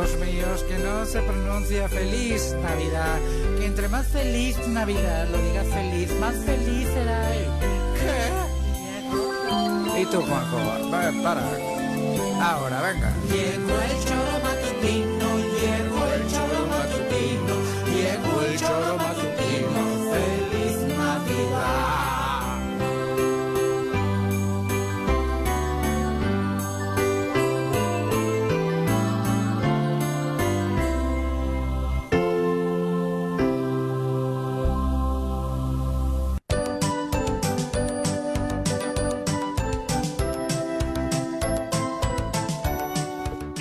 Hijos míos, que no se pronuncia feliz Navidad, que entre más feliz Navidad lo diga feliz, más feliz será él. ¿Qué? ¿Y tú, Juanjo? Va, para. Ahora, venga. Llegó el choro matutino, llegó el choro matutino, llegó el choro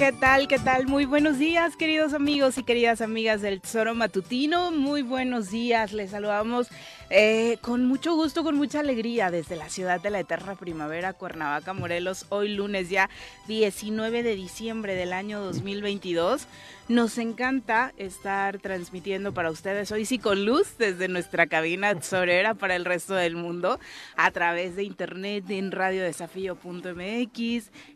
¿Qué tal? ¿Qué tal? Muy buenos días, queridos amigos y queridas amigas del Tesoro Matutino. Muy buenos días. Les saludamos eh, con mucho gusto, con mucha alegría desde la ciudad de la eterna primavera, Cuernavaca, Morelos. Hoy lunes ya 19 de diciembre del año 2022. Nos encanta estar transmitiendo para ustedes hoy sí con luz desde nuestra cabina tesorera para el resto del mundo a través de internet en radiodesafío.mx,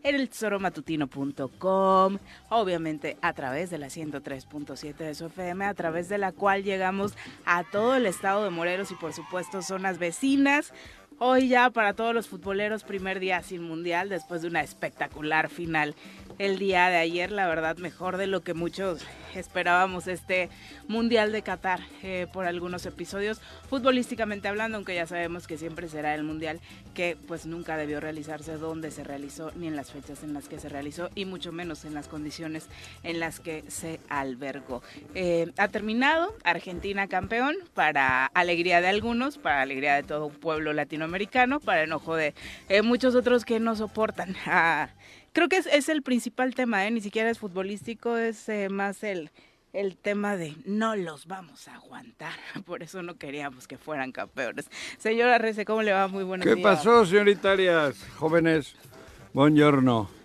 en el tesoromatutino.com, obviamente a través de la 103.7 de su FM, a través de la cual llegamos a todo el estado de Morelos y por supuesto zonas vecinas. Hoy ya para todos los futboleros primer día sin mundial después de una espectacular final el día de ayer, la verdad mejor de lo que muchos esperábamos este Mundial de Qatar eh, por algunos episodios, futbolísticamente hablando, aunque ya sabemos que siempre será el Mundial que pues nunca debió realizarse donde se realizó, ni en las fechas en las que se realizó, y mucho menos en las condiciones en las que se albergó. Eh, ha terminado, Argentina campeón, para alegría de algunos, para alegría de todo un pueblo latinoamericano, para enojo de eh, muchos otros que no soportan creo que es, es, el principal tema, ¿eh? ni siquiera es futbolístico, es eh, más el, el tema de no los vamos a aguantar. Por eso no queríamos que fueran campeones. Señora Rece, ¿cómo le va? Muy buenos ¿Qué días. pasó, señoritarias? Jóvenes, buongiorno.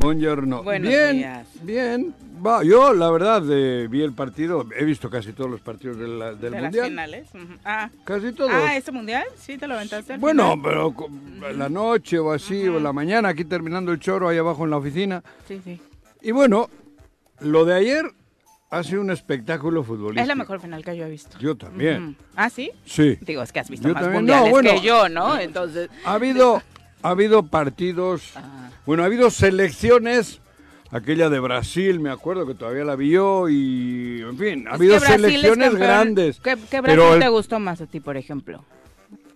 Buongiorno. Buenos bien, días. bien. Va, yo, la verdad, eh, vi el partido. He visto casi todos los partidos del, del de las Mundial. finales. Ujú. Ah. Casi todos. ah, ¿este mundial? Sí, te lo aventaste. al Bueno, final? pero co- la noche o así, o la mañana, aquí terminando el choro, ahí abajo en la oficina. Sí, sí. Y bueno, lo de ayer ha sido un espectáculo futbolístico. Es la mejor final que yo he visto. Yo también. ¿Ah, sí? Sí. Digo, es que has visto Yo más también. mundiales No, bueno. que yo, ¿no? Entonces. Ha habido, ha habido partidos, Ah. Bueno, ha habido selecciones, aquella de Brasil, me acuerdo que todavía la vio y, en fin, ha habido selecciones grandes. ¿Qué, qué Brasil pero el- te gustó más a ti, por ejemplo?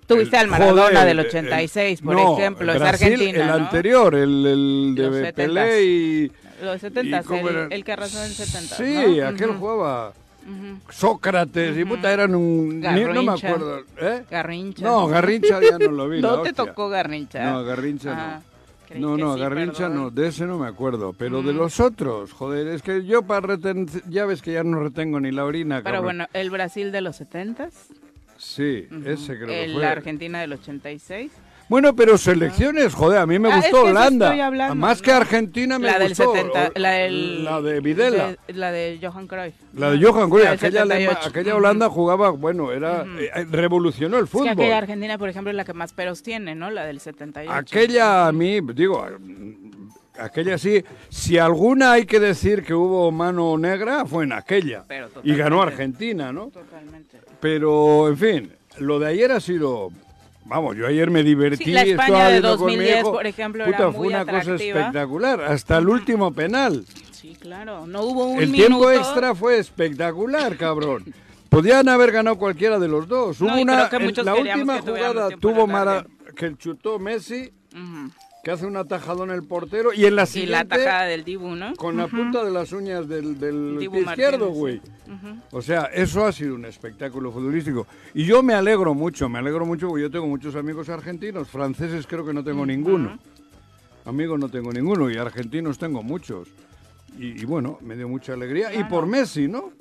Tuviste el- al Maradona joder, del el- 86, por no, ejemplo, es Brasil, Argentina, El ¿no? anterior, el, el Los de 70s. Pelé y... Los 70, y cómo el, el que arrasó en 70. Sí, ¿no? aquel Ujú, jugaba ujú. Sócrates y puta, eran un... ni- no me Garrincha. acuerdo. ¿eh? Garrincha. No, Garrincha ya no lo vi. No te hostia. tocó Garrincha. No, Garrincha Ah, no. Creí No, que no, sí, Garrincha perdón. no, de ese no me acuerdo, pero de Mm. los otros, joder, es que yo para retener, ya ves que ya no retengo ni la orina, Pero cabrón. bueno, el Brasil de los 70, Sí, ese creo que el fue. Argentina del 86, Bueno, pero selecciones, joder, a mí me Ah, es gustó que Holanda. estoy hablando, Más ¿no? que Argentina me la del gustó. 70, o- la del la de Videla. de- la de Johan Cruyff. La de. Johan Cruyff, aquella, alema- 78. aquella Ujú. Holanda jugaba, bueno, era Ujú. eh, revolucionó el Es fútbol. que aquella Argentina, por ejemplo, es la que más peros tiene, ¿no? La del 78. Aquella a mí, digo, aquella sí, si alguna hay que decir que hubo mano negra, fue en aquella. Pero Y ganó. Argentina, ¿no? Totalmente. Pero, en fin, lo de ayer ha sido... Vamos, yo ayer me divertí. Sí, la España de viendo con mi 2010, hijo. por ejemplo, Puta, era fue muy una cosa espectacular. Hasta el último penal. Sí, claro. No hubo un el minuto. tiempo extra fue espectacular, cabrón. Podían haber ganado cualquiera de los dos. Hubo No, y una, la última jugada tuvo Mara, que chutó Messi Ujú. Que hace un atajadón el portero y en la Y siguiente la tajada del Dibu, ¿no? con la punta de las uñas del, del Dibu izquierdo, güey. O sea, eso ha sido un espectáculo futbolístico. Y yo me alegro mucho, me alegro mucho porque yo tengo muchos amigos argentinos, franceses creo que no tengo ninguno. Amigos no tengo ninguno y argentinos tengo muchos. Y, y bueno, me dio mucha alegría. Y por Messi, ¿no?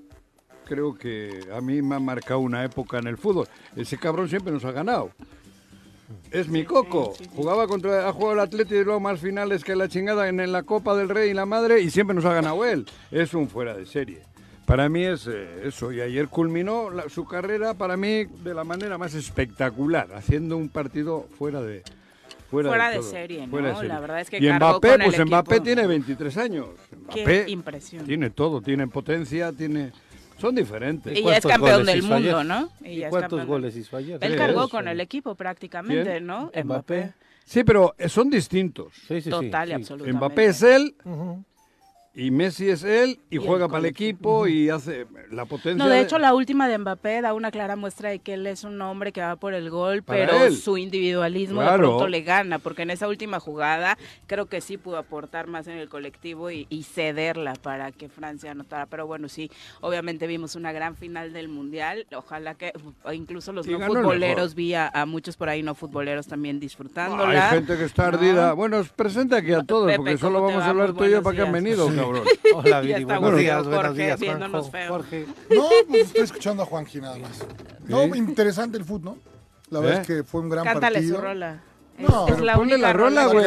Creo que a mí me ha marcado una época en el fútbol. Ese cabrón siempre nos ha ganado. Es mi coco. Jugaba contra, ha jugado el Atlético y luego más finales que la chingada en, en la Copa del Rey y la Madre y siempre nos ha ganado él. Es un fuera de serie. Para mí es eh, eso. Y ayer culminó la- su carrera para mí de la manera más espectacular, haciendo un partido fuera de fuera, Fuera de serie, fuera de ¿no? serie. La verdad es que y Mbappé, pues Mbappé tiene 23 años. Qué Mbappé impresión. tiene todo, tiene potencia, tiene son diferentes. Y ya es ¿Cuántos campeón del mundo, ayer? ¿no? ¿Y es cuántos goles hizo ayer? Él cargó con el equipo prácticamente, ¿Quién? ¿no? Mbappé. Sí, pero eh, son distintos. Sí, sí, sí, Total y absolutamente. Mbappé es él. Y Messi es él y, Y el juega para el equipo y hace la potencia. No, de hecho la última de Mbappé da una clara muestra de que él es un hombre que va por el gol, Para pero él. su individualismo de Claro. pronto le gana, porque en esa última jugada creo que sí pudo aportar más en el colectivo y, y cederla para que Francia anotara. Pero bueno, sí, obviamente vimos una gran final del Mundial, ojalá que incluso los no futboleros, vi a, a muchos por ahí no futboleros también Hay disfrutándola. gente que está ¿no? ardida. Bueno, presenta aquí a todos, Pepe, porque ¿cómo solo vamos va? a hablar tú y yo para que han venido, cabrón. Hola, Viri. está Buenos bueno, días, buenos Jorge, días. Jorge. No, pues estoy escuchando a Juanji nada más. No, interesante el fútbol, ¿no? La verdad ¿Eh? es que fue un gran Cántale partido. su rola. No, es, pero la ponle única la rola, güey.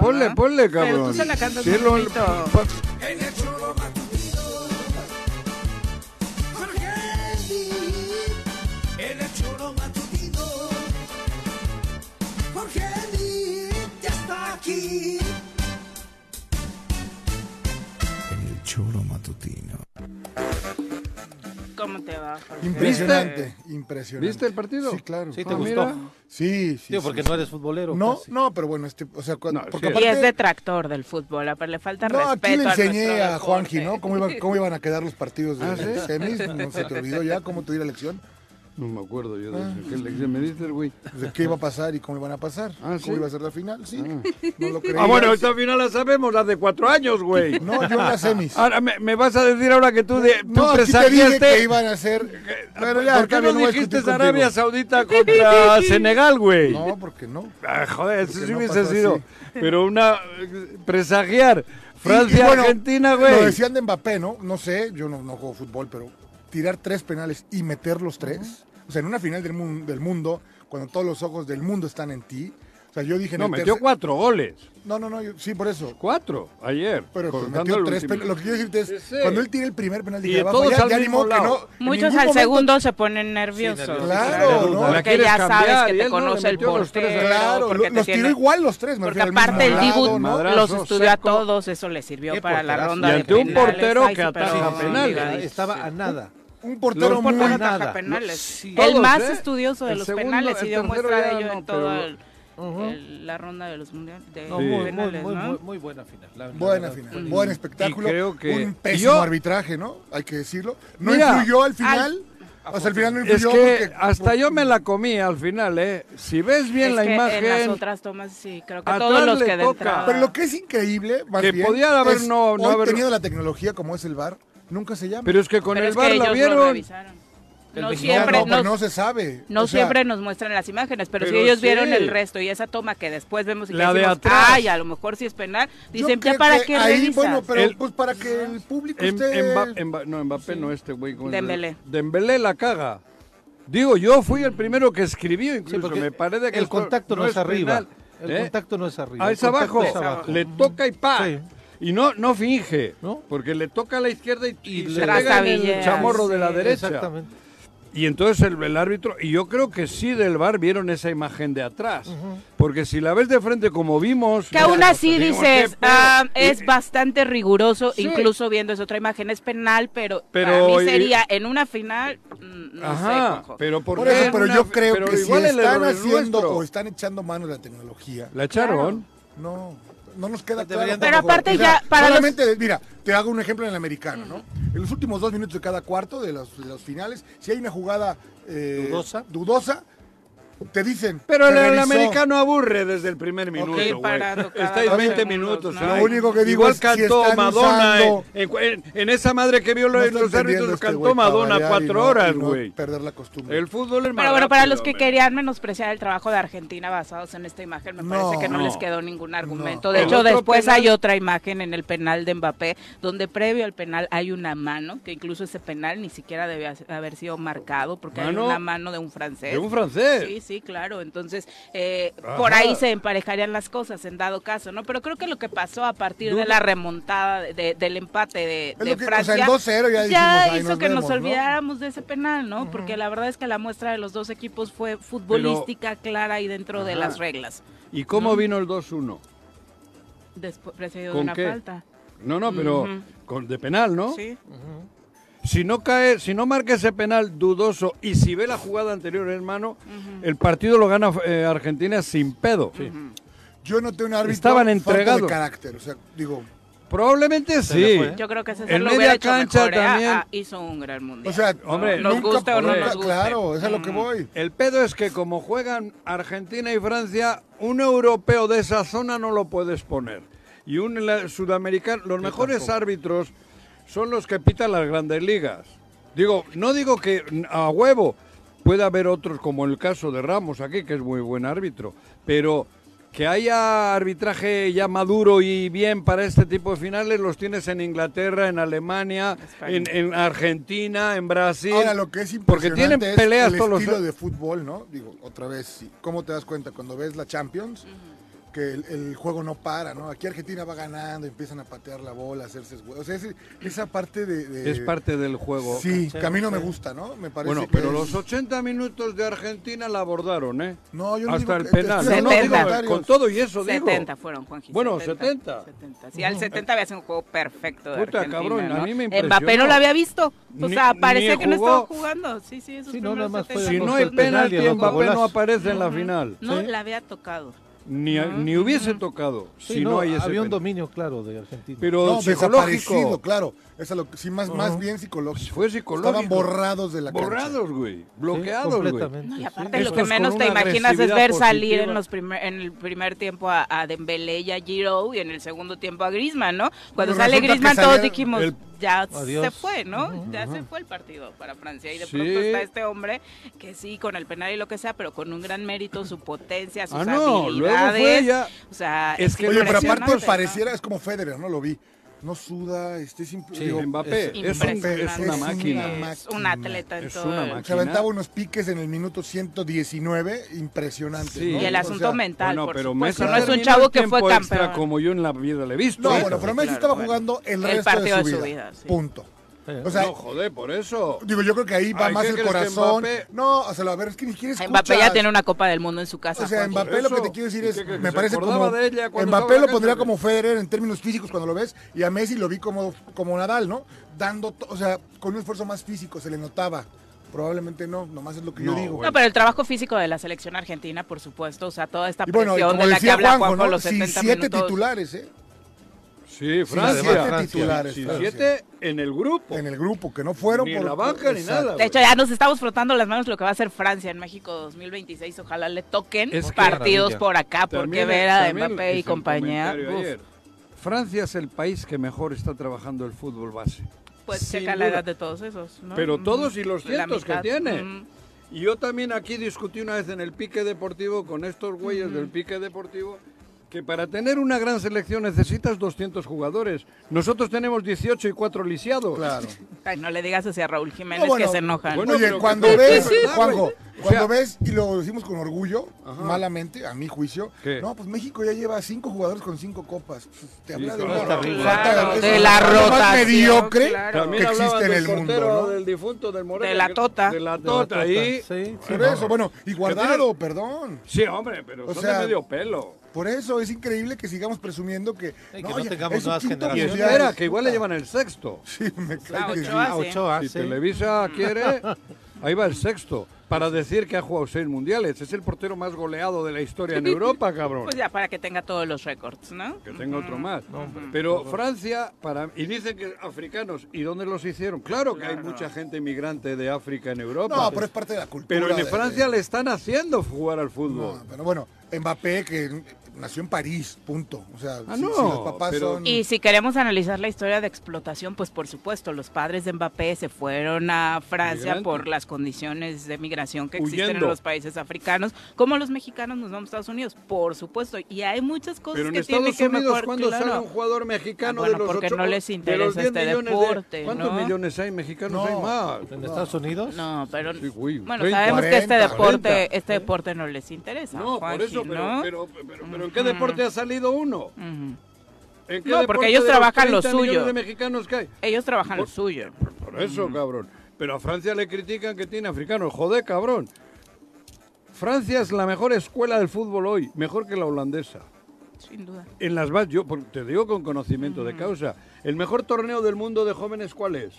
Ponle, ponle, Pero cabrón. tú se la cantas Sí, muy lo- Impresionante, impresionante. ¿Viste el partido? Sí, claro. Sí, te Ah, gustó. mira. Sí, sí. Digo, sí, porque sí. no eres futbolero. No, casi. no, pero bueno, este, o sea, cuando, No, porque sí. Y es detractor del fútbol, pero le falta no, respeto aquí le enseñé a Juanji. ¿no? Cómo, iba- cómo iban a quedar los partidos de ¿Ah, sí? semis, no se te olvidó ya cómo te di la lección, No me acuerdo yo de Ah. eso. ¿Qué lección me dices, güey? de qué iba a pasar y cómo iban a pasar, Ah, ¿sí? cómo iba a ser la final, sí, no lo creí. Ah, bueno, esta final la sabemos, la de cuatro años, güey. No, yo en las semis. Ahora, me, me vas a decir ahora que tú, de, tú no, aquí te dije presagiaste... que iban a ser, bueno, ya, ¿Por qué no dijiste Arabia contigo. Saudita contra Senegal, güey? No, porque no. Ah, joder, eso Porque sí no hubiese sido. así. Pero una. eh, Presagiar. Francia, y bueno, Argentina, Lo güey. decían de Mbappé, ¿no? No sé, yo no, no juego fútbol, pero tirar tres penales y meter los tres. O sea, en una final del, mun- del mundo, cuando todos los ojos del mundo están en ti. O sea, yo dije en No, el metió tercer- cuatro goles. No, no, no, yo- sí, por eso. Cuatro, ayer. Pero pues, metió tres penales. Lo que quiero decirte es, Sí, sí. cuando él tira el primer penal, dije, abajo, ya, ya que no. Muchos al momento- segundo se ponen nerviosos. Claro, ¿no? Porque ya cambiar, sabes que te no, conoce el tres. portero. Claro, porque los tiró tiene- igual los tres. me Porque aparte el Dibu ¿no? Los estudió a todos, eso le sirvió para la ronda Y de ante un penales. portero que sí, penales. Estaba a nada. Un portero muy... nada. penales. Sí. el Todos, más ¿eh? estudioso de El los segundo, penales y dio muestra de ello no, en toda pero- el- Ujú. el- la ronda de los mundiales. De No, muy, muy, penales, muy, ¿no? muy, muy buena final. la- la Buena verdad. final, buen espectáculo. Creo que- Un pésimo yo- arbitraje, ¿no? Hay que decirlo. No Mira, influyó al final. o sea, al final no Es influyó que porque... hasta yo me la comí al final, ¿eh? Si ves bien Es la que En las imagen, otras tomas, sí, creo que todos los que de entrada- Pero lo que es increíble, más Que bien, podía haber es no- no hoy haber- teniendo la tecnología como es el VAR, nunca se llama. pero es que con Pero el que bar la vieron. El No siempre, no, pero no, no se sabe. no O sea, siempre nos muestran las imágenes, pero, si ellos sí. vieron el resto y esa toma que después vemos y que La de decimos, atrás. ay, a lo mejor si es penal, yo dicen, creo ¿ya para que qué ahí, revisas? Bueno, pero El- pues para que el público esté... Emba- Emba- no, Mbappé no, este güey. Dembélé. Dembélé la caga. Digo, yo fui el primero que escribió, Sí, incluso porque me parece que el esto contacto no, es arriba. penal, El ¿eh? contacto no es arriba. Ah, es abajo. es abajo. Le toca y pa. Y no, no finge, ¿No? porque le toca a la izquierda y, y Y se le- pega en el chamorro de la derecha. Exactamente. Y entonces el, el árbitro, y yo creo que sí del bar vieron esa imagen de atrás. Porque si la ves de frente como vimos... Que aún así Digo, dices, ah, Y- es bastante riguroso, Sí. incluso viendo esa otra imagen, es penal, pero, Pero, para mí y- sería en una final, mm, sé, Ajá, Juanjo. pero ¿por, Por qué eso, pero una- yo creo pero que si igual el están haciendo nuestro. o están echando mano de la tecnología, La echaron. no, no nos queda Deberían claro. tampoco. Pero aparte ya, para los- solamente, mira, te hago un ejemplo en el americano, ¿no? En los últimos dos minutos de cada cuarto de los, de los finales, si hay una jugada eh, Dudosa. dudosa, te dicen. Pero el, americano aburre desde el primer minuto, parando cada Estáis dos 20 segundos, minutos. Lo único que digo Igual es si cantó están Madonna usando- en, en- en esa madre que vio No los, árbitros, este cantó Madonna cuatro no- horas, güey. perder la costumbre. El fútbol es Pero bueno, para los que hombre. querían menospreciar el trabajo de Argentina basados en esta imagen, me No, parece que no, no. les quedó ningún argumento. No. De hecho, después penal- hay otra imagen en el penal de Mbappé, donde previo al penal hay una mano, que incluso ese penal ni siquiera debe haber sido marcado, porque hay ¿Mano? una mano de un francés. De un francés. Sí, sí, claro. Entonces, eh, por ahí se emparejarían las cosas en dado caso, ¿no? Pero creo que lo que pasó a partir de la remontada de- de- del empate de, o sea, Francia, en 2-0 ya dijimos, "Ay, hizo nos que nos vemos", ¿no? olvidáramos de ese penal, ¿no? Porque la verdad es que la muestra de los dos equipos fue futbolística, clara y dentro de las reglas. ¿Y cómo ¿No? vino el 2-1? Después precedido de ¿Con una qué? falta. No, no, pero con, de penal, ¿no? Sí. Si no cae, si no marca ese penal dudoso y si ve la jugada anterior, hermano, el partido lo gana eh, Argentina sin pedo. Yo no tengo un árbitro Estaban falta entregados. de carácter. O sea, digo, Probablemente le sí. Yo creo que César En lo media hubiera hecho cancha mejor, ¿eh? Ah, también. ah, hizo un gran mundial. o sea, Hombre, nos nunca, guste o no nunca- nos guste. Claro, es a lo que Mm. voy. El pedo es que como juegan Argentina y Francia, un europeo de esa zona no lo puedes poner. Y un sudamericano, los mejores árbitros son los que pitan las grandes ligas. Digo, no digo que a huevo pueda haber otros como el caso de Ramos aquí, que es muy buen árbitro, pero que haya arbitraje ya maduro y bien para este tipo de finales los tienes en Inglaterra, en Alemania, en, en Argentina, en Brasil. Ahora, lo que es porque impresionante tienen es peleas el todos los estilo de fútbol, ¿no? Digo, otra vez. ¿cómo te das cuenta cuando ves la Champions? Que el, el juego no para, ¿no? Aquí Argentina va ganando, empiezan a patear la bola, a hacerse... O sea, ese- esa parte de... de- es parte del juego. Sí, Sí, que a mí no me gusta, ¿no? Me parece Bueno, que pero es- los 80 minutos de Argentina la abordaron, ¿eh? No, yo no Hasta digo el que- penal. No, no, digo, con todo y eso, digo. 70 fueron, Juanji. Bueno, 70. 70. Sí, al 70 había sido un juego perfecto de Puta, Argentina, cabrón, a ¿no? mí me Mbappé impresionó. no lo había visto. O Ni- sea, parecía ni que no estaba jugando. Sí, sí, esos Sí, no, primeros nada más fue 70. Si no hay el penal penalti, Mbappé no aparece en la final. No, la había tocado. Ni, ni hubiese tocado Sí, si no, no, hay ese había un dominio claro de Argentina. Pero No, psicológico. claro. Es a lo que- sí, más, más bien psicológico. Fue psicológico. Estaban borrados de la cancha. Borrados, güey. Sí, Bloqueados, güey. No, y sí. aparte lo que menos te imaginas es ver salir en los primer, en el primer tiempo a, a Dembélé y a Giroud y en el segundo tiempo a Griezmann, ¿no? Cuando Pero sale Griezmann todos dijimos, el- ya Adiós. se fue, ¿no? Ya se fue el partido para Francia y de Sí. pronto está este hombre que sí, con el penal y lo que sea, pero con un gran mérito, su potencia, sus Ah, no, luego habilidades. fue ya- O sea, Es que Oye, pero aparte ¿no? pareciera, es como Federer, ¿no? Lo vi. No suda, este simple. Sí, digo, Mbappé Es es, un- es Impresionante. una Es máquina. una Es un atleta en Es todo una máquina. se aventaba unos piques en el minuto 119, impresionantes. Sí. ¿no? Y el O asunto sea, mental, Bueno, por pero. Messi No es un chavo que fue campeón. como yo en la vida le he visto. No, bueno, pero Messi claro, estaba bueno. jugando el El resto partido de su vida. vida, sí. Punto. O sea, no, joder, por eso. digo, yo creo que ahí va Ay, más ¿qué el corazón. Mbappé- No, o sea, a ver, es que ni siquiera escuchas. Mbappé ya tiene una Copa del Mundo en su casa. O sea. Mbappé lo que te quiero decir ¿Y es, que me parece como de ella cuando Mbappé lo pondría como Federer en términos físicos cuando lo ves y a Messi lo vi como, como Nadal, ¿no? Dando, o sea, con un esfuerzo más físico, se le notaba. Probablemente no, nomás es lo que No, yo digo. bueno. No, pero el trabajo físico de la selección argentina, por supuesto, o sea, toda esta Y bueno, y presión como de la que habla Juanjo, Juanjo ¿no? los Sí, 70 siete minutos. titulares, ¿eh? Sí, Francia. siete Francia. titulares. Sí, Francia. siete en el grupo. En el grupo, que no fueron Ni por en la banca ni Exacto. nada. De hecho, ya nos estamos frotando las manos lo que va a hacer Francia en México 2026. Ojalá le toquen Es partidos por acá, porque ver a Mbappé y compañía. Francia es el país que mejor está trabajando el fútbol base. pues Sin checa la edad de todos esos. ¿no? Pero todos y los cientos que tiene. mm. Y yo también aquí discutí una vez en el pique deportivo con estos güeyes del pique deportivo que para tener una gran selección necesitas 200 jugadores. Nosotros tenemos 18 y 4 lisiados. Claro. Ay, no le digas así a Raúl Jiménez No, bueno, que se enojan. bueno, Oye, cuando que- ves, Juanjo. O cuando sea- ves, y lo decimos con orgullo, Ajá. malamente, a mi juicio, ¿Qué? no, pues México ya lleva cinco jugadores con cinco copas. Pues, Te habla Sí, de claro. Claro, de la más rotación, mediocre claro. También que existe en del el mundo, del difunto del Moreno. De la Tota. De la Tota, Tota. ahí. Sí, Por sí. eso, bueno, y guardado, perdón. Sí, hombre, pero O son sea, de medio pelo. Por eso es increíble que sigamos presumiendo que, que no tengamos es nuevas quinto generaciones. Y mundial. espera, que igual le llevan el sexto. Sí, me cae Ah, que Ochoa, sí. A Ochoa, Si sí. Televisa quiere, ahí va el sexto. para decir que ha jugado seis mundiales. Es el portero más goleado de la historia en Europa, cabrón. Pues ya, para que tenga todos los récords, ¿no? Que tenga otro más. No, hombre, Pero. Francia, para y dicen que africanos, ¿y dónde los hicieron? Claro que hay mucha gente inmigrante de África en Europa. No, pero es parte de la cultura. Pero en de- Francia de- le están haciendo jugar al fútbol. No, pero bueno, Mbappé que nació en París, punto. O sea, Ah, si, no, si los papás pero- son... Y si queremos analizar la historia de explotación, pues por supuesto, los padres de Mbappé se fueron a Francia Migrantes. por las condiciones de migración que existen Huyendo. en los países africanos, como los mexicanos nos vamos a Estados Unidos, por supuesto. Y hay muchas cosas Pero en que Estados tienen que Unidos, mejor, cuando claro. sale un jugador mexicano Ah, bueno, de los porque ocho- no les de interesa 10 este de- deporte, ¿Cuántos ¿no? millones hay mexicanos? No. Hay más. ¿En Estados Unidos? No, pero Sí, bueno, 30, sabemos que este 40, deporte, 40. este deporte no les interesa. No, por eso, pero, ¿no? pero, pero, pero ¿en qué deporte ha salido uno? ¿En qué No, porque ellos de los trabajan lo 30 millones suyo. de mexicanos que hay? Ellos trabajan lo Por- suyo. Por eso, cabrón. Pero a Francia le critican que tiene africanos. Joder, cabrón. Francia es la mejor escuela del fútbol hoy, mejor que la holandesa. Sin duda. En las bases, yo te digo con conocimiento de causa, el mejor torneo del mundo de jóvenes, ¿cuál es?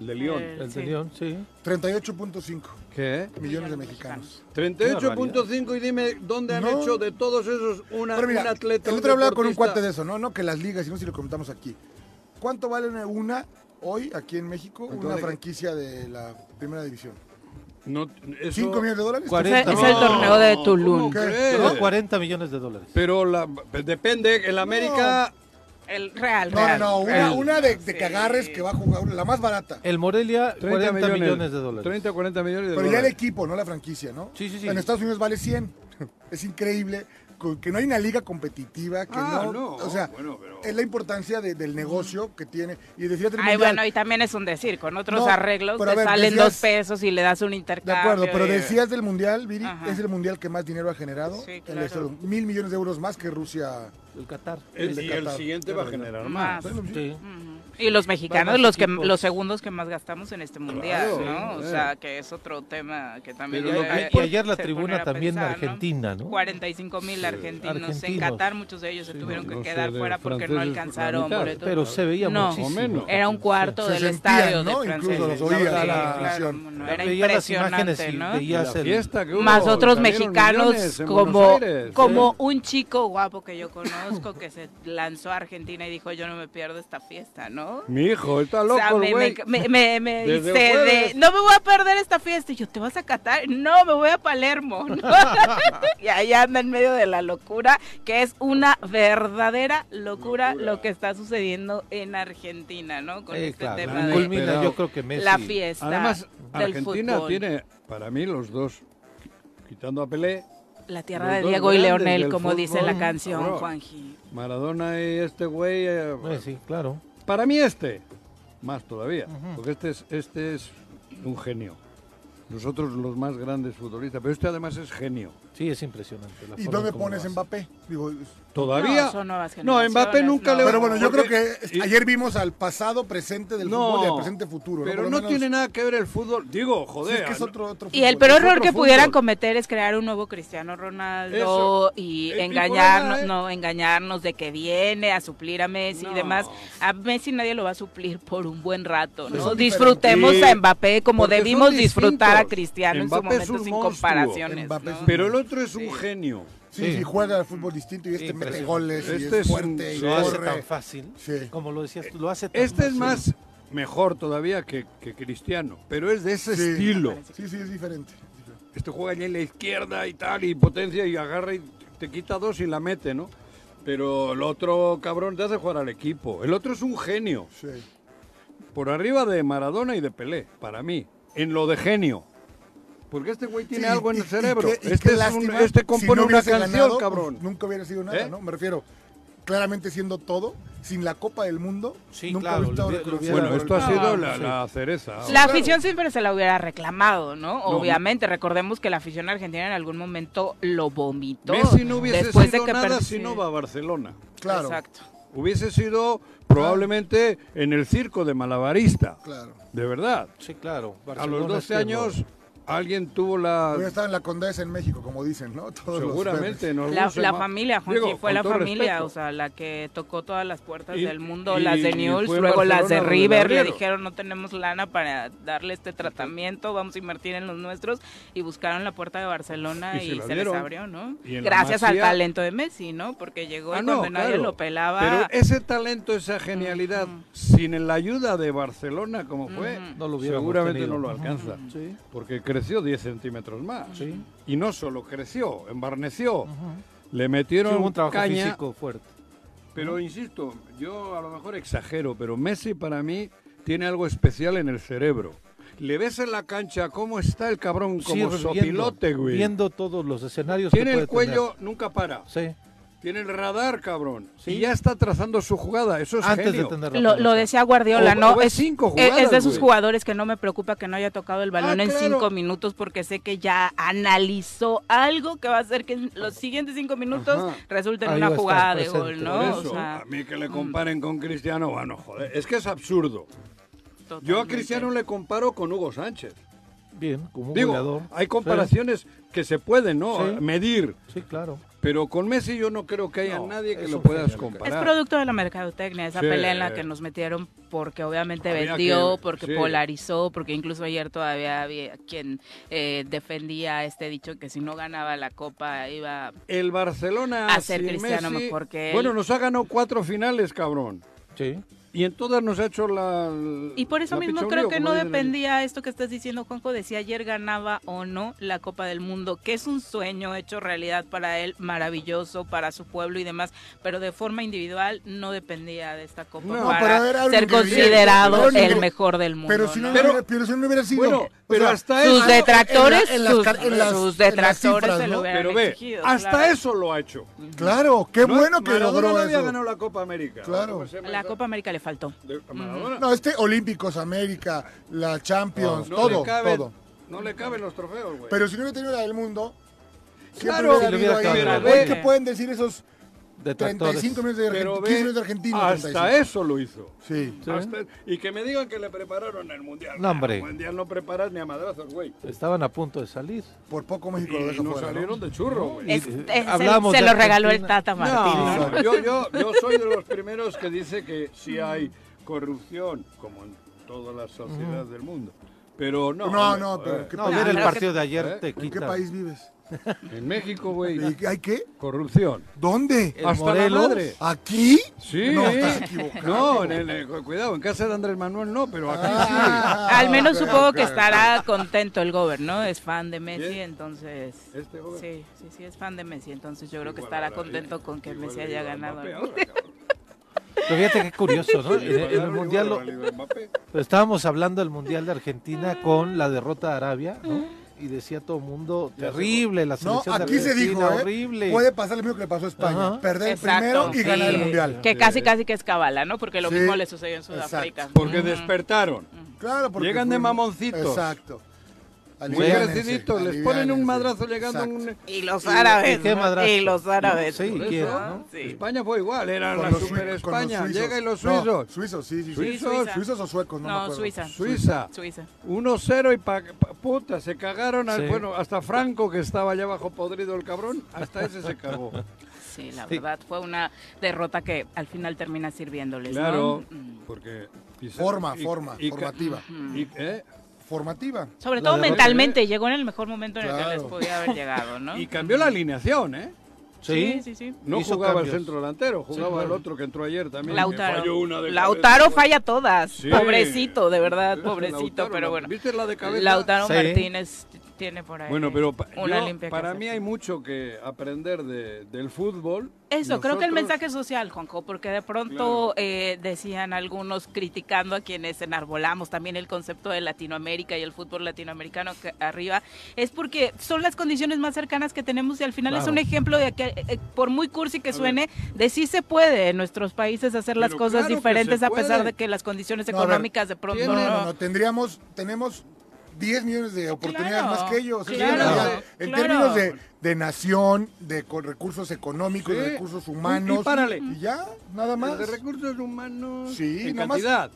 El de Lyon. Eh, El Sí. de León, sí. 38.5 ¿Qué? millones de mexicanos. 38.5 y dime dónde han No. hecho de todos esos una, Pero mira, un atleta. el un otro hablaba con un deportista. cuate de eso, ¿no? No que las ligas, sino si lo comentamos aquí. ¿Cuánto vale una, una hoy aquí en México ¿Cuánto una franquicia de la primera división? No, eso- ¿5 millones de dólares? Ese es el torneo de ¿cómo Tulum. crees? Tengo 40 millones de dólares. Pero la, depende, en América... El real, No, real. no, no, una, real. una de, de Sí. que agarres que va a jugar, la más barata. El Morelia, 30 40 millones, de dólares. 30 o 40 millones de Pero ya el dólares. equipo, no la franquicia, ¿no? Sí, sí, sí. En Estados Unidos vale 100. Es increíble que no hay una liga competitiva, que Ah, no, no, O sea, bueno, pero- es la importancia de- del negocio que tiene. Y decía el Ay, Mundial, bueno, y también es un decir, con otros No, arreglos te ver, salen decías- dos pesos y le das un De intercambio. acuerdo, pero decías del Mundial, Viri, Ajá. es el Mundial que más dinero ha generado. Sí, claro. Mil millones de euros más que Rusia. El Qatar. El, de y el siguiente va a generar más. Más. Sí. Y los mexicanos, los que equipos. los segundos que más gastamos en este mundial, Claro, ¿no? O sí. sea, que es otro tema que también Pero Y, lo que debe y ayer la tribuna también pensar, ¿no? argentina, ¿no? 45 mil argentinos. En Argentinos. Qatar muchos de ellos se tuvieron que no sé, quedar fuera porque no alcanzaron boletos. Pero se veía No, muchísimo. menos. Era un cuarto del sentían, estadio ¿no? de Incluso franceses. Sí, en claro, era Veía las imágenes impresionante, y ¿no? que Más otros mexicanos en como, como ¿eh? un chico guapo que yo conozco que se lanzó a Argentina y dijo yo no me pierdo esta fiesta, ¿no? Mi hijo, está O loco sea, el me, güey. me, me, me Desde dice de, no me voy a perder esta fiesta. Y yo, ¿te vas a Qatar? No, me voy a Palermo. ¿no? y ahí anda en medio de la locura, que es una verdadera locura, Locura. lo que está sucediendo en Argentina, ¿no? Con Sí, este claro. tema de Culmina, yo creo que Messi. la fiesta Además, del Argentina fútbol. tiene, para mí, los dos, quitando a Pelé, La tierra los de Diego y Leonel, como dice la canción. Juanji. Maradona y este güey. eh, Messi, claro. Para mí este, más todavía, porque este es, este es un genio. Nosotros los más grandes futbolistas, pero este además es genio. Sí, es impresionante. la ¿Y dónde pones. Mbappé? Digo, Todavía. No, son nuevas No, Mbappé nunca no. le va pero bueno, yo creo que y- ayer vimos al pasado presente del fútbol y al presente futuro. Pero no menos- tiene nada que ver el fútbol. Digo, Sí, joder. es que es otro, otro Y el fútbol. peor error que pudieran fútbol. cometer es crear un nuevo Cristiano Ronaldo Eso. y El engañarnos, ¿eh? no, engañarnos de que viene a suplir a Messi No. y demás. A Messi nadie lo va a suplir por un buen rato, ¿no? Disfrutemos a Mbappé como Porque debimos disfrutar a. Cristiano en su Mbappé es momento un sin monstruo. comparaciones. Mbappé Pero el otro es un genio. Sí, Sí. sí, juega al fútbol distinto y este mete Impresionante. goles y Este es es fuerte un- y Lo hace corre. tan fácil. Sí. Como lo decías tú, lo hace tan Este es fácil. más mejor todavía que, que Cristiano, pero es de ese Sí. estilo. Sí, sí, es diferente. Este juega allá en la izquierda y tal, y potencia y agarra y te quita dos y la mete, ¿no? Pero el otro cabrón te hace jugar al equipo. El otro es un genio. Sí. Por arriba de Maradona y de Pelé, para mí. En lo de genio. Porque este güey tiene Sí, algo en y- el y cerebro. y este, es un- este si compone no una hubiese canción, ganado, cabrón. pues, nunca hubiera sido nada, ¿Eh? ¿no? Me refiero, claramente siendo todo, sin la Copa del Mundo, Sí, nunca claro, hubiera estado Bueno, esto ha sido la, sí. la cereza. La claro. afición siempre se la hubiera reclamado, ¿no? Obviamente, recordemos que la afición argentina en algún momento lo vomitó. Messi no hubiese después sido de que nada si no va a Barcelona. Claro, Exacto. Hubiese sido probablemente en el circo de malabarista. claro. De verdad. Sí, claro. A los Barcelona 12 es que años alguien tuvo la... Hubiera estado en la Condesa en México, como dicen, ¿no? Todos los Seguramente nos La, gusta la más. familia, Digo, fue la familia, respeto. o sea, la que tocó todas las puertas Y- del mundo, y- las de News, luego las de River, le dijeron no tenemos lana para darle este tratamiento, vamos a invertir en los nuestros, y buscaron la puerta de Barcelona Y y, se les abrió, ¿no? Gracias al Masía- talento de Messi, ¿no? Porque llegó Ah, y no, cuando nadie claro. lo pelaba... Pero ese talento, esa genialidad, sin la ayuda de Barcelona como fue. No lo seguramente tenido. no lo alcanza. Sí. Porque creció 10 centímetros más. Sí. Y no solo creció, embarneció. Ujú. Le Sí, metieron hubo un trabajo caña. físico fuerte. Pero insisto, yo a lo mejor exagero, pero Messi para mí tiene algo especial en el cerebro. Le ves en la cancha cómo está el cabrón como Sí, viendo- sopilote, güey. Viendo todos los escenarios Tiene que el puede cuello, nunca para. tener. Sí. Tiene el radar, cabrón. Sí. Y ya está trazando su jugada. Eso es Antes genio. de tener la Lo, lo decía Guardiola, O- ¿no? o ves es, cinco es- jugadas, es de esos güey. jugadores que no me preocupa que no haya tocado el balón Ah, en claro. cinco minutos porque sé que ya analizó algo que va a hacer que en los siguientes cinco minutos Ajá. resulte en Ahí una jugada de presente. gol, Por ¿no? eso, o sea, a mí que le comparen con Cristiano, bueno, joder, es que es absurdo. Yo a. Cristiano le comparo con Hugo Sánchez. Bien, como un Digo, goleador. hay comparaciones que se pueden, ¿no? Sí. Medir. Sí, claro. Pero con Messi yo no creo que haya No, nadie que lo puedas comparar. Es producto de la mercadotecnia, esa Sí. pelea en la que nos metieron porque obviamente Había vendió, que- porque sí. polarizó, porque incluso ayer todavía había quien eh, defendía este dicho que si no ganaba la copa iba El Barcelona A ser sin Cristiano Messi, mejor que él. Bueno, nos ha ganado cuatro finales, cabrón. Sí. Y en todas nos ha hecho la. Y por eso mismo creo que no dependía esto que estás diciendo, Juanjo, de si ayer ganaba o no la Copa del Mundo, que es un sueño hecho realidad para él, maravilloso para su pueblo y demás, pero de forma individual no dependía de esta Copa No, para ser considerado el mejor del mundo. Pero si no, ¿no? Pero- si no hubiera sido. Bueno, o pero sea, hasta sus eso. detractores, en la- en las sus, en las- detractores cifras, se ¿no? lo hubieran Pero ve, exigido, hasta claro. eso lo ha hecho. Claro, qué No, bueno que Maradona logró no había eso. ganado la Copa América. Claro. ¿Cómo se llama La? Copa América le faltó. De- a Maradona. No, este Olímpicos, América, la Champions, No todo, caben, todo. No le caben los trofeos, güey. Pero si no hubiera tenido la del mundo, siempre Claro, hubiera si hubiera habido ahí. cabido. Hoy Ve. que pueden decir esos Detractores. 35 millones de Pero argentinos, ve, 15 millones de argentinos. hasta 35. eso lo hizo. Sí. Sí. Hasta- y que me digan que le prepararon el mundial. No, hombre. El mundial no preparas ni a madrazos, güey. Estaban a punto de salir. Por poco México lo Y no fuera. ¿no? salieron de churro, güey. Es- es- se- hablamos se lo regaló el. Tata Martino. No, yo, yo, yo soy de los primeros que dice que sí hay corrupción, como en todas las sociedades del mundo. Pero no. No, no, pero. ¿qué No, ver el partido de ayer ¿Eh? te ¿En qué quita. país vives? En México, güey. ¿Y ¿Hay qué? Corrupción. ¿Dónde? Hasta la madre. ¿Aquí? Sí. No, estás equivocado. No, en el- eh, cuidado, en casa de Andrés Manuel no, pero aquí Ah, Al menos claro, supongo que claro, estará contento el Gober, ¿no? Es fan de Messi, ¿Quién? entonces... sí. Este. Sí, sí, sí, es fan de Messi, entonces yo creo que Igual estará ahora, contento con que igual Messi haya a ganado. Pero fíjate qué curioso, ¿no? En, en el Igual mundial, lo- estábamos hablando del mundial de Argentina con la derrota de Arabia, ¿no? Y decía todo el mundo terrible la No, selección de aquí se dijo, ¿eh? horrible. Puede pasar lo mismo que le pasó a España. Ajá. Perder el Exacto, primero y sí. ganar el mundial. Que casi, casi que es cabala, ¿no? Porque lo Sí, mismo le sucedió en Sudáfrica. exacto. Porque despertaron. Claro, porque Llegan de mamoncitos. Exacto. Creciditos, les ponen un madrazo llegando a un... Y los ¿Y árabes. qué ¿no? madrazo? Y los árabes. Sí. España fue igual, era Con la los super España. Llega y los No, suizos. suizos, sí, sí, sí. Suizos, Suiza. Suizos o suecos, no, me acuerdo. Suiza. Suiza. Suiza. 1-0 y pa, pa- puta, se cagaron. al- Sí. bueno, hasta Franco, que estaba allá abajo podrido el cabrón, hasta ese se cagó. Sí, la Sí. verdad fue una derrota que al final termina sirviéndoles, Claro, ¿no? Mm. porque... y Forma, y- forma, y formativa. y- ¿eh? Formativa. Sobre todo mentalmente, llegó en el mejor momento en el que les podía haber llegado, ¿no? Y cambió la alineación, ¿eh? Sí, sí, sí. No Hizo jugaba cambios. el centro delantero, jugaba claro. el otro que entró ayer también. Lautaro. falló una de Lautaro cabeza. falla todas. Sí. Pobrecito, de verdad, pobrecito, Lautaro, pero ¿la- bueno. ¿Viste la de cabeza? Lautaro Sí. Martínez tiene por ahí Bueno, pero una yo- limpia para mí hay mucho que aprender de, del fútbol. Eso, creo que el mensaje social, Juanjo, porque de pronto eh, decían algunos criticando a quienes enarbolamos también el concepto de Latinoamérica y el fútbol latinoamericano que arriba, es porque son las condiciones más cercanas que tenemos y al final es un ejemplo de que, eh, por muy cursi que suene, de sí se puede en nuestros países hacer las Pero cosas claro diferentes a pesar de que las condiciones No, a ver, económicas de pronto no, no. no, tendríamos, tenemos 10 millones de oportunidades Claro, más que ellos. en claro, realidad. en claro. términos de, de nación, de recursos económicos, de Sí. recursos humanos. y párale. Y ya, nada más. El de recursos humanos Sí, en nada más. cantidad.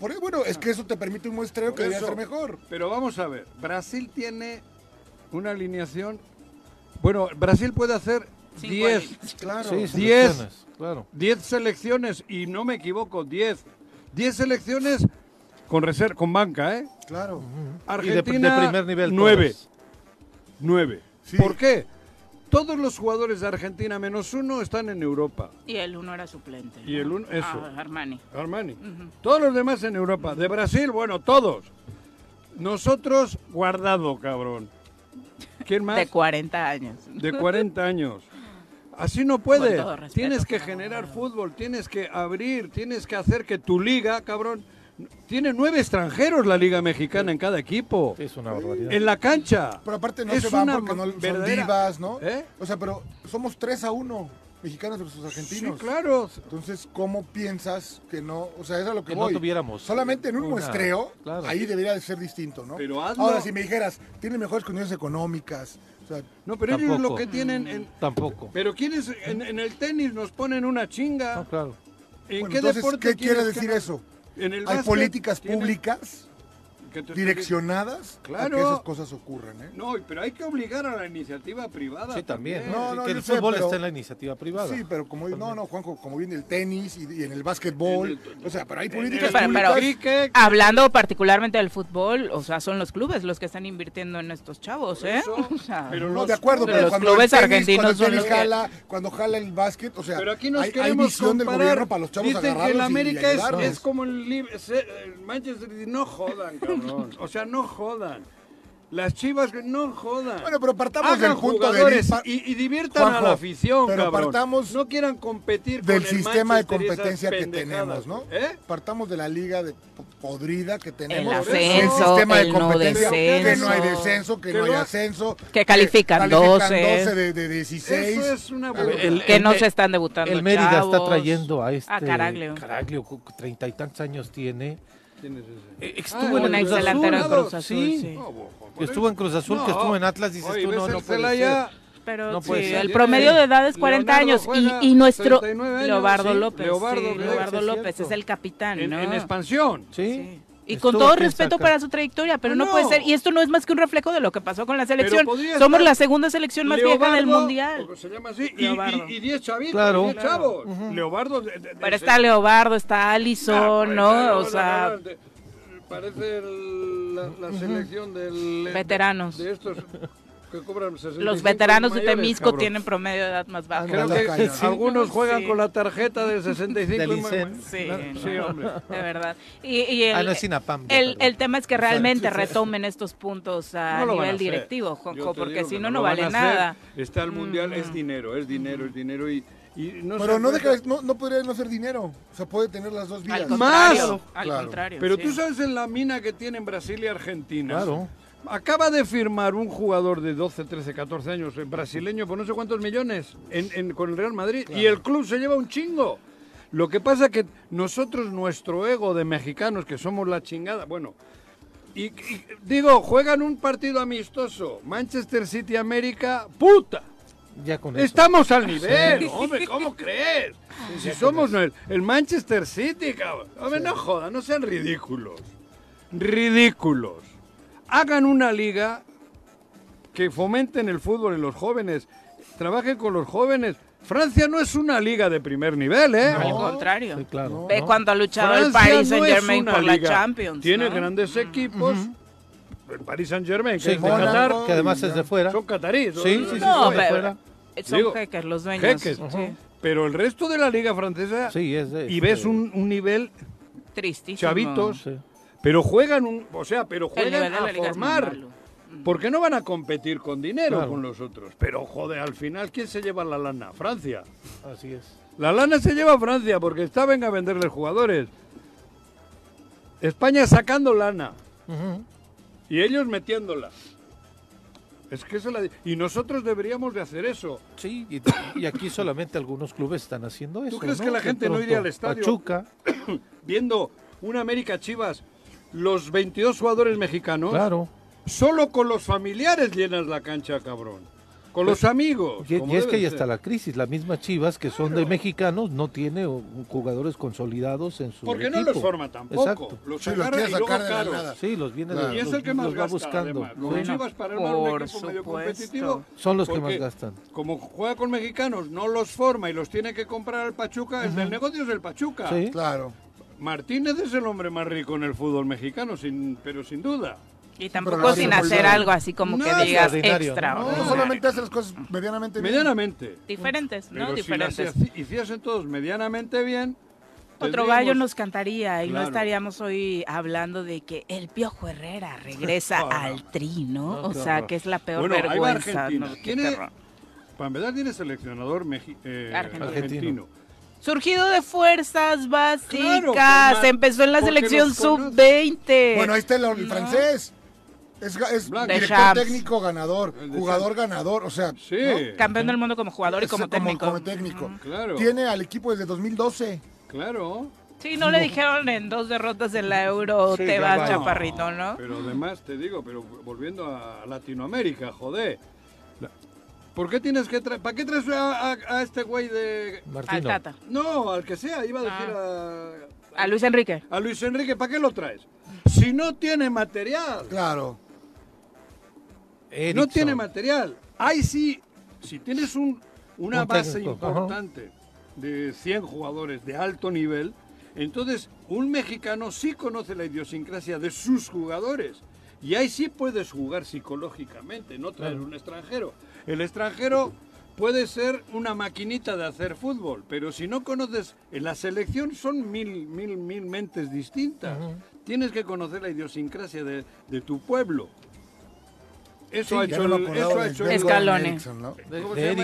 Por ahí, bueno, es que eso te permite un muestreo que Por debería eso. ser mejor. Pero vamos a ver, Brasil tiene una alineación. Bueno, Brasil puede hacer Cinco 10 alineaciones. Claro. Sí, Diez. selecciones, claro. 10 selecciones y no me equivoco, 10. 10 selecciones con reser con banca, ¿eh? Claro. Y de- de Argentina primer nivel 9. todas. 9. Sí. ¿Por qué? Todos los jugadores de Argentina menos uno están en Europa. Y el uno era suplente. Y el uno- eso. Ah, Armani. Armani. Todos los demás en Europa. De Brasil, bueno, todos. Nosotros, guardado, cabrón. ¿Quién más? De 40 años. de 40 años. Así no puede. respeto, Tienes que generar fútbol, tienes que abrir, tienes que hacer que tu liga, cabrón, tiene nueve extranjeros la liga mexicana en cada equipo. Es una barbaridad. En la cancha. Pero aparte no Es se van porque no son verdadera- divas, ¿no? ¿Eh? O sea, pero somos 3 a 1, mexicanos versus Sí, argentinos. claro. Entonces, ¿cómo piensas que no? O sea, eso es a lo que, Que no voy. tuviéramos Solamente en un una- muestreo, claro. ahí debería de ser distinto, ¿no? Pero hazlo. Ahora, si me dijeras, tienen mejores condiciones económicas, o sea, No, pero ellos Tampoco. lo que tienen... En, Tampoco. pero ¿quiénes en, en el tenis nos ponen una chinga? No, claro. ¿En bueno, qué entonces, deporte ¿qué quiere decir no- eso? En el Hay básquet políticas públicas que te estoy direccionadas a Claro. que esas cosas ocurran, ¿eh? No, pero hay que obligar a la iniciativa privada. Sí, también. No, no, que el sé, fútbol pero- está en la iniciativa privada. Sí, pero como no, no, Juanjo, como viene el tenis y, y en el básquetbol, En el- o sea, pero hay políticas el Pero- pero- Hablando particularmente del fútbol, o sea, son los clubes los que están invirtiendo en estos chavos, ¿eh? eso, O sea, pero No, los- de acuerdo, pero los cuando clubes el tenis, argentinos cuando el son jala, cuando jala el básquet, o sea, Pero aquí nos hay, hay queremos visión del comparar. gobierno para los chavos Dicen que el América es, como el, Manchester City. No jodan, cabrón. O sea, no jodan. Las chivas no jodan. Bueno, pero partamos Hagan del punto de vista- y, y diviertan a Juanjo, la afición, pero cabrón. partamos no quieran competir del con el sistema de competencia que tenemos, ¿no? ¿Eh? Partamos de la liga de po- podrida que tenemos. El ascenso, sistema de el no competencia, que descenso. no hay descenso, que Que no hay ascenso. Que califican 12. de, de 16. Eso es una. El- que no se están debutando El Mérida está chavos. trayendo a este. A Caraglio. Caraglio, treinta y tantos años tiene. ¿Quién es ese? Eh, Ah, Estuvo en el Cruz Azul. Cruz Azul, Sí. sí. No, bo- por Que estuvo en Cruz Azul, que estuvo en Atlas, dices Oye, tú, no, el no puede ser. Pero No sí, puede ser. el promedio de edad es 40 Leonardo años juega y, y nuestro 39 años, Leobardo sí. López, Leobardo, sí, López, Leobardo es López cierto. es el capitán, en, ¿no? en expansión. Sí. Y Estuvo con todo respeto saca. para su trayectoria, pero no, No. puede ser. Y esto no es más que un reflejo de lo que pasó con la selección. Somos la segunda selección más vieja del Leobardo, mundial. Se llama así. y- Leobardo. Y 10 chavitos, Claro. 10 Claro. chavos. Leobardo. de- de- de- Pero está Leobardo, está Ah, Allison, pues, ¿no? no, O sea, de- Parece el- la, la selección del. de- Veteranos. De, estos que cobran 65 los veteranos de mayores, Temisco cabrón. tienen promedio de edad más baja. Creo que sí, algunos juegan Sí. con la tarjeta de 65 Del y Licen. Sí, Sí, no. hombre. De verdad. Y, y el, Ah, no es Sinapam. ya, el, el tema es que realmente retomen estos puntos a No a nivel hacer. directivo, te porque si no, no vale a nada. Está el mundial, es dinero, es dinero, es dinero y, y no Pero no, deja, no, no podría no ser dinero. O sea, puede tener las dos vías. Al Más. contrario, al Claro. contrario. Pero sí. tú sabes en la mina que tienen Brasil y Argentina. Claro. Acaba de firmar un jugador de 12, 13, 14 años, eh, brasileño, por no sé cuántos millones, en, en- con el Real Madrid. Y el club se lleva un chingo. Lo que pasa que nosotros, nuestro ego de mexicanos, que somos la chingada, bueno, y, y digo, juegan un partido amistoso, Manchester City América, puta. Ya con eso. Estamos al nivel, hombre, ¿cómo crees? Si somos el, el Manchester City, cabrón. Hombre, no jodan, no sean ridículos. Ridículos. Hagan una liga que fomenten el fútbol en los jóvenes. Trabajen con los jóvenes. Francia no es una liga de primer nivel, ¿eh? Al contrario. Sí, claro. Ve ¿no? cuando ha luchado el Paris Saint Germain por la liga. Champions. Tiene ¿no? grandes equipos. El Paris Saint Germain, que Sí, es de Qatar, que además es de fuera. son cataríes. Sí, sí, sí, No, pero fuera. son Digo, jeques los dueños. Jeques. Sí. Pero el resto de la liga francesa, Sí, es de. y ves este, un, un nivel Tristísimo. chavitos, sí. Pero juegan un, o sea, pero juegan a formar. malo. Porque no van a competir con dinero Claro. con los otros. Pero joder, al final, ¿quién se lleva la lana? Francia. Así es. La lana se lleva a Francia porque está venga a venderle jugadores. España sacando lana y ellos metiéndola. Es que eso la... Y nosotros deberíamos de hacer eso. Sí, y, y aquí solamente algunos clubes están haciendo eso. crees ¿no? que la gente no iría al estadio? Pachuca, Viendo una América Chivas, los 22 jugadores mexicanos, claro. solo con los familiares llenas la cancha, cabrón. con los amigos. Y, es que ahí está la crisis. Las mismas Chivas, que son de mexicanos, no tiene uh, jugadores consolidados en su Porque no equipo. los forma tampoco. Exacto. Los Sí, los agarra quiere y luego sacar de la nada. Sí, los viene Claro. de- Y es los- el que más los va gasta, buscando. además. Bueno, Chivas para armar un equipo medio competitivo. son los que más gastan. Como juega con mexicanos, no los forma y los tiene que comprar al Pachuca, el del negocio es el Pachuca. Sí. Claro. Martínez es el hombre más rico en el fútbol mexicano, sin, pero sin duda. Y tampoco sin hace hacer algo así como que digas extraordinario, ¿no? No, solamente hace las cosas medianamente bien. Medianamente. Diferentes, ¿no? Pero Diferentes. si las hiciesen todos medianamente bien. Otro tendríamos- gallo nos cantaría y no estaríamos hoy hablando de que el Piojo Herrera regresa al tri, ¿no? No, o sea, que es la peor Bueno, ahí va vergüenza. Argentina. ¿no? Qué Tiene-. Para empezar, tiene seleccionador mexi- eh, Argentino. argentino. Surgido de fuerzas básicas, Claro, empezó en la selección los conoce. sub-20. Bueno, ahí está el, el No. francés. Es, es director técnico ganador, jugador ganador, o sea, Sí, Campeón del mundo como jugador y como técnico. como técnico. claro. Tiene al equipo desde 2012. Claro. Sí, no le dijeron en dos derrotas en la Euro, Sí, te vas va. chaparrito, ¿no? Pero además te digo, pero volviendo a Latinoamérica, joder. ¿Por qué tienes que traer? ¿Para qué traes a, a- a este güey de.? Al Martino. Tata. No, al que sea, iba a decir Ah. a. A Luis Enrique. a Luis Enrique, ¿para qué lo traes? Si no tiene material. Claro. No Erickson. tiene material. Ahí sí, si tienes un, una Un base técnico, ajá. importante de 100 jugadores de alto nivel, entonces un mexicano sí conoce la idiosincrasia de sus jugadores. Y ahí sí puedes jugar psicológicamente, no traer un extranjero. El extranjero puede ser una maquinita de hacer fútbol, pero si no conoces, en la selección son mil, mil, mil mentes distintas. Tienes que conocer la idiosincrasia de, de tu pueblo. Eso ha Ya hecho, no me el- acordaba eso ha hecho. Erickson, ¿no?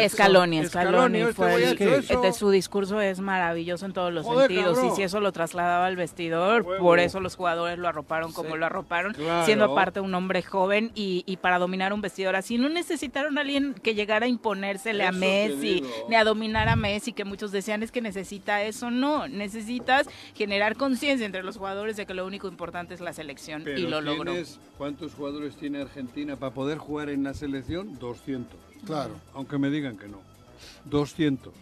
Escaloni, Escaloni este fue el que eso. de su discurso es maravilloso en todos los Joder, sentidos cabrón. y si eso lo trasladaba al vestidor, por eso los jugadores lo arroparon como lo arroparon, Claro. siendo aparte un hombre joven y, y para dominar un vestidor así no necesitaron a alguien que llegara a imponérsele a Eso Messi ni a dominar a Messi que muchos decían es que necesita eso, no, necesitas generar conciencia entre los jugadores de que lo único importante es la selección Pero y lo logró. ¿Cuántos jugadores tiene Argentina para poder jugar en la selección? 200. Claro. Aunque me digan que no. 200.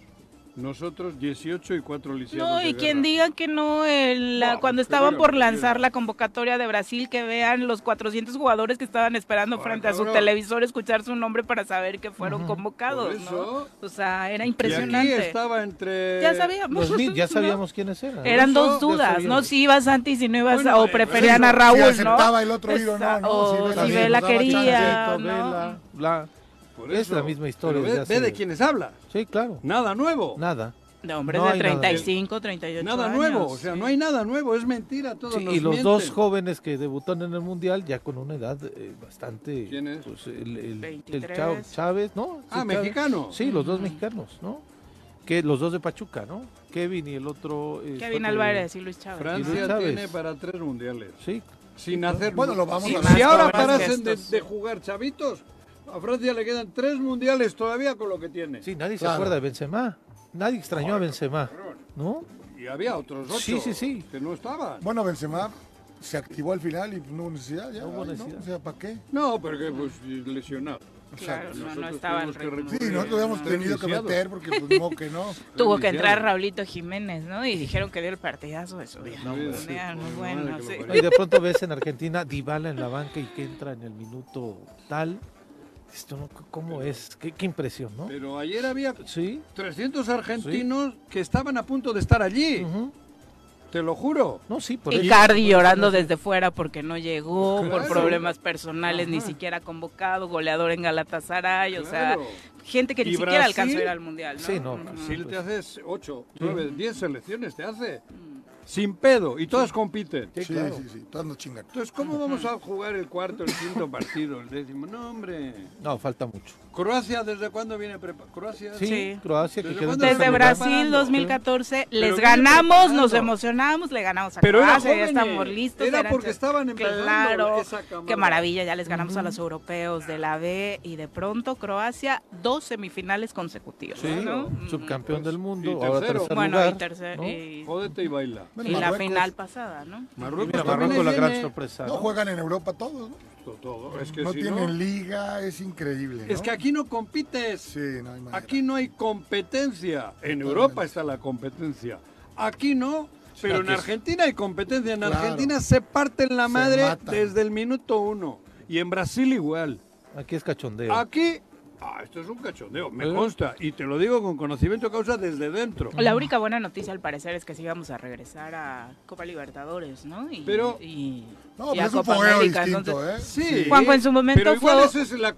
Nosotros 18 y 4 lisiados. No, de y quien diga que no, el- la- No, cuando estaban por lanzar la convocatoria de Brasil, que vean los 400 jugadores que estaban esperando Ay, frente a su televisor escuchar su nombre para saber que fueron convocados, Por ¿no? eso. O sea, era Y aquí impresionante. estaba entre. Ya sabíamos. Ya ¿no? sabíamos quiénes eran. Eran Eso dos dudas, ¿no? Si ibas antes y no ibas, Bueno, o preferían a si Raúl, ¿no? aceptaba el otro ir o no, Esa- ¿no? O Si Vela si Vela daba quería, Chancito, ¿no? Vela. Por Es eso. la misma historia Pero ve, de quiénes habla. Sí, claro. Nada nuevo. Nada. De hombres No de hay nada. 35, 38 Nada años. nuevo. O sea, sí. no hay nada nuevo. Es mentira. Todos Sí, nos y los mienten. dos jóvenes que debutaron en el mundial ya con una edad eh, bastante. ¿Quién es? Pues, el, el- el 23. Chao- Chávez, ¿no? Sí, Ah, Chávez. mexicano. Sí, los dos mexicanos, ¿no? Que los dos de Pachuca, ¿no? Kevin y el otro. eh, Kevin Álvarez y Luis Chávez. Francia Luis Chávez. tiene para tres mundiales. Sí, Sin hacer. Bueno, lo vamos si, a ver. si ahora parasen de jugar chavitos, a Francia le quedan tres mundiales todavía con lo que tiene. sí, nadie se acuerda de Benzema. Nadie extrañó a Benzema, cabrón. ¿no? Y había otros ocho Sí, sí, sí. que no estaban. Bueno, Benzema se activó al final y no hubo necesidad. Ya, No hubo necesidad. O sea, ¿para qué? No, porque pues lesionado. Claro, no, no Nosotros estaba que Sí, nosotros habíamos a tenido que meter porque pues no que no. Tuvo que entrar Raulito Jiménez, ¿no? Y dijeron que dio el partidazo de su vida. No, sí, día bueno, sí. Y de pronto ves en Argentina Dybala en la banca y que entra en el minuto tal. Esto no, ¿Cómo es? Qué, qué impresión, ¿no? Pero ayer había Sí. 300 argentinos que estaban a punto de estar allí. Te lo juro. No, sí, por Y Cardi llorando desde fuera porque no llegó, por problemas personales, ni siquiera convocado, goleador en Galatasaray, o sea, gente que ni ¿Y siquiera Brasil? alcanzó a ir al Mundial, ¿no? Sí, no. Brasil te haces 8, 9, 10 selecciones, te hace. Sin pedo. Y todas compiten. Sí, Sí, claro. sí, sí, todos nos chingan. Entonces, ¿cómo vamos a jugar el cuarto, el quinto partido, el décimo? No, hombre. No, falta mucho. Croacia, ¿desde cuándo viene prepa- Croacia? Sí, Sí. Croacia que ¿Desde quedó en cuándo Desde. Brasil preparando. 2014 les ganamos, nos emocionamos, le ganamos a Pero Croacia, ya estamos listos. Era porque ch- estaban empezando Claro, esa qué maravilla, ya les ganamos a los europeos de la B y de pronto Croacia dos semifinales consecutivas. Sí, ¿no? subcampeón Pues, del mundo, y ahora tercero. tercer Bueno, lugar. y tercer, ¿no? y- Jódete y baila. Bueno, y la final pasada, ¿no? Marruecos Mira, Marruecos la gran sorpresa. No ¿no? juegan en Europa todos, ¿no? To- todo. Es que no si tienen no- liga, es increíble. ¿no? Es que aquí no compites. Sí, no hay manera. Aquí no hay competencia. En Europa está la competencia. Aquí no. Pero en aquí Argentina hay competencia. En Claro. Argentina se parten la madre desde el minuto uno. Y en Brasil igual. Aquí es cachondeo. Aquí, ah, esto es un cachondeo, me ¿Eh? consta. Y te lo digo con conocimiento de causa desde dentro. La única buena noticia al parecer es que sí vamos a regresar a Copa Libertadores, ¿no? Y, Pero- y, No, y pero a es un Copa fogueo América, distinto, entonces- ¿eh? Sí. Juanjo, en su momento pero igual fue- esa es la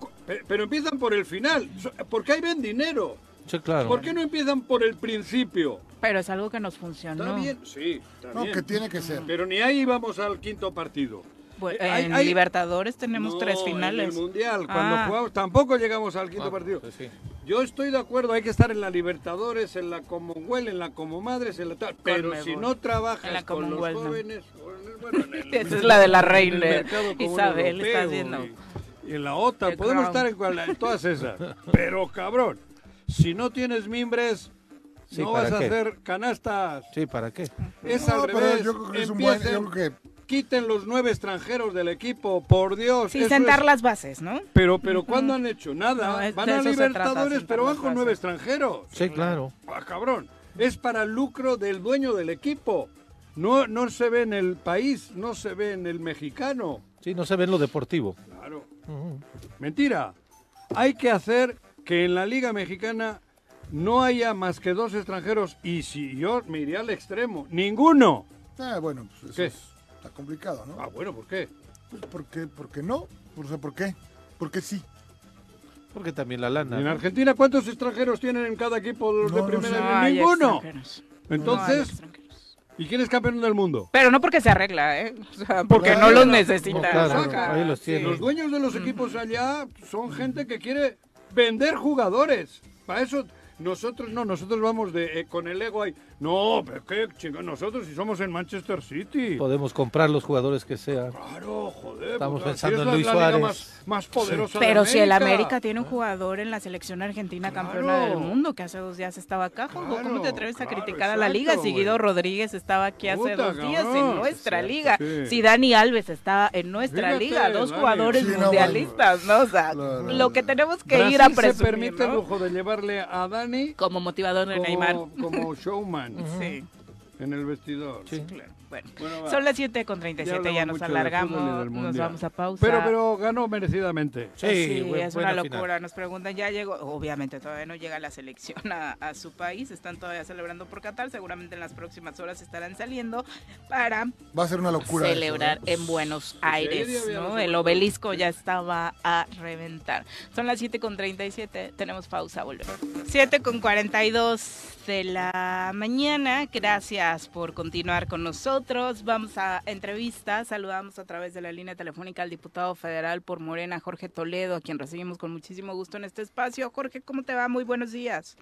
pero empiezan por el final, porque ahí ven dinero. Sí, claro. ¿Por qué no empiezan por el principio? Pero es algo que nos funcionó. Está bien, sí, está No, bien. que tiene que ser. Pero ni ahí vamos al quinto partido. Eh, hay- en hay- Libertadores tenemos No, tres En finales. el Mundial, cuando Ah. jugamos, tampoco llegamos al quinto Ah, partido. pues sí. Yo estoy de acuerdo, hay que estar en la Libertadores, en la Commonwealth, en la Comomadres, en la tal. Pero Conmebol. si no trabajas En la con los jóvenes, en bueno, en el- Esa es la de la en reina. Isabel está haciendo. Y, y en la OTAN, podemos Crown. estar en, en todas esas. Pero cabrón, si no tienes mimbres, Sí, no ¿para vas a hacer canastas. Sí, ¿para qué? Es No, al revés. yo creo que es un buen. Yo creo que Quiten los nueve extranjeros del equipo, por Dios. Eso sentar es- las bases, ¿no? Pero, pero ¿cuándo han hecho? Nada. No, es- van a trata, Libertadores, pero van con nueve extranjeros. Sí, claro. Ah, cabrón. Es para el lucro del dueño del equipo. No, no se ve en el país, no se ve en el mexicano. Sí, no se ve en lo deportivo. Claro. Mentira. Hay que hacer que en la Liga Mexicana no haya más que dos extranjeros. Y si yo me iría al extremo, ninguno. Ah, bueno, pues eso ¿Qué? es- está complicado, ¿no? Ah, bueno, ¿por qué? Pues, ¿por, qué, ¿Por qué no? O sea, ¿por qué? Porque sí. Porque también la lana. En. Argentina, ¿cuántos extranjeros tienen en cada equipo los No, de no primera sé. Ninguno. No Entonces. ¿y quién es campeón del mundo? Pero no porque se arregla, ¿eh? O sea, porque Claro. no los necesita. claro, ahí los tiene. Los dueños de los equipos allá son gente que quiere vender jugadores. Para eso nosotros no, nosotros vamos de eh, con el ego ahí. No, pero qué nosotros si somos en Manchester City. Podemos comprar los jugadores que sean. Claro, joder. Estamos pues, pensando si en la- Luis la liga Suárez. Más, más poderosa de Pero si el América. Tiene un jugador en la selección argentina Claro. campeona del mundo que hace dos días estaba acá, Juanjo, ¿cómo Claro, te atreves a claro, criticar a la exacto, liga? Si Guido güey. Rodríguez estaba aquí hace Puta, dos días cabrón. en nuestra Es liga. sí. Si Dani Alves estaba en nuestra Fíjate, liga, dos Dani. jugadores Sí, no, mundialistas, ¿no? O sea, Claro. lo que tenemos que Brasil ir a se presumir, permite el lujo de llevarle a Dani Como motivador de Neymar. como, como showman Sí, en el vestidor. Sí. claro. Bueno, son las 7 con 37, ya, hablamos nos alargamos, nos vamos a pausa. Pero, pero ganó merecidamente. Sí, Sí, buen- es una locura. final. Nos preguntan, ya llegó, obviamente todavía no llega la selección a, a su país, están todavía celebrando por Qatar, seguramente en las próximas horas estarán saliendo para Va a ser una locura. eso, celebrar ¿eh? en Buenos Aires, ya ¿no? El obelisco ya estaba a reventar. Son las 7 con 37, tenemos pausa, volvemos. 7 con 42 de la mañana, gracias por continuar con nosotros. Vamos a entrevista, saludamos a través de la línea telefónica al diputado federal por Morena, Jorge Toledo, a quien recibimos con muchísimo gusto en este espacio. Jorge, ¿cómo te va? Muy buenos días.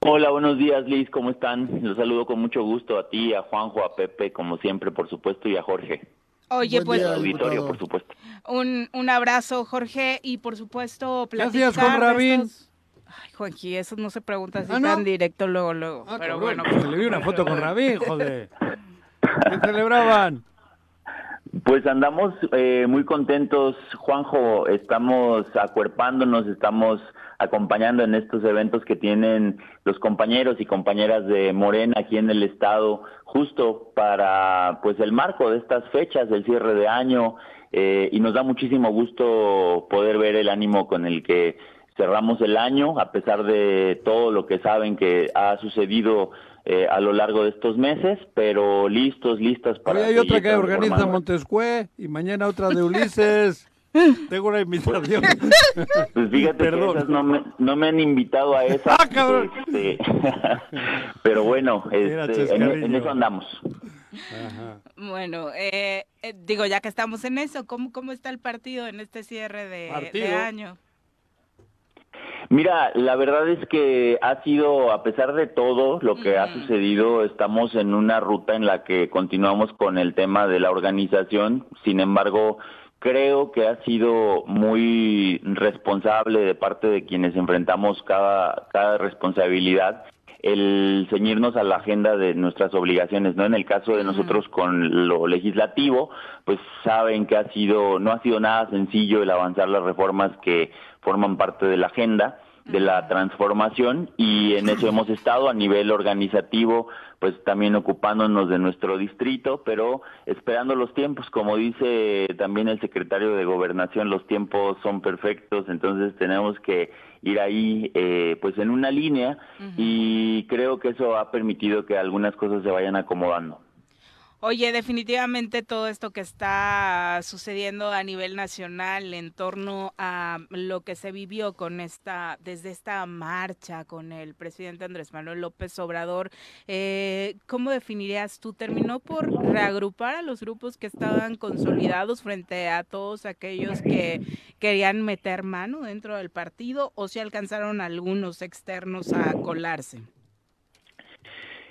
Hola, buenos días, Liz, ¿cómo están? Los saludo con mucho gusto a ti, a Juanjo, a Pepe, como siempre, por supuesto, y a Jorge. Oye, Buen pues día, Auditorio, por supuesto. Un, un abrazo, Jorge, y por supuesto, ¿Qué hacías platicar con de Rabín? estos- Ay, Juanji, eso no se pregunta así Ah, ¿no? tan directo luego, luego. Ah, pero cabrón, bueno. pues se le vi una foto con Rabín, joder. ¿Qué celebraban? Pues andamos eh, muy contentos, Juanjo, estamos acuerpándonos, estamos acompañando en estos eventos que tienen los compañeros y compañeras de Morena aquí en el estado, justo para pues el marco de estas fechas del cierre de año, eh, y nos da muchísimo gusto poder ver el ánimo con el que cerramos el año, a pesar de todo lo que saben que ha sucedido eh, a lo largo de estos meses, pero listos, listas para... Hoy hay otra que organiza transformando. Montescue y mañana otra de Ulises. Tengo una invitación. Pues fíjate Perdón. que esas no me, no me han invitado a esas. ¡Ah, cabrón! este, pero bueno, este, en, eso andamos. Ajá. Bueno, eh, eh, digo, ya que estamos en eso, ¿cómo, cómo está el partido en este cierre de, de año? Mira, la verdad es que ha sido, a pesar de todo lo que ha Ujú. sucedido, estamos en una ruta en la que continuamos con el tema de la organización. Sin embargo, creo que ha sido muy responsable de parte de quienes enfrentamos cada, cada responsabilidad el ceñirnos a la agenda de nuestras obligaciones, ¿no? En el caso de nosotros con lo legislativo, pues saben que ha sido, no ha sido nada sencillo el avanzar las reformas que forman parte de la agenda de la transformación y en eso hemos estado a nivel organizativo, pues también ocupándonos de nuestro distrito, pero esperando los tiempos, como dice también el secretario de Gobernación, los tiempos son perfectos, entonces tenemos que ir ahí eh, pues en una línea y creo que eso ha permitido que algunas cosas se vayan acomodando. Oye, definitivamente todo esto que está sucediendo a nivel nacional en torno a lo que se vivió con esta, desde esta marcha con el presidente Andrés Manuel López Obrador, eh, ¿cómo definirías tú? ¿Terminó por reagrupar a los grupos que estaban consolidados frente a todos aquellos que querían meter mano dentro del partido o si alcanzaron algunos externos a colarse?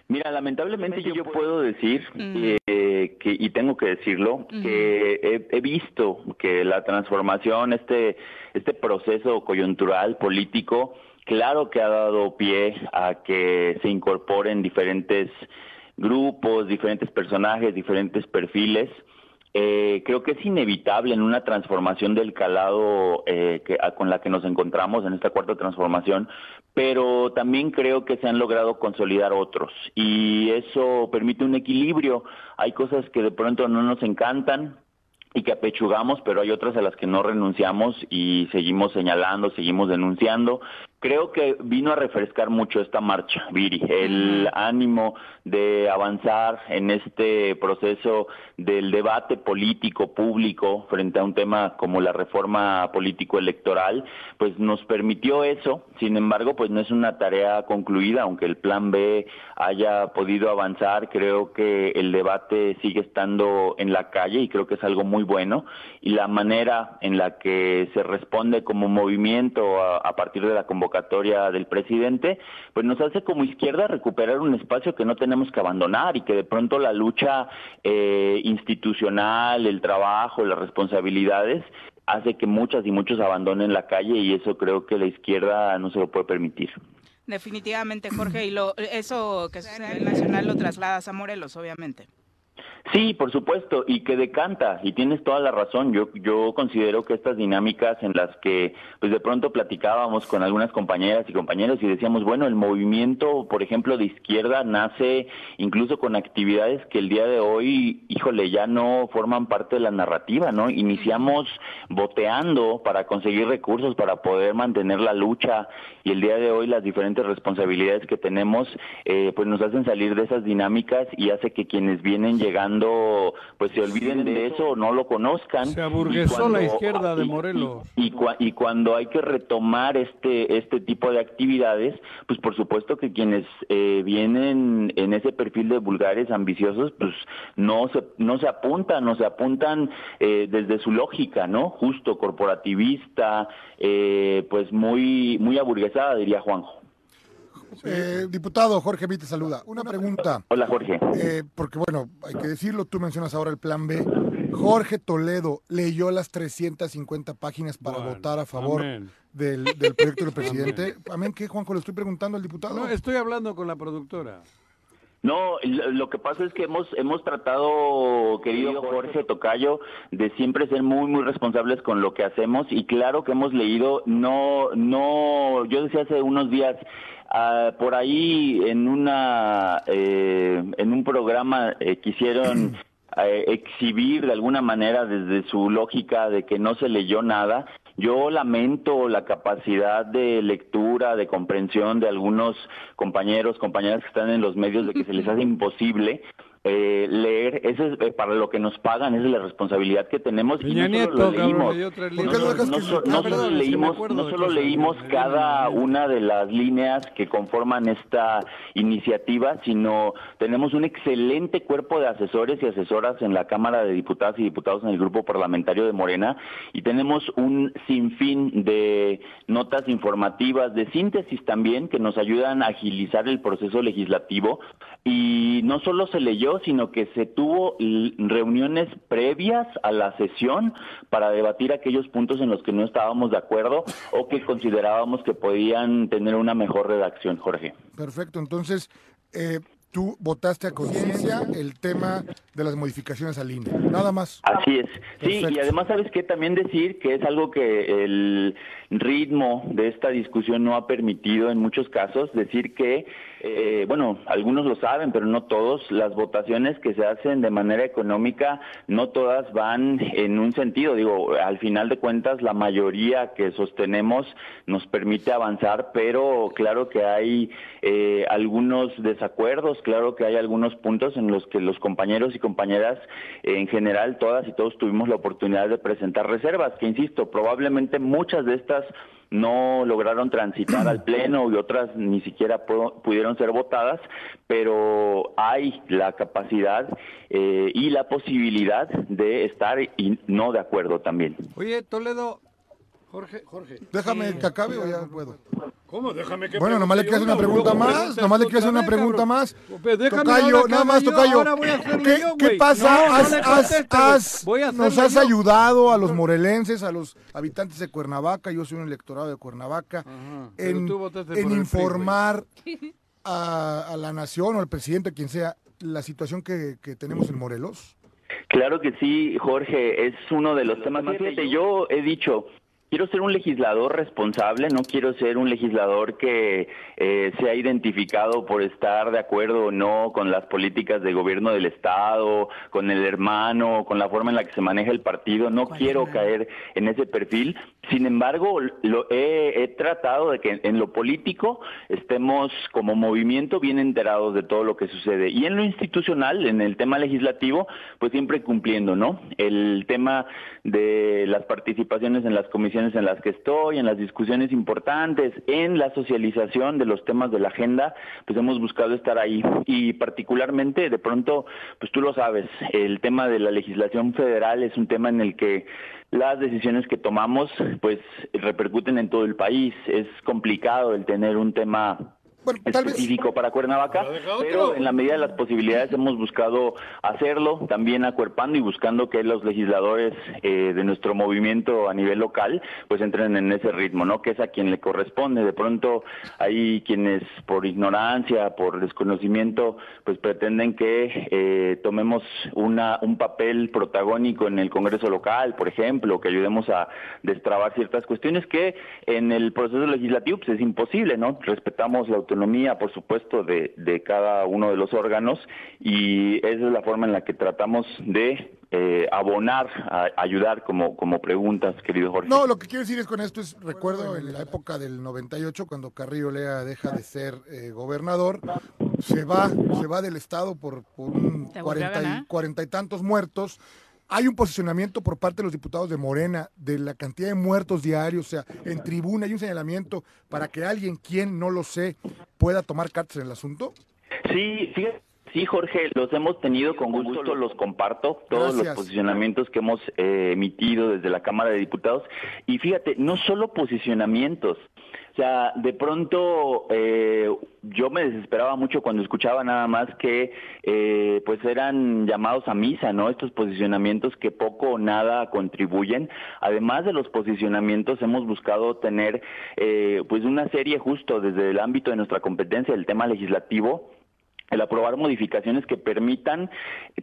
Mira, lamentablemente yo, puedo decir que, y tengo que decirlo, que he, visto que la transformación, este, este proceso coyuntural político, claro que ha dado pie a que se incorporen diferentes grupos, diferentes personajes, diferentes perfiles. Eh, creo que es inevitable en una transformación del calado eh, que, con la que nos encontramos en esta cuarta transformación, pero también creo que se han logrado consolidar otros y eso permite un equilibrio. Hay cosas que de pronto no nos encantan, y que apechugamos, pero hay otras a las que no renunciamos y seguimos señalando, seguimos denunciando creo que vino a refrescar mucho esta marcha, Viri, el ánimo de avanzar en este proceso del debate político público frente a un tema como la reforma político electoral, pues nos permitió eso. Sin embargo, pues no es una tarea concluida, aunque el plan B haya podido avanzar, creo que el debate sigue estando en la calle y creo que es algo muy bueno. Y la manera en la que se responde como movimiento a, a partir de la convocatoria del presidente, pues nos hace como izquierda recuperar un espacio que no tenemos que abandonar y que de pronto la lucha eh, institucional, el trabajo, las responsabilidades hace que muchas y muchos abandonen la calle y eso creo que la izquierda no se lo puede permitir. Definitivamente, Jorge, y lo, eso que sucede en Nacional lo trasladas a Morelos, obviamente. Sí, por supuesto, y que decanta, y tienes toda la razón. Yo, yo considero que estas dinámicas en las que, pues de pronto platicábamos con algunas compañeras y compañeros y decíamos, bueno, el movimiento, por ejemplo, de izquierda nace incluso con actividades que el día de hoy, híjole, ya no forman parte de la narrativa, ¿no? Iniciamos boteando para conseguir recursos para poder mantener la lucha y el día de hoy las diferentes responsabilidades que tenemos, eh, pues nos hacen salir de esas dinámicas y hace que quienes vienen llegando pues se olviden de eso, no lo conozcan. Se aburguesó la izquierda de Morelos. Y, y, cuando hay que retomar este, este tipo de actividades, pues por supuesto que quienes eh, vienen en ese perfil de vulgares ambiciosos, pues no se, no se apuntan, no se apuntan eh, desde su lógica, ¿no? Justo corporativista, eh, pues muy, muy aburguesada, diría Juanjo. Eh, diputado Jorge Vite saluda. Una pregunta. Hola Jorge. Eh, porque bueno, hay que decirlo, tú mencionas ahora el plan B. Jorge Toledo leyó las 350 páginas para votar a favor del, proyecto del presidente. Amén. ¿Qué, Juanjo? Le estoy preguntando al diputado. No, estoy hablando con la productora. No, lo que pasa es que hemos hemos tratado, querido Jorge Tocayo, de siempre ser muy muy responsables con lo que hacemos y claro que hemos leído, no no, yo decía hace unos días Ah, por ahí en una eh, en un programa eh, quisieron eh, exhibir de alguna manera desde su lógica de que no se leyó nada. Yo lamento la capacidad de lectura, de comprensión de algunos compañeros, compañeras que están en los medios de que se les hace imposible eh, leer, eso es eh, para lo que nos pagan, esa es la responsabilidad que tenemos y no solo leímos, no, solo leímos, no solo leímos cada una de las líneas que conforman esta iniciativa, sino tenemos un excelente cuerpo de asesores y asesoras en la Cámara de Diputadas y Diputados en el Grupo Parlamentario de Morena y tenemos un sinfín de notas informativas, de síntesis también, que nos ayudan a agilizar el proceso legislativo. Y no solo se leyó, sino que se tuvo reuniones previas a la sesión para debatir aquellos puntos en los que no estábamos de acuerdo o que considerábamos que podían tener una mejor redacción, Jorge. Perfecto, entonces eh, tú votaste a conciencia el tema de las modificaciones al INE, nada más. Así es. Sí, y además sabes que también decir que es algo que el ritmo de esta discusión no ha permitido en muchos casos, decir que eh, bueno, algunos lo saben, pero no todos, las votaciones que se hacen de manera económica, no todas van en un sentido. Digo, al final de cuentas, la mayoría que sostenemos nos permite avanzar, pero claro que hay eh, algunos desacuerdos, claro que hay algunos puntos en los que los compañeros y compañeras, en general, todas y todos tuvimos la oportunidad de presentar reservas, que insisto, probablemente muchas de estas no lograron transitar al Pleno y otras ni siquiera pudieron ser votadas, pero hay la capacidad eh, y la posibilidad de estar y no de acuerdo también. Oye, Toledo, Jorge, Jorge. Déjame que acabe o ya puedo. ¿Cómo? Déjame que Bueno, nomás le quiero hacer una pregunta más. Nomás le quiero hacer una pregunta más. Tocayo, nada más, Tocayo. ¿Qué, ¿Qué pasa? has, nos has ayudado a los morelenses, a los habitantes de Cuernavaca. Yo soy un electorado de Cuernavaca. en, en informar a, a, la nación o al presidente, quien sea, la situación que, que tenemos en Morelos. Claro que sí, Jorge, es uno de los temas. Fíjate, yo he dicho, quiero ser un legislador responsable, no quiero ser un legislador que eh, sea identificado por estar de acuerdo o no con las políticas de gobierno del Estado, con el hermano, con la forma en la que se maneja el partido. No quiero caer en ese perfil. Sin embargo, lo he, tratado de que en lo político estemos como movimiento bien enterados de todo lo que sucede. Y en lo institucional, en el tema legislativo, pues siempre cumpliendo, ¿no? El tema de las participaciones en las comisiones en las que estoy, en las discusiones importantes, en la socialización de los temas de la agenda, pues hemos buscado estar ahí. Y particularmente, de pronto, pues tú lo sabes, el tema de la legislación federal es un tema en el que las decisiones que tomamos pues repercuten en todo el país. Es complicado el tener un tema específico para Cuernavaca, pero en la medida de las posibilidades hemos buscado hacerlo, también acuerpando y buscando que los legisladores eh, de nuestro movimiento a nivel local pues entren en ese ritmo, ¿no? Que es a quien le corresponde. De pronto hay quienes por ignorancia, por desconocimiento, pues pretenden que eh, tomemos una, un papel protagónico en el Congreso local, por ejemplo, que ayudemos a destrabar ciertas cuestiones que en el proceso legislativo pues es imposible, ¿no? Respetamos la autoridad autonomía, por supuesto, de, de cada uno de los órganos y esa es la forma en la que tratamos de eh, abonar, a, ayudar como, como preguntas, querido Jorge. No, lo que quiero decir es con esto es, recuerdo en la época del 98, cuando Carrillo Lea deja de ser eh, gobernador, se va, se va del Estado por, por un cuarenta y tantos muertos, hay un posicionamiento por parte de los diputados de Morena de la cantidad de muertos diarios, o sea, en tribuna hay un señalamiento para que alguien, quien no lo sé, pueda tomar cartas en el asunto. Sí, Sí, Jorge, los hemos tenido con gusto, los comparto, todos los posicionamientos que hemos eh, emitido desde la Cámara de Diputados. Y fíjate, no solo posicionamientos, o sea, de pronto eh, yo me desesperaba mucho cuando escuchaba nada más que eh, pues eran llamados a misa, ¿no? Estos posicionamientos que poco o nada contribuyen. Además de los posicionamientos hemos buscado tener eh, pues una serie justo desde el ámbito de nuestra competencia, el tema legislativo, el aprobar modificaciones que permitan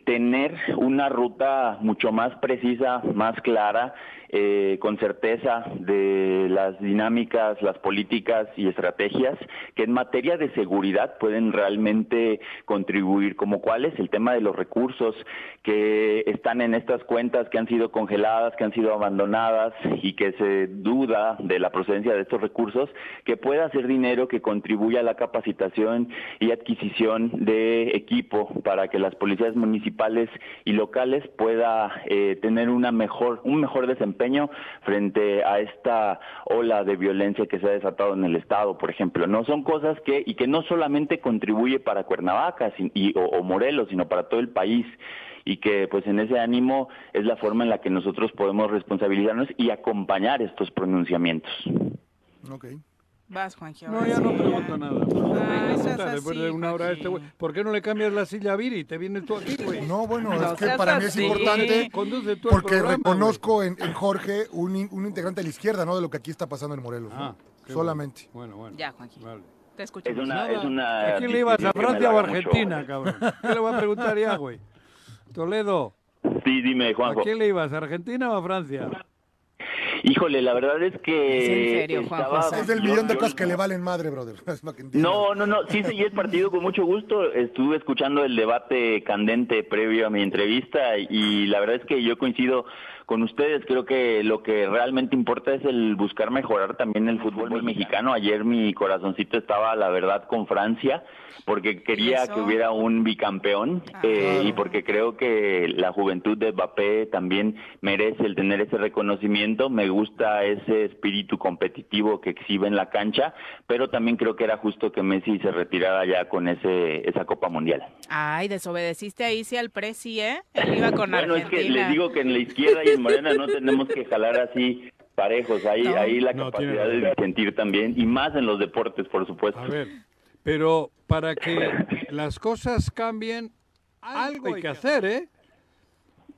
tener una ruta mucho más precisa, más clara eh, con certeza de las dinámicas, las políticas y estrategias que en materia de seguridad pueden realmente contribuir, como cuáles el tema de los recursos que están en estas cuentas que han sido congeladas, que han sido abandonadas y que se duda de la procedencia de estos recursos, que pueda ser dinero que contribuya a la capacitación y adquisición de equipo para que las policías municipales y locales pueda eh, tener una mejor, un mejor desempeño frente a esta ola de violencia que se ha desatado en el Estado, por ejemplo. No son cosas que, y que no solamente contribuye para Cuernavaca y, o, Morelos, sino para todo el país y que pues en ese ánimo es la forma en la que nosotros podemos responsabilizarnos y acompañar estos pronunciamientos. Ok. Vas, Juanji. No, ya sí. no pregunto nada. Así, de una hora a este güey. ¿Por qué no le cambias la silla a Viri y te vienes tú aquí, güey? No, bueno, No es que para mí es importante Conduce tú el porque programa, reconozco en, en Jorge un, un integrante de la izquierda, ¿no? De lo que aquí está pasando en Morelos. Ah, Solamente. Bueno, bueno. Ya, Juanji. Vale. Te escucho. Es una, Nada. es una ¿A quién le ibas? ¿A Francia o a mucho. Argentina, cabrón? ¿Qué le voy a preguntar ya, güey? Toledo, Sí, dime, ¿a Juanjo. quién le ibas? ¿A Argentina o a Francia? Híjole, la verdad es que... Es en serio, Juan estaba- José. Es del millón de cosas que le valen madre, brother. No, no, no, sí seguí el partido con mucho gusto. Estuve escuchando el debate candente previo a mi entrevista y la verdad es que yo coincido con ustedes. Creo que lo que realmente importa es el buscar mejorar también el fútbol mexicano. Ayer mi corazoncito estaba, la verdad, con Francia porque quería eso? que hubiera un bicampeón Ah. eh, y porque creo que la juventud de Mbappé también merece el tener ese reconocimiento. Me gusta ese espíritu competitivo que exhibe en la cancha, pero también creo que era justo que Messi se retirara ya con ese esa Copa Mundial. Ay, desobedeciste ahí sí al Presi, ¿eh? Él iba con bueno, es Argentina. que les digo que en la izquierda y Morena no tenemos que jalar así parejos. Hay, No. hay la No, capacidad de sentir también, y más en los deportes, por supuesto. A ver, pero para que las cosas cambien, algo hay que hacer, ¿eh?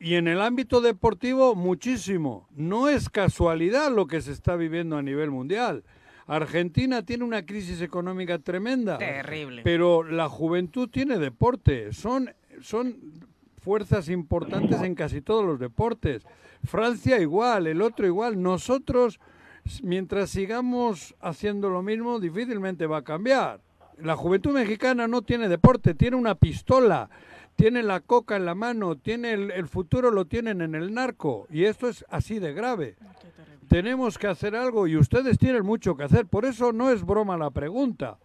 Y en el ámbito deportivo, muchísimo. No es casualidad lo que se está viviendo a nivel mundial. Argentina tiene una crisis económica tremenda. Terrible. Pero la juventud tiene deporte. Son, son fuerzas importantes en casi todos los deportes. Francia igual, el otro igual. Nosotros, mientras sigamos haciendo lo mismo, difícilmente va a cambiar. La juventud mexicana no tiene deporte, tiene una pistola, tiene la coca en la mano, tiene el, el futuro lo tienen en el narco. Y esto es así de grave. Tenemos que hacer algo y ustedes tienen mucho que hacer. Por eso no es broma la pregunta.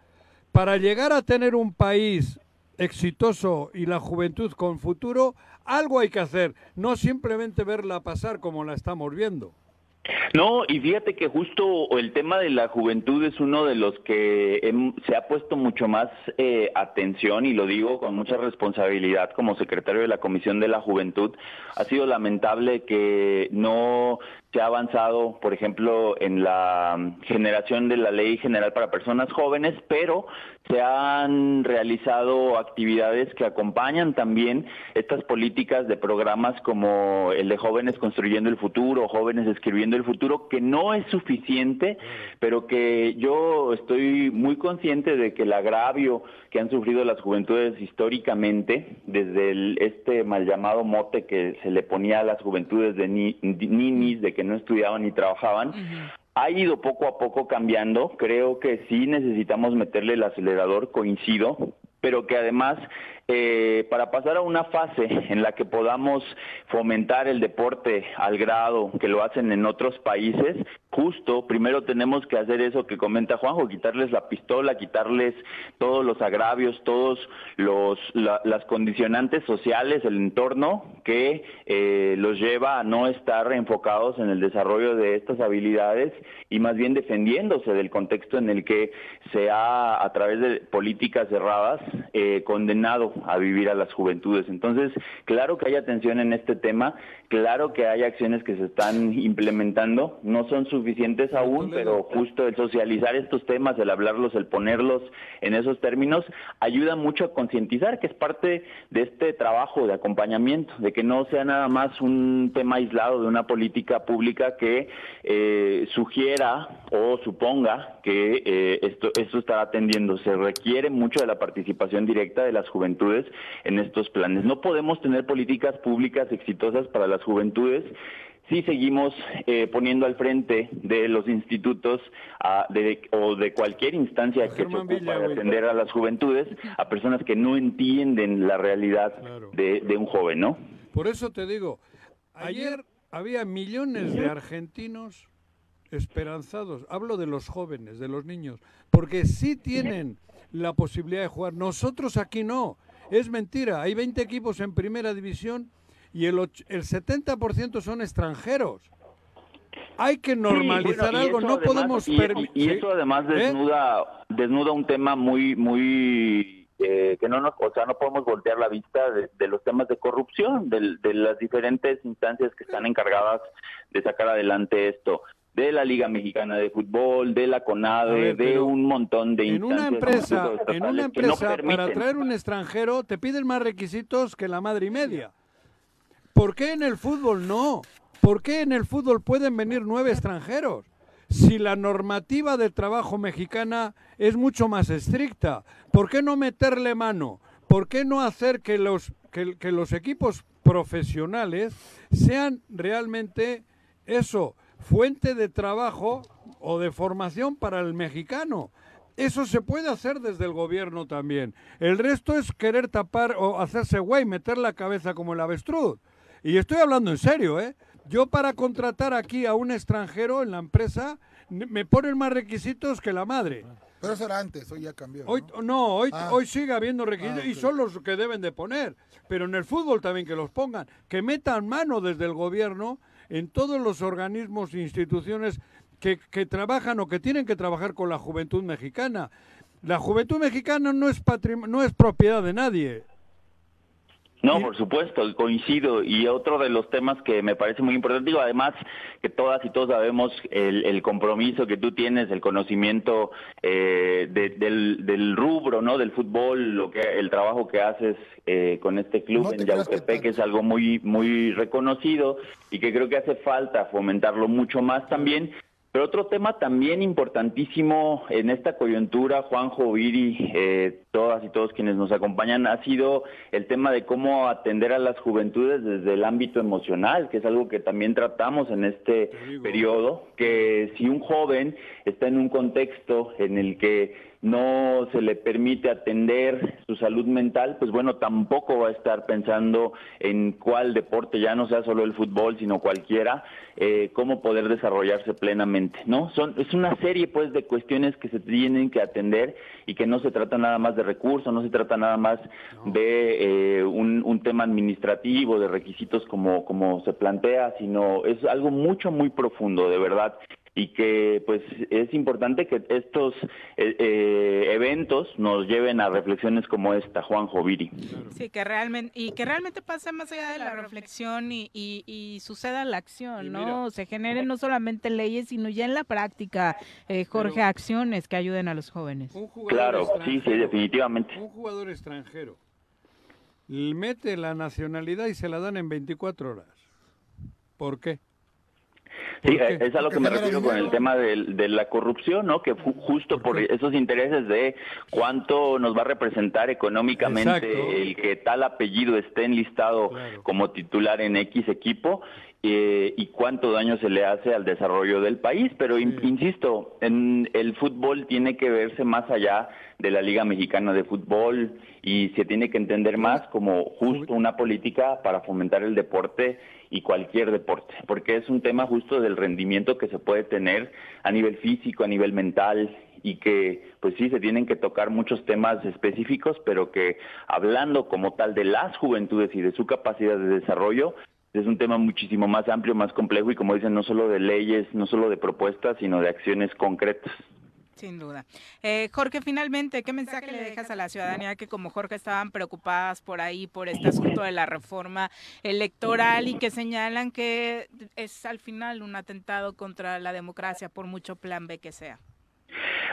Para llegar a tener un país exitoso y la juventud con futuro, algo hay que hacer, no simplemente verla pasar como la estamos viendo. No, y fíjate que justo el tema de la juventud es uno de los que hem- se ha puesto mucho más eh, atención y lo digo con mucha responsabilidad como secretario de la Comisión de la Juventud. Ha sido lamentable que no se ha avanzado, por ejemplo, en la generación de la Ley General para Personas Jóvenes, pero se han realizado actividades que acompañan también estas políticas de programas como el de Jóvenes Construyendo el Futuro, Jóvenes Escribiendo el Futuro, que no es suficiente, pero que yo estoy muy consciente de que el agravio que han sufrido las juventudes históricamente, desde el- este mal llamado mote que se le ponía a las juventudes de ni- ninis, de no estudiaban ni trabajaban, ha ido poco a poco cambiando. Creo que sí necesitamos meterle el acelerador, coincido, pero que además eh, para pasar a una fase en la que podamos fomentar el deporte al grado que lo hacen en otros países, justo primero tenemos que hacer eso que comenta Juanjo, quitarles la pistola, quitarles todos los agravios, todos los la- las condicionantes sociales, el entorno que eh, los lleva a no estar enfocados en el desarrollo de estas habilidades y más bien defendiéndose del contexto en el que se ha a través de políticas cerradas eh, condenado a vivir a las juventudes. Entonces, claro que hay atención en este tema, claro que hay acciones que se están implementando, no son suficientes aún, pero justo el socializar estos temas, el hablarlos, el ponerlos en esos términos, ayuda mucho a concientizar que es parte de este trabajo de acompañamiento, de que no sea nada más un tema aislado de una política pública que eh, sugiera o suponga que eh, esto, esto estará atendiendo. Se requiere mucho de la participación directa de las juventudes en estos planes. No podemos tener políticas públicas exitosas para las juventudes si seguimos eh, poniendo al frente de los institutos de- o de cualquier instancia que se ocupa de atender a las juventudes a personas que no entienden la realidad Claro. de, de un joven, ¿no? Por eso te digo, ayer había millones de argentinos esperanzados. Hablo de los jóvenes, de los niños, porque sí tienen la posibilidad de jugar. Nosotros aquí no. Es mentira. Hay 20 equipos en primera división y el, el 70% son extranjeros. Hay que normalizar Sí, bueno, y algo. No además- podemos y, permi- y- eso además ¿Eh? desnuda desnuda un tema muy muy eh, que no nos o sea no podemos voltear la vista de, de los temas de corrupción del- de, las diferentes instancias que están encargadas de sacar adelante esto de la Liga Mexicana de Fútbol, de la CONADE, de un montón de en una empresa, en una empresa para traer un extranjero te piden más requisitos que la madre y media. ¿Por qué en el fútbol no? ¿Por qué en el fútbol pueden venir nueve extranjeros? Si la normativa de trabajo mexicana es mucho más estricta, ¿por qué no meterle mano? ¿Por qué no hacer que los, que, los equipos profesionales sean realmente eso, fuente de trabajo o de formación para el mexicano. Eso se puede hacer desde el gobierno también. El resto es querer tapar o hacerse güey, meter la cabeza como el avestruz. Y estoy hablando en serio, ¿eh? Yo para contratar aquí a un extranjero en la empresa me ponen más requisitos que la madre. Pero eso era antes, hoy ya cambió. ¿no? Hoy, no, hoy, ah. hoy sigue habiendo requisitos ah, y son los que deben de poner. Pero en el fútbol también que los pongan, que metan mano desde el gobierno en todos los organismos e instituciones que, que trabajan o que tienen que trabajar con la juventud mexicana. La juventud mexicana no es, no es propiedad de nadie. No, por supuesto, coincido. Y otro de los temas que me parece muy importante, digo, además que todas y todos sabemos el, compromiso que tú tienes, el conocimiento eh, del, rubro, ¿no? Del fútbol, lo que el trabajo que haces eh, con este club en Yautepec, que es algo muy muy reconocido y que creo que hace falta fomentarlo mucho más también. Pero otro tema también importantísimo en esta coyuntura, Juanjo, Viri, eh, todas y todos quienes nos acompañan, ha sido el tema de cómo atender a las juventudes desde el ámbito emocional, que es algo que también tratamos en este periodo, que si un joven está en un contexto en el que no se le permite atender su salud mental, pues bueno, tampoco va a estar pensando en cuál deporte, ya no sea solo el fútbol, sino cualquiera, eh, cómo poder desarrollarse plenamente, ¿no? Son, es una serie, pues, de cuestiones que se tienen que atender y que no se trata nada más de recursos, no se trata nada más de eh, un, un tema administrativo, de requisitos como, como se plantea, sino es algo mucho, muy profundo, de verdad y que pues es importante que estos eh, eh, eventos nos lleven a reflexiones como esta, Juan Joviri. Sí, que realmente, y que realmente pase más allá de la reflexión y, y, suceda la acción, ¿no? Se generen no solamente leyes, sino ya en la práctica, eh, Jorge, acciones que ayuden a los jóvenes. Claro, sí, sí, definitivamente. Un jugador extranjero mete la nacionalidad y se la dan en 24 horas. ¿Por qué? Sí, es a lo que me refiero con el tema de, la corrupción, ¿no? Que justo por esos intereses de cuánto nos va a representar económicamente el que tal apellido esté enlistado como titular en X equipo eh, y cuánto daño se le hace al desarrollo del país. Pero insisto, en el fútbol tiene que verse más allá de la Liga Mexicana de Fútbol y se tiene que entender más como justo una política para fomentar el deporte y cualquier deporte, porque es un tema justo del rendimiento que se puede tener a nivel físico, a nivel mental y que pues sí se tienen que tocar muchos temas específicos, pero que hablando como tal de las juventudes y de su capacidad de desarrollo, es un tema muchísimo más amplio, más complejo y como dicen, no solo de leyes, no solo de propuestas, sino de acciones concretas. Sin duda. Eh, Jorge, finalmente, ¿qué mensaje le dejas a la ciudadanía que como Jorge estaban preocupadas por ahí, por este asunto de la reforma electoral y que señalan que es al final un atentado contra la democracia por mucho plan B que sea?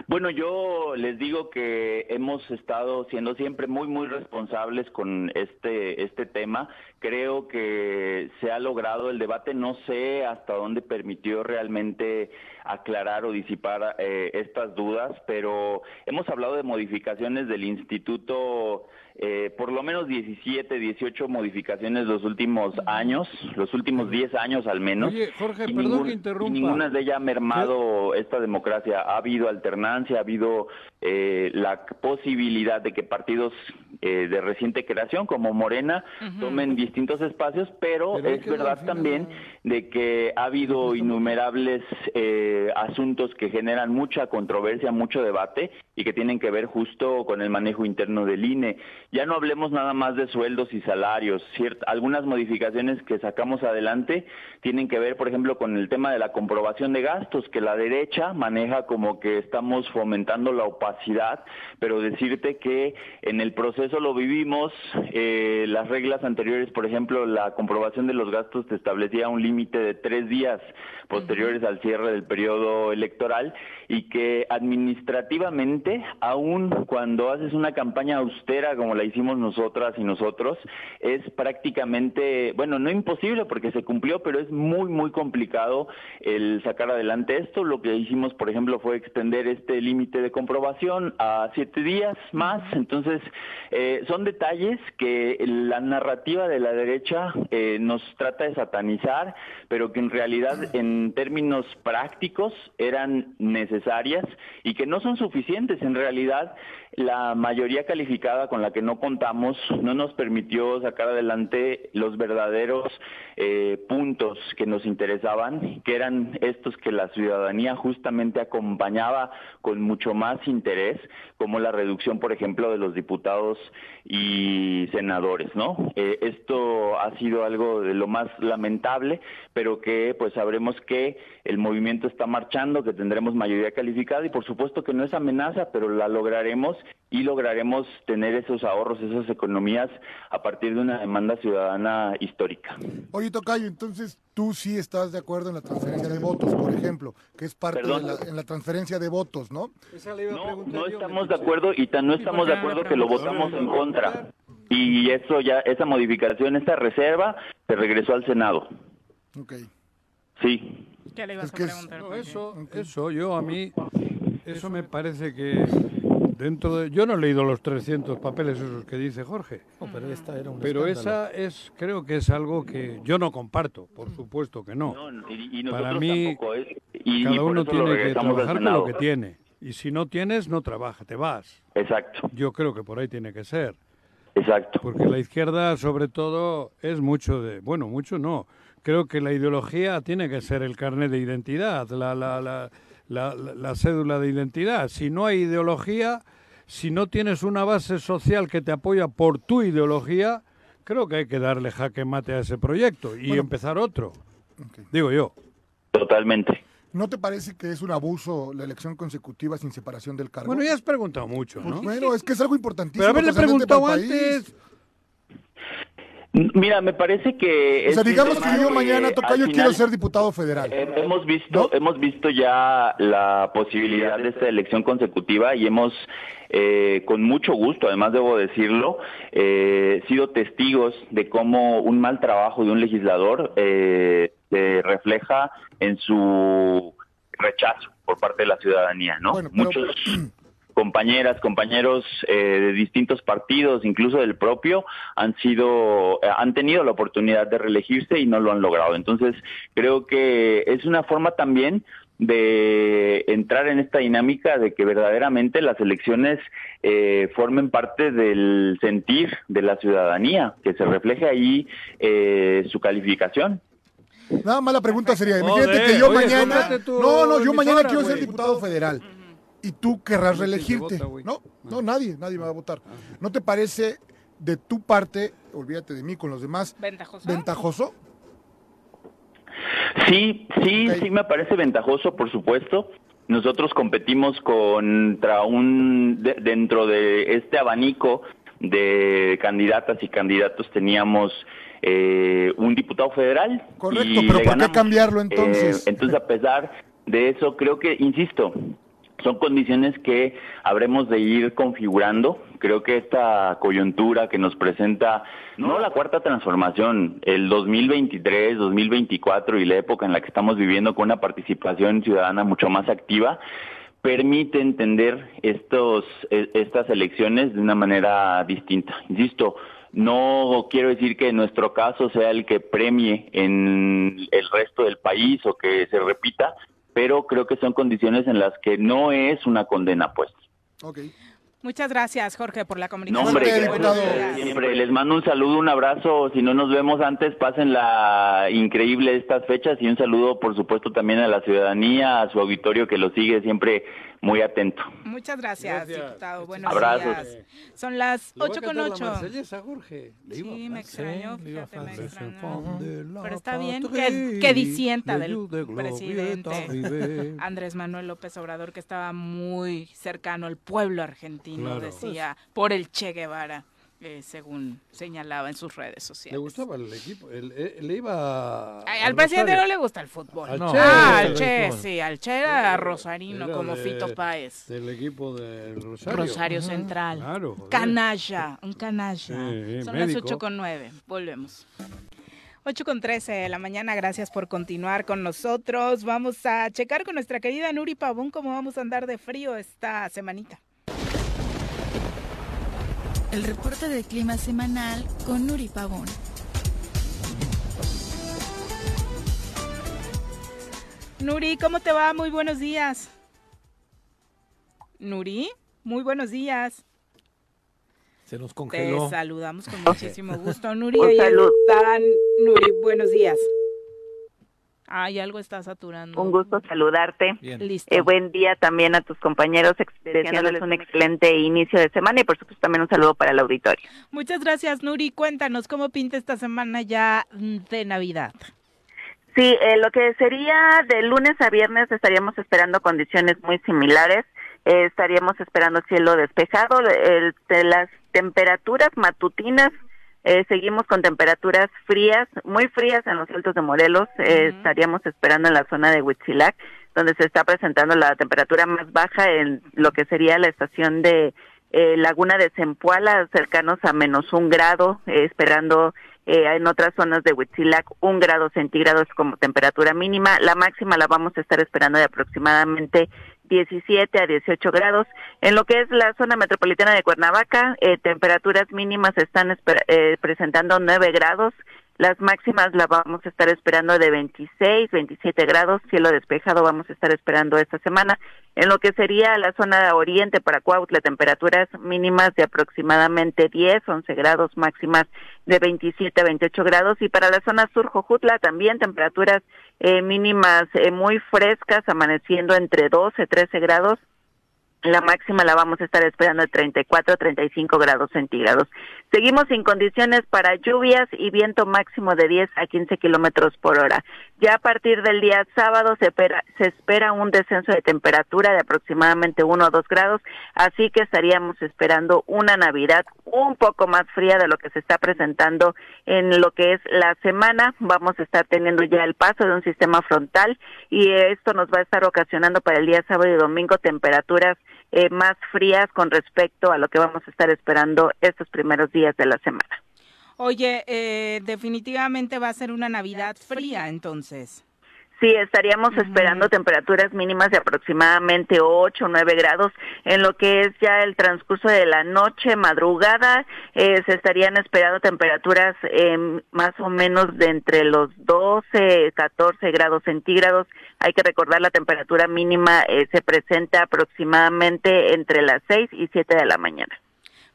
Bueno, yo les digo que hemos estado siendo siempre muy, muy responsables con este, este tema. Creo que se ha logrado el debate, no sé hasta dónde permitió realmente aclarar o disipar eh, estas dudas, pero hemos hablado de modificaciones del instituto eh, por lo menos 17, 18 modificaciones los últimos años, los últimos 10 años al menos. Oye, Jorge, perdón que interrumpa. ninguna de ellas ha mermado esta democracia. Ha habido ha habido eh, la posibilidad de que partidos eh, de reciente creación como Morena tomen distintos espacios, pero, es verdad también de que ha habido innumerables asuntos que generan mucha controversia, mucho debate y que tienen que ver justo con el manejo interno del INE. Ya no hablemos nada más de sueldos y salarios. algunas modificaciones que sacamos adelante tienen que ver, por ejemplo, con el tema de la comprobación de gastos, que la derecha maneja como que estamos estamos fomentando la opacidad, pero decirte que en el proceso lo vivimos, eh, las reglas anteriores, por ejemplo, la comprobación de los gastos te establecía un límite de tres días posteriores al cierre del periodo electoral y que administrativamente, aun cuando haces una campaña austera como la hicimos nosotras y nosotros, es prácticamente, bueno, no imposible porque se cumplió, pero es muy, muy complicado el sacar adelante esto. Lo que hicimos, por ejemplo, fue extender este límite de comprobación a siete días más. Entonces, eh, son detalles que la narrativa de la derecha eh, nos trata de satanizar, pero que en realidad en términos prácticos eran necesarias y que no son suficientes. En realidad, la mayoría calificada con la que no contamos no nos permitió sacar adelante los verdaderos eh, puntos que nos interesaban, que eran estos que la ciudadanía justamente acompañaba con mucho más interés, como la reducción, por ejemplo, de los diputados y senadores, ¿no? Eh, esto ha sido algo de lo más lamentable, pero que pues sabremos que el movimiento está marchando, que tendremos mayoría calificada y por supuesto que no es amenaza, pero la lograremos y lograremos tener esos ahorros, esas economías a partir de una demanda ciudadana histórica. Oye, Tocayo, entonces tú sí estás de acuerdo en la transferencia de votos, por ejemplo, que es parte de la, en la transferencia de votos, ¿no? No, no estamos de acuerdo y tan no estamos de acuerdo que lo votamos en contra. Y eso ya, esa modificación, esta reserva, se regresó al Senado. Ok. Sí. ¿Qué le ibas Es a es- preguntar? No, eso, eso, yo a mí, eso me parece que dentro de... Yo no he leído los 300 papeles esos que dice Jorge, No, pero esta era un pero escándalo. esa es, creo que es algo que yo no comparto, por supuesto que no. No, y, y Para mí, tampoco, ¿eh? Y, y Cada uno tiene que trabajar con lo que tiene. Y si no tienes, no trabaja, te vas. Exacto, Yo creo que por ahí tiene que ser. exacto. Porque la izquierda, sobre todo, es mucho de... Bueno, mucho no. Creo que la ideología tiene que ser el carnet de identidad, la, la, la, la, la- la cédula de identidad. Si no hay ideología, si no tienes una base social que te apoya por tu ideología, creo que hay que darle jaque mate a ese proyecto y Bueno. empezar otro. Digo yo. Totalmente. ¿No te parece que es un abuso la elección consecutiva sin separación del cargo? Bueno, ya has preguntado mucho, Pues ¿no? bueno, es que es algo importantísimo. Pero haberle preguntado antes. Mira, me parece que... O sea, digamos que yo mañana, Tocayo, quiero final, ser diputado federal. eh, Hemos visto, hemos visto ya la posibilidad de esta elección consecutiva y hemos, eh, con mucho gusto, además debo decirlo, eh, sido testigos de cómo un mal trabajo de un legislador eh, se refleja en su rechazo por parte de la ciudadanía, ¿no? Bueno, pero- Muchos compañeras, compañeros eh, de distintos partidos, incluso del propio, han sido, eh, han tenido la oportunidad de reelegirse y no lo han logrado. Entonces, creo que es una forma también de entrar en esta dinámica de que verdaderamente las elecciones eh, formen parte del sentir de la ciudadanía, que se refleje ahí eh, su calificación. Nada más la pregunta sería, imagínate que yo oye, mañana... No, no, yo mañana quiero ser diputado federal. Y tú querrás reelegirte. vota. No, no, nadie, nadie me va a votar. ¿No te parece de tu parte, olvídate de mí con los demás, ¿Ventajoso? ventajoso? Sí, sí, sí me parece ventajoso, por supuesto. Nosotros competimos contra un de- dentro de este abanico de candidatas y candidatos teníamos eh, un diputado federal. Correcto, y pero ¿por qué cambiarlo entonces? Eh, entonces, a pesar de eso, creo que, insisto, son condiciones que habremos de ir configurando. Creo que esta coyuntura que nos presenta, no la cuarta transformación, el 2023, 2024 y la época en la que estamos viviendo con una participación ciudadana mucho más activa, permite entender estos, e- estas elecciones de una manera distinta. Insisto, no quiero decir que nuestro caso sea el que premie en el resto del país o que se repita, pero creo que son condiciones en las que no es una condena, pues. Ok. Muchas gracias, Jorge, por la No, comunicación. hombre, diputado. días. siempre les mando un saludo, un abrazo. Si no nos vemos antes, pasen la increíble estas fechas y un saludo, por supuesto, también a la ciudadanía, a su auditorio que lo sigue siempre muy atento. Muchas gracias, Gracias. diputado. Buenos Abrazos. días. Son las ¿Le va a 8 con cantar la 8. Marsellesa, Jorge? Le iba Sí, a- me extrañó, fíjate, me extrañó. Pero está bien que, que disienta del presidente. Andrés Manuel López Obrador, que estaba muy cercano al pueblo argentino, Claro. decía, por el Che Guevara, eh, según señalaba en sus redes ¿Le sociales. gustaba el equipo? El- eh, le iba Ay, al presidente no Rosario. le gusta el fútbol. Al No, Che. ah, el al Che, sí, al Che era rosarino, Era como de- Fito Páez. Del equipo del Rosario. Rosario Central. Claro, joder. Canalla, un canalla. Sí, Son médico. las 8 con 9. Volvemos. 8 con 13 de la mañana, gracias por continuar con nosotros. Vamos a checar con nuestra querida Nuri Pavón cómo vamos a andar de frío esta semanita. El reporte del clima semanal con Nuri Pavón. Nuri, ¿cómo te va? Muy buenos días. Nuri, muy buenos días. Se nos Te congeló. saludamos con muchísimo gusto, Nuri. Un Nuri, buenos días. Ay, algo está saturando. Un gusto saludarte. Bien. Listo. Eh, buen día también a tus compañeros, deseándoles un excelente inicio de semana y por supuesto también un saludo para el auditorio. Muchas gracias, Nuri. Cuéntanos cómo pinta esta semana ya de Navidad. Sí, eh, lo que sería de lunes a viernes estaríamos esperando condiciones muy similares. Eh, estaríamos esperando cielo despejado. El- de las temperaturas matutinas, eh, seguimos con temperaturas frías, muy frías en los altos de Morelos. Eh. Estaríamos esperando en la zona de Huitzilac, donde se está presentando la temperatura más baja en lo que sería la estación de eh, Laguna de Zempoala, cercanos a menos un grado, eh, esperando eh, en otras zonas de Huitzilac un grado centígrados como temperatura mínima. La máxima la vamos a estar esperando de aproximadamente 17 a 18 grados. En lo que es la zona metropolitana de Cuernavaca, eh, temperaturas mínimas están eh, presentando 9 grados. Las máximas las vamos a estar esperando de 26, 27 grados, cielo despejado vamos a estar esperando esta semana. En lo que sería la zona oriente para Cuautla, temperaturas mínimas de aproximadamente 10, 11 grados, máximas de 27 a 28 grados. Y para la zona sur, Jojutla, también temperaturas eh, mínimas eh, muy frescas, amaneciendo entre 12 y 13 grados. La máxima la vamos a estar esperando de 34 a 35 grados centígrados. Seguimos sin condiciones para lluvias y viento máximo de 10 a 15 kilómetros por hora. Ya a partir del día sábado se espera, se espera un descenso de temperatura de aproximadamente 1 o 2 grados, así que estaríamos esperando una Navidad un poco más fría de lo que se está presentando en lo que es la semana. Vamos a estar teniendo ya el paso de un sistema frontal y esto nos va a estar ocasionando para el día sábado y domingo temperaturas eh, más frías con respecto a lo que vamos a estar esperando estos primeros días de la semana. Oye, eh, definitivamente va a ser una Navidad fría entonces. Sí, estaríamos esperando temperaturas mínimas de aproximadamente 8 o 9 grados en lo que es ya el transcurso de la noche, madrugada, eh, se estarían esperando temperaturas eh, más o menos de entre los 12, 14 grados centígrados. Hay que recordar la temperatura mínima eh, se presenta aproximadamente entre las 6 y 7 de la mañana.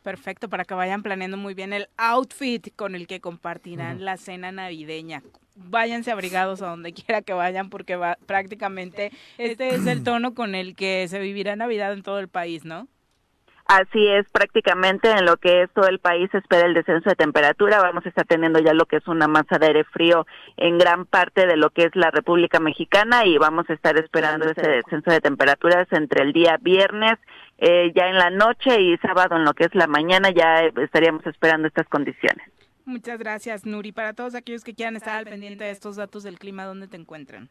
Perfecto, para que vayan planeando muy bien el outfit con el que compartirán la cena navideña. Váyanse abrigados a donde quiera que vayan porque va, prácticamente este es el tono con el que se vivirá Navidad en todo el país, ¿no? Así es, prácticamente en lo que es todo el país se espera el descenso de temperatura. Vamos a estar teniendo ya lo que es una masa de aire frío en gran parte de lo que es la República Mexicana y vamos a estar esperando ese descenso de temperaturas entre el día viernes, eh, ya en la noche y sábado en lo que es la mañana ya eh, estaríamos esperando estas condiciones. Muchas gracias, Nuri. Para todos aquellos que quieran estar al pendiente de estos datos del clima, ¿dónde te encuentran?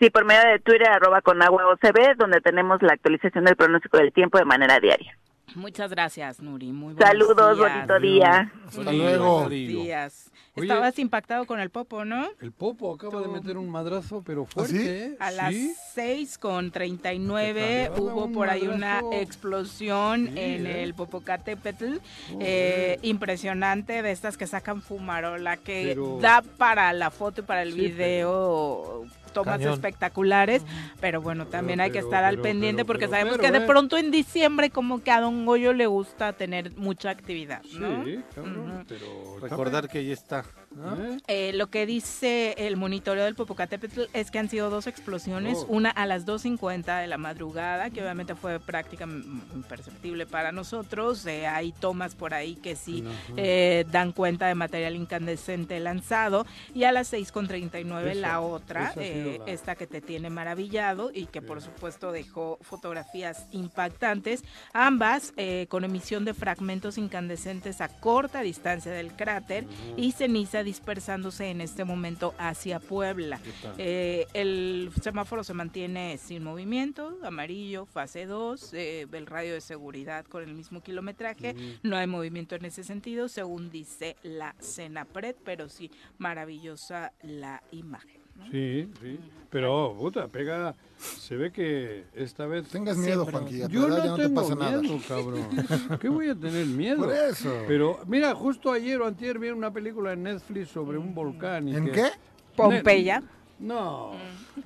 Sí, por medio de Twitter, arroba con agua OCB, donde tenemos la actualización del pronóstico del tiempo de manera diaria. Muchas gracias, Nuri. Muy Saludos, días. bonito día. Hasta luego. Buenos días. Oye. Estabas impactado con el popo, ¿no? El Popo acaba de meter un madrazo, pero fuerte. sí? ¿eh? A las Sí. 6 con 39 Llevaba hubo por ahí una explosión Sí, en ¿eh? el Popocatépetl, eh, impresionante de estas que sacan fumarola, que Pero- da para la foto y para el Sí, video tomas Cañón. espectaculares, pero bueno, también hay que pero, estar al pero, pendiente pero, porque pero, sabemos pero, que de ¿eh? pronto en diciembre como que a Don Goyo le gusta tener mucha actividad, ¿no? Sí, cabrón, pero... Recordar que ahí está Eh, lo que dice el monitoreo del Popocatépetl es que han sido dos explosiones, Oh. una a las 2.50 de la madrugada, que obviamente fue prácticamente imperceptible para nosotros. Eh, hay tomas por ahí que sí eh, dan cuenta de material incandescente lanzado. Y a las 6.39 Esa- la otra, eh, la- esta que te tiene maravillado y que por supuesto dejó fotografías impactantes, ambas eh, con emisión de fragmentos incandescentes a corta distancia del cráter y ceniza dispersándose en este momento hacia Puebla. Eh, el semáforo se mantiene sin movimiento, amarillo, fase 2, eh, el radio de seguridad con el mismo kilometraje, no hay movimiento en ese sentido, según dice la Senapred, pero sí, maravillosa la imagen. ¿No? Sí, sí. Pero, puta, pega. Se ve que esta vez. Tengas miedo, Juanqui, a tu Yo no ya no te tengo pasa nada. miedo, cabrón. ¿Qué voy a tener miedo? Por eso. Pero, mira, justo ayer o antier vi una película en Netflix sobre un volcán. y ¿En que- qué? Pompeya. No,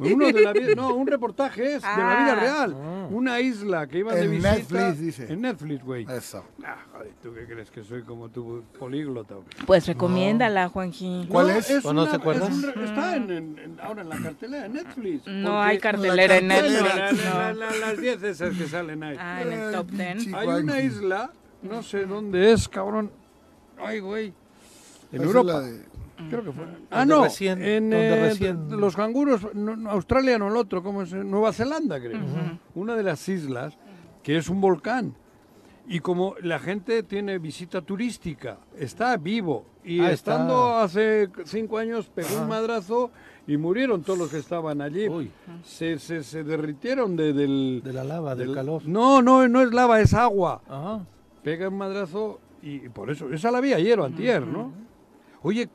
uno de la vida, no, un reportaje es de la vida Ah. real. Una isla que iban de En visita. Netflix, dice. En Netflix, güey. Eso. Ah, joder, ¿tú qué crees que soy como tu políglota? güey? Pues recomiéndala, Juanji. ¿Cuál No, es? ¿O no te acuerdas? es un está en, en- en- ahora en la cartelera de Netflix. No hay cartelera en Netflix. la- la- no. la- las 10 esas que salen ahí. Ah, en el top Eh, 10. sí. Hay una isla, no sé dónde es, cabrón. Ay, güey. En Esa es Europa. Creo que fue. Ah, no. recién- en donde eh, recién- los canguros, no, Australia no el otro, ¿cómo es? Nueva Zelanda, creo. Una de las islas que es un volcán. Y como la gente tiene visita turística, está vivo. Y Ah, estando está. hace cinco años pegó un madrazo y murieron todos los que estaban allí. Uy. Se, se, se derritieron de, del, De la lava, del calor. No, no, no es lava, es agua Ajá. pega un madrazo y por eso, esa la vi ayer o antier, ¿no? Oye,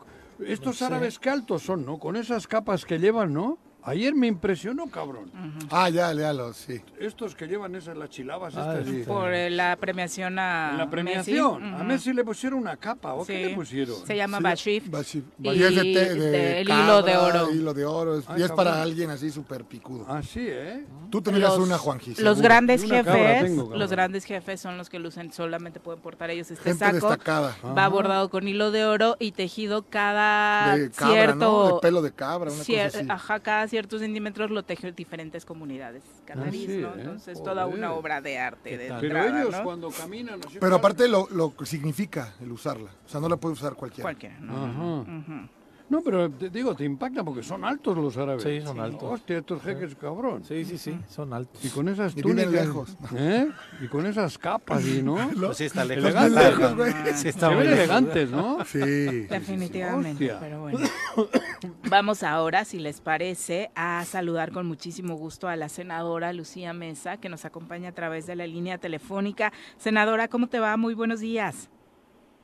estos árabes que altos son, ¿no? Con esas capas que llevan, ¿no? Ayer me impresionó, cabrón. Ah, ya, léalo, sí. Estos que llevan esas, las chilabas Ah, estas. sí. Por eh, la premiación a la Messi. premiación. A Ujú. Messi le pusieron una capa, ¿o qué Sí. le pusieron? Se llama Sí, Bashif. Bashif. Y Y es de, de de- el hilo de cabra, oro. Hilo de oro. Ay, y es cabrón. para alguien así súper picudo. Ah, sí, ¿eh? Tú tendrías Los- una, Juanji. Los seguro. grandes cabra jefes, tengo, los grandes jefes son los que lucen, solamente pueden portar ellos este Gente saco. destacada. Va bordado con hilo de oro y tejido cada De cabra, cierto ¿no? De pelo de cabra, una cier- cosa así. ajá, cada ciertos centímetros lo tejen diferentes comunidades canarias, sí, ¿no? ¿eh? Entonces toda una obra de arte de tal? Pero entrada, ellos ¿no? cuando caminan... así, Pero aparte lo, lo que significa el usarla. O sea, no la puede usar cualquiera. cualquiera, ¿no? Ajá. Ujú. No, pero te digo, te impacta porque son altos los árabes. Sí, son altos. Hostia, estos jeques, cabrón. Sí, sí, sí, son altos. Y con esas túnicas. lejos. ¿eh? Y con esas capas, ¿y no? Pues sí, está lejos. Elegantes. Está lejos, güey. Sí, está Se muy ven elegantes, ¿no? Sí. sí, Definitivamente, Hostia. pero bueno. Vamos ahora, si les parece, a saludar con muchísimo gusto a la senadora Lucía Mesa, que nos acompaña a través de la línea telefónica. Senadora, ¿cómo te va? Muy buenos días.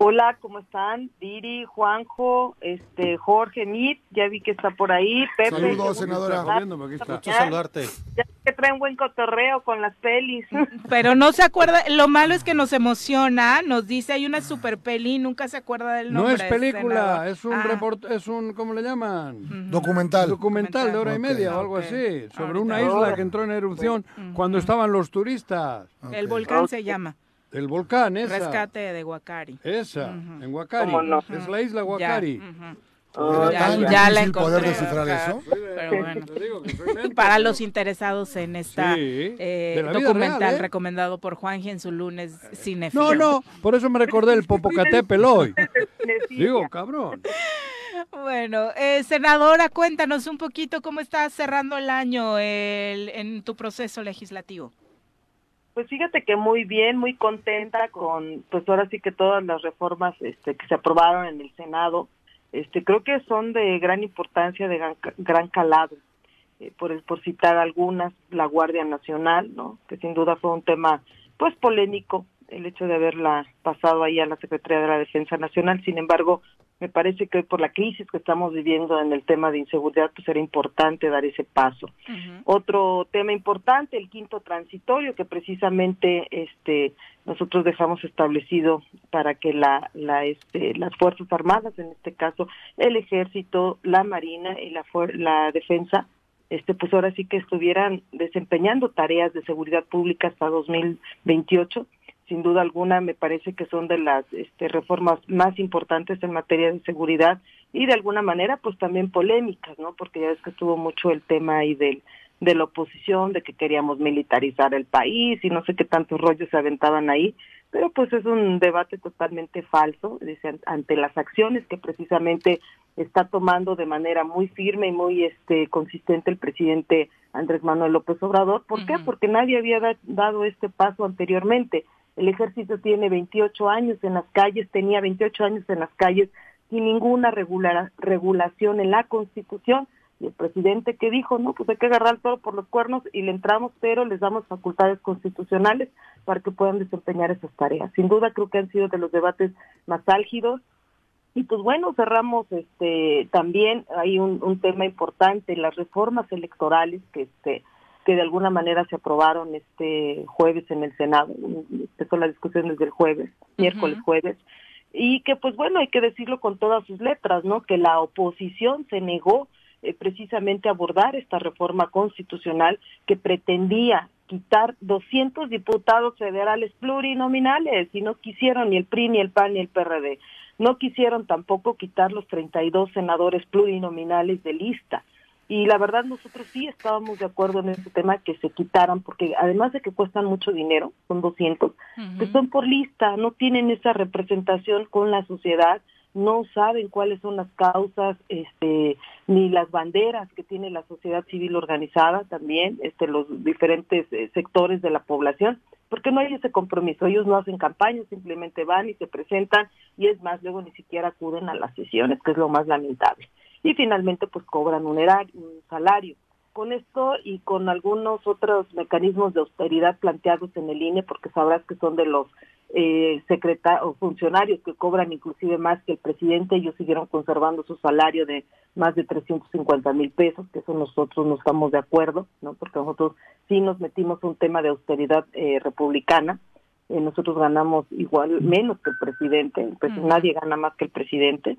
Hola, ¿cómo están? Diri, Juanjo, este, Jorge, Mit, ya vi que está por ahí, Pepe. Saludos, senadora. Gusto saludarte. Ya que traen buen cotorreo con las pelis. Pero no se acuerda, lo malo es que nos emociona, nos dice hay una super peli, nunca se acuerda del No nombre. es película, es un Ah, report, es un, ¿cómo le llaman? Documental. Documental de hora y media o algo así, sobre Ahorita. una isla que entró en erupción cuando estaban los turistas. El volcán se llama El volcán, esa. Rescate de Huacari. Esa, en Huacari. Es la isla Ya, Huacari. ujú. Era Ya, ya la poder encontré, descifrar ajá. eso. Pero bueno. Te digo que soy lento, Para pero- los interesados en esta Sí, eh, documental real, ¿eh? recomendado por Juanji en su lunes cinefilo. No, no, por eso me recordé el Popocatépetl hoy. Digo, cabrón. Bueno, eh, senadora, cuéntanos un poquito cómo estás cerrando el año el- en tu proceso legislativo. Pues fíjate que muy bien, muy contenta con, pues ahora sí que todas las reformas este, que se aprobaron en el Senado, este, creo que son de gran importancia, de gran, gran calado. Eh, por, por citar algunas, la Guardia Nacional, ¿no? que sin duda fue un tema pues polémico el hecho de haberla pasado ahí a la Secretaría de la Defensa Nacional. Sin embargo, me parece que hoy por la crisis que estamos viviendo en el tema de inseguridad, pues era importante dar ese paso. Otro tema importante, el quinto transitorio, que precisamente este nosotros dejamos establecido para que la, la este, las fuerzas armadas, en este caso el ejército, la marina y la fuer- la defensa, este pues ahora sí que estuvieran desempeñando tareas de seguridad pública hasta 2028 sin duda alguna me parece que son de las este, reformas más importantes en materia de seguridad y de alguna manera pues también polémicas, ¿no? Porque ya ves que estuvo mucho el tema ahí del de la oposición, de que queríamos militarizar el país y no sé qué tantos rollos se aventaban ahí, pero pues es un debate totalmente falso, dice, ante las acciones que precisamente está tomando de manera muy firme y muy este consistente el presidente Andrés Manuel López Obrador. ¿Por qué? Porque nadie había dado este paso anteriormente. El ejército tiene 28 años en las calles, tenía 28 años en las calles sin ninguna regulación en la Constitución y el presidente que dijo, no, pues hay que agarrar todo por los cuernos y le entramos, pero les damos facultades constitucionales para que puedan desempeñar esas tareas. Sin duda creo que han sido de los debates más álgidos. Y pues bueno, cerramos este también hay un, tema importante, las reformas electorales que este que de alguna manera se aprobaron este jueves en el Senado, empezó la discusión desde el jueves, miércoles jueves, y que pues bueno, hay que decirlo con todas sus letras, ¿no? Que la oposición se negó eh, precisamente abordar esta reforma constitucional que pretendía quitar 200 diputados federales plurinominales y no quisieron ni el PRI, ni el PAN, ni el PRD. No quisieron tampoco quitar los 32 senadores plurinominales de lista. Y la verdad nosotros sí estábamos de acuerdo en este tema que se quitaran, porque además de que cuestan mucho dinero, son 200, que son por lista, no tienen esa representación con la sociedad, no saben cuáles son las causas este ni las banderas que tiene la sociedad civil organizada también este los diferentes eh, sectores de la población porque no hay ese compromiso ellos no hacen campaña simplemente van y se presentan y es más luego ni siquiera acuden a las sesiones que es lo más lamentable y finalmente pues cobran un, erario, un salario con esto y con algunos otros mecanismos de austeridad planteados en el INE, porque sabrás que son de los eh, o funcionarios que cobran inclusive más que el presidente, ellos siguieron conservando su salario de más de 350 mil pesos, que eso nosotros no estamos de acuerdo, ¿no? porque nosotros sí nos metimos un tema de austeridad eh, republicana, eh, nosotros ganamos igual menos que el presidente, pues nadie gana más que el presidente,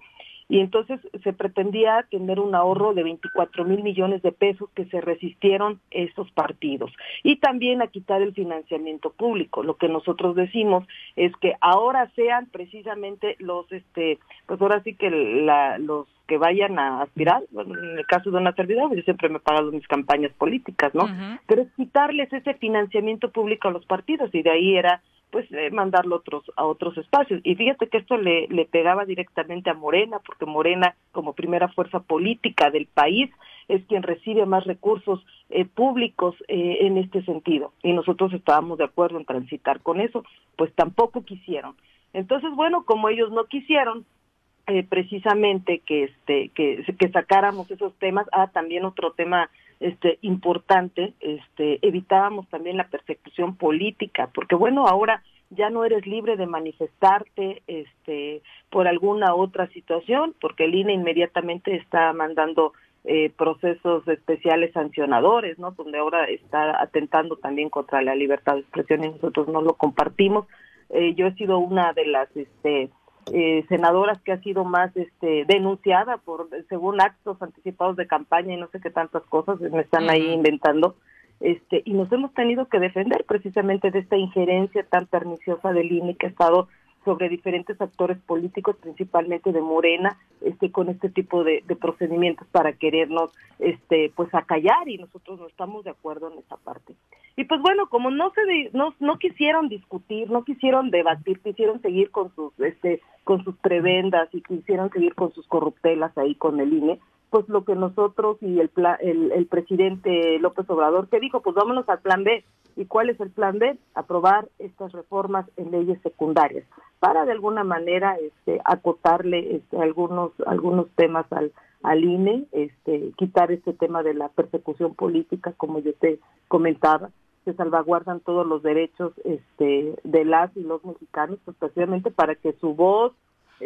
y entonces se pretendía tener un ahorro de 24 mil millones de pesos que se resistieron esos partidos y también a quitar el financiamiento público. Lo que nosotros decimos es que ahora sean precisamente los, este, pues ahora sí que la, los que vayan a aspirar, bueno, en el caso de una servidora, yo siempre me he pagado mis campañas políticas, ¿no? Pero es quitarles ese financiamiento público a los partidos y de ahí era pues eh, mandarlo a otros a otros espacios. Y fíjate que esto le, le pegaba directamente a Morena porque Morena como primera fuerza política del país es quien recibe más recursos eh, públicos eh, en este sentido. Y nosotros estábamos de acuerdo en transitar con eso pues tampoco quisieron. Entonces bueno como ellos no quisieron precisamente que este que, que sacáramos esos temas ah también otro tema este importante este evitábamos también la persecución política porque bueno ahora ya no eres libre de manifestarte este por alguna otra situación porque el INE inmediatamente está mandando eh, procesos especiales sancionadores no donde ahora está atentando también contra la libertad de expresión y nosotros no lo compartimos. Eh, yo he sido una de las este eh, senadoras que ha sido más este, denunciada por según actos anticipados de campaña y no sé qué tantas cosas me están ahí inventando este y nos hemos tenido que defender precisamente de esta injerencia tan perniciosa del INE que ha estado sobre diferentes actores políticos, principalmente de Morena, este, con este tipo de, procedimientos para querernos, este, pues acallar y nosotros no estamos de acuerdo en esa parte. Y pues bueno, como no se, no, no quisieron discutir, no quisieron debatir, quisieron seguir con sus, este, con sus prebendas y quisieron seguir con sus corruptelas ahí con el INE, pues lo que nosotros y el, el, el presidente López Obrador que dijo, pues vámonos al plan B. ¿Y cuál es el plan B? Aprobar estas reformas en leyes secundarias para de alguna manera este, acotarle este, algunos algunos temas al, al INE, este, quitar este tema de la persecución política, como yo te comentaba, se salvaguardan todos los derechos este, de las y los mexicanos, especialmente pues, para que su voz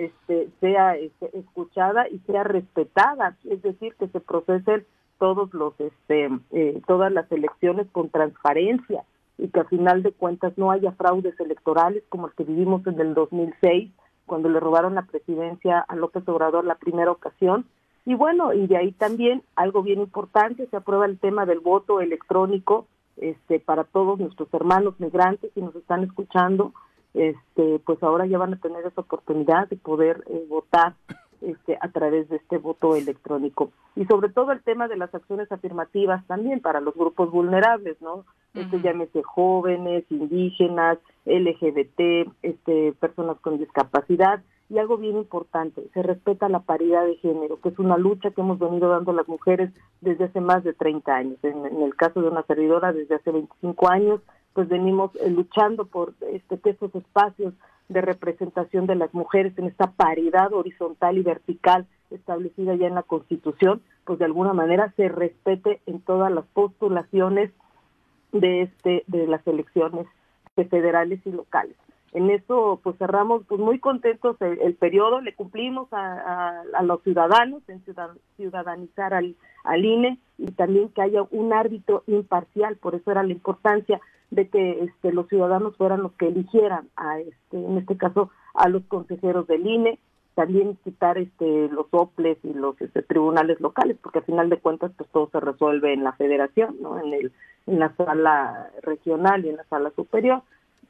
este, sea este, escuchada y sea respetada, es decir, que se procesen todos los, este, eh, todas las elecciones con transparencia y que a final de cuentas no haya fraudes electorales como el que vivimos en el 2006, cuando le robaron la presidencia a López Obrador la primera ocasión. Y bueno, y de ahí también algo bien importante, se aprueba el tema del voto electrónico este, para todos nuestros hermanos migrantes que nos están escuchando, este, pues ahora ya van a tener esa oportunidad de poder eh, votar este, a través de este voto electrónico. Y sobre todo el tema de las acciones afirmativas también para los grupos vulnerables, ¿no? Este, llámese jóvenes, indígenas, LGBT, este, personas con discapacidad. Y algo bien importante, se respeta la paridad de género, que es una lucha que hemos venido dando las mujeres desde hace más de 30 años. En, en el caso de una servidora, desde hace 25 años, pues venimos eh, luchando por este, que estos espacios de representación de las mujeres en esta paridad horizontal y vertical establecida ya en la Constitución, pues de alguna manera se respete en todas las postulaciones de este de las elecciones federales y locales. En eso pues cerramos pues muy contentos el, periodo, le cumplimos a, a, a los ciudadanos en ciudad, ciudadanizar al, al INE y también que haya un árbitro imparcial, por eso era la importancia de que este, los ciudadanos fueran los que eligieran a este, en este caso a los consejeros del INE, también quitar este los OPLES y los este, tribunales locales, porque al final de cuentas pues todo se resuelve en la federación, ¿no? En el en la sala regional y en la sala superior,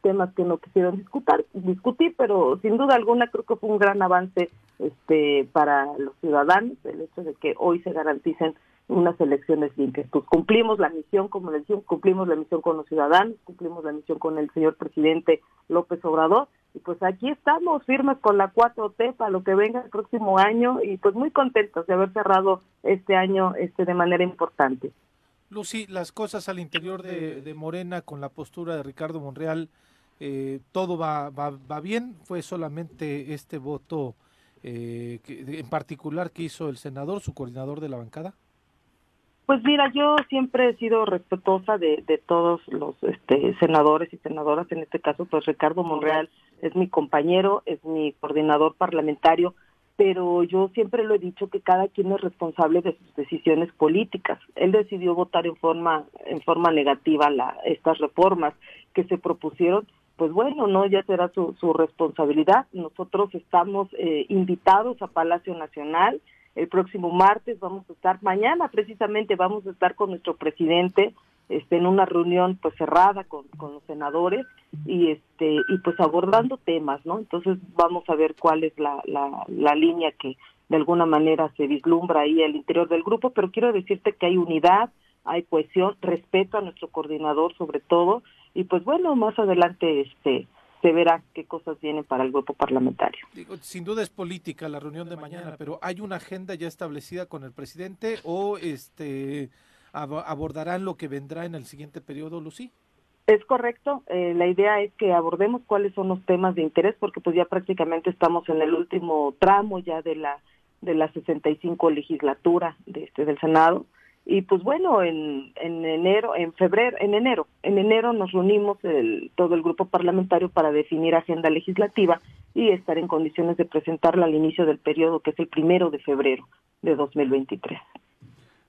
temas que no quisieron discutir, discutir, pero sin duda alguna creo que fue un gran avance este para los ciudadanos el hecho de que hoy se garanticen unas elecciones limpias. Pues cumplimos la misión, como le decía, cumplimos la misión con los ciudadanos, cumplimos la misión con el señor presidente López Obrador, y pues aquí estamos firmes con la 4T para lo que venga el próximo año, y pues muy contentos de haber cerrado este año este de manera importante. Lucy, las cosas al interior de, de Morena con la postura de Ricardo Monreal, eh, todo va, va, va, bien, fue solamente este voto eh, que, en particular que hizo el senador, su coordinador de la bancada. Pues mira, yo siempre he sido respetuosa de, de todos los este, senadores y senadoras, en este caso, pues Ricardo Monreal es mi compañero, es mi coordinador parlamentario, pero yo siempre lo he dicho que cada quien es responsable de sus decisiones políticas. Él decidió votar en forma en forma negativa la, estas reformas que se propusieron. Pues bueno, no ya será su, su responsabilidad. Nosotros estamos eh, invitados a Palacio Nacional el próximo martes vamos a estar mañana precisamente vamos a estar con nuestro presidente este en una reunión pues cerrada con, con los senadores y este y pues abordando temas no entonces vamos a ver cuál es la, la, la línea que de alguna manera se vislumbra ahí al interior del grupo pero quiero decirte que hay unidad hay cohesión respeto a nuestro coordinador sobre todo y pues bueno más adelante este se verá qué cosas vienen para el grupo parlamentario. Digo, sin duda es política la reunión de mañana, pero ¿hay una agenda ya establecida con el presidente o este ab abordarán lo que vendrá en el siguiente periodo, Lucy? Es correcto, eh, la idea es que abordemos cuáles son los temas de interés, porque pues ya prácticamente estamos en el último tramo ya de la de la 65 legislatura de este del Senado y pues bueno en, en enero en febrero en enero en enero nos reunimos el, todo el grupo parlamentario para definir agenda legislativa y estar en condiciones de presentarla al inicio del periodo que es el primero de febrero de 2023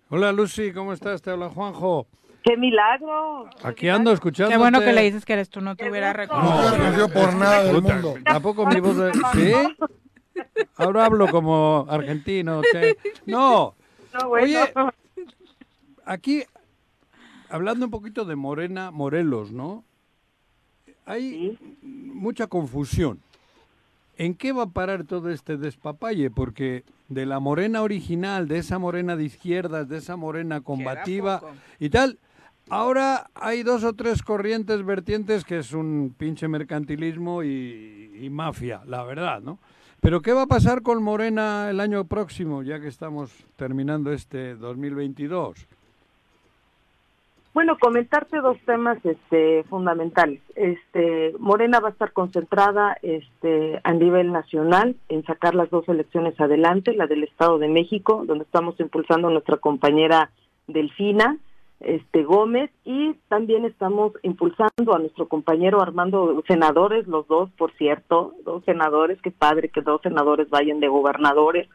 hola Lucy cómo estás te habla Juanjo ¡Qué milagro! Aquí ando escuchando. Qué bueno que le dices que eres tú, no te hubiera reconocido. No, por nada del mundo. Tampoco mi voz. De... ¿Sí? Ahora hablo como argentino. ¿qué? No. no bueno. Oye, aquí, hablando un poquito de Morena, Morelos, ¿no? Hay ¿Sí? mucha confusión. ¿En qué va a parar todo este despapalle? Porque de la morena original, de esa morena de izquierdas, de esa morena combativa y tal, ahora hay dos o tres corrientes vertientes que es un pinche mercantilismo y, y mafia, la verdad, ¿no? Pero ¿qué va a pasar con Morena el año próximo, ya que estamos terminando este 2022? Bueno, comentarte dos temas este, fundamentales. Este, Morena va a estar concentrada este, a nivel nacional en sacar las dos elecciones adelante, la del Estado de México, donde estamos impulsando a nuestra compañera Delfina este, Gómez, y también estamos impulsando a nuestro compañero Armando, senadores, los dos, por cierto, dos senadores, qué padre que dos senadores vayan de gobernadores,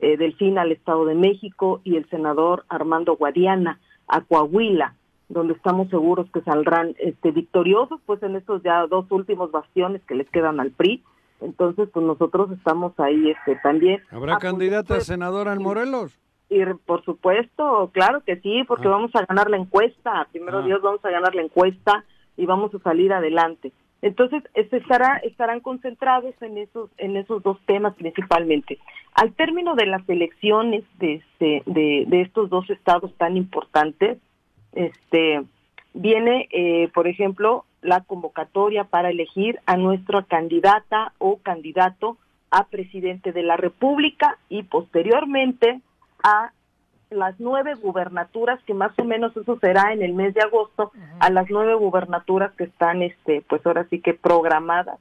eh, Delfina al Estado de México y el senador Armando Guadiana a Coahuila donde estamos seguros que saldrán este victoriosos pues en estos ya dos últimos bastiones que les quedan al PRI. Entonces, pues nosotros estamos ahí este también. ¿Habrá candidata a senadora en Morelos? Y por supuesto, claro que sí, porque ah. vamos a ganar la encuesta. Primero ah. Dios, vamos a ganar la encuesta y vamos a salir adelante. Entonces, se estará, estarán concentrados en esos, en esos dos temas principalmente. Al término de las elecciones de, este, de, de estos dos estados tan importantes, este, viene, eh, por ejemplo, la convocatoria para elegir a nuestra candidata o candidato a presidente de la República y posteriormente a las nueve gubernaturas, que más o menos eso será en el mes de agosto, a las nueve gubernaturas que están, este, pues ahora sí que programadas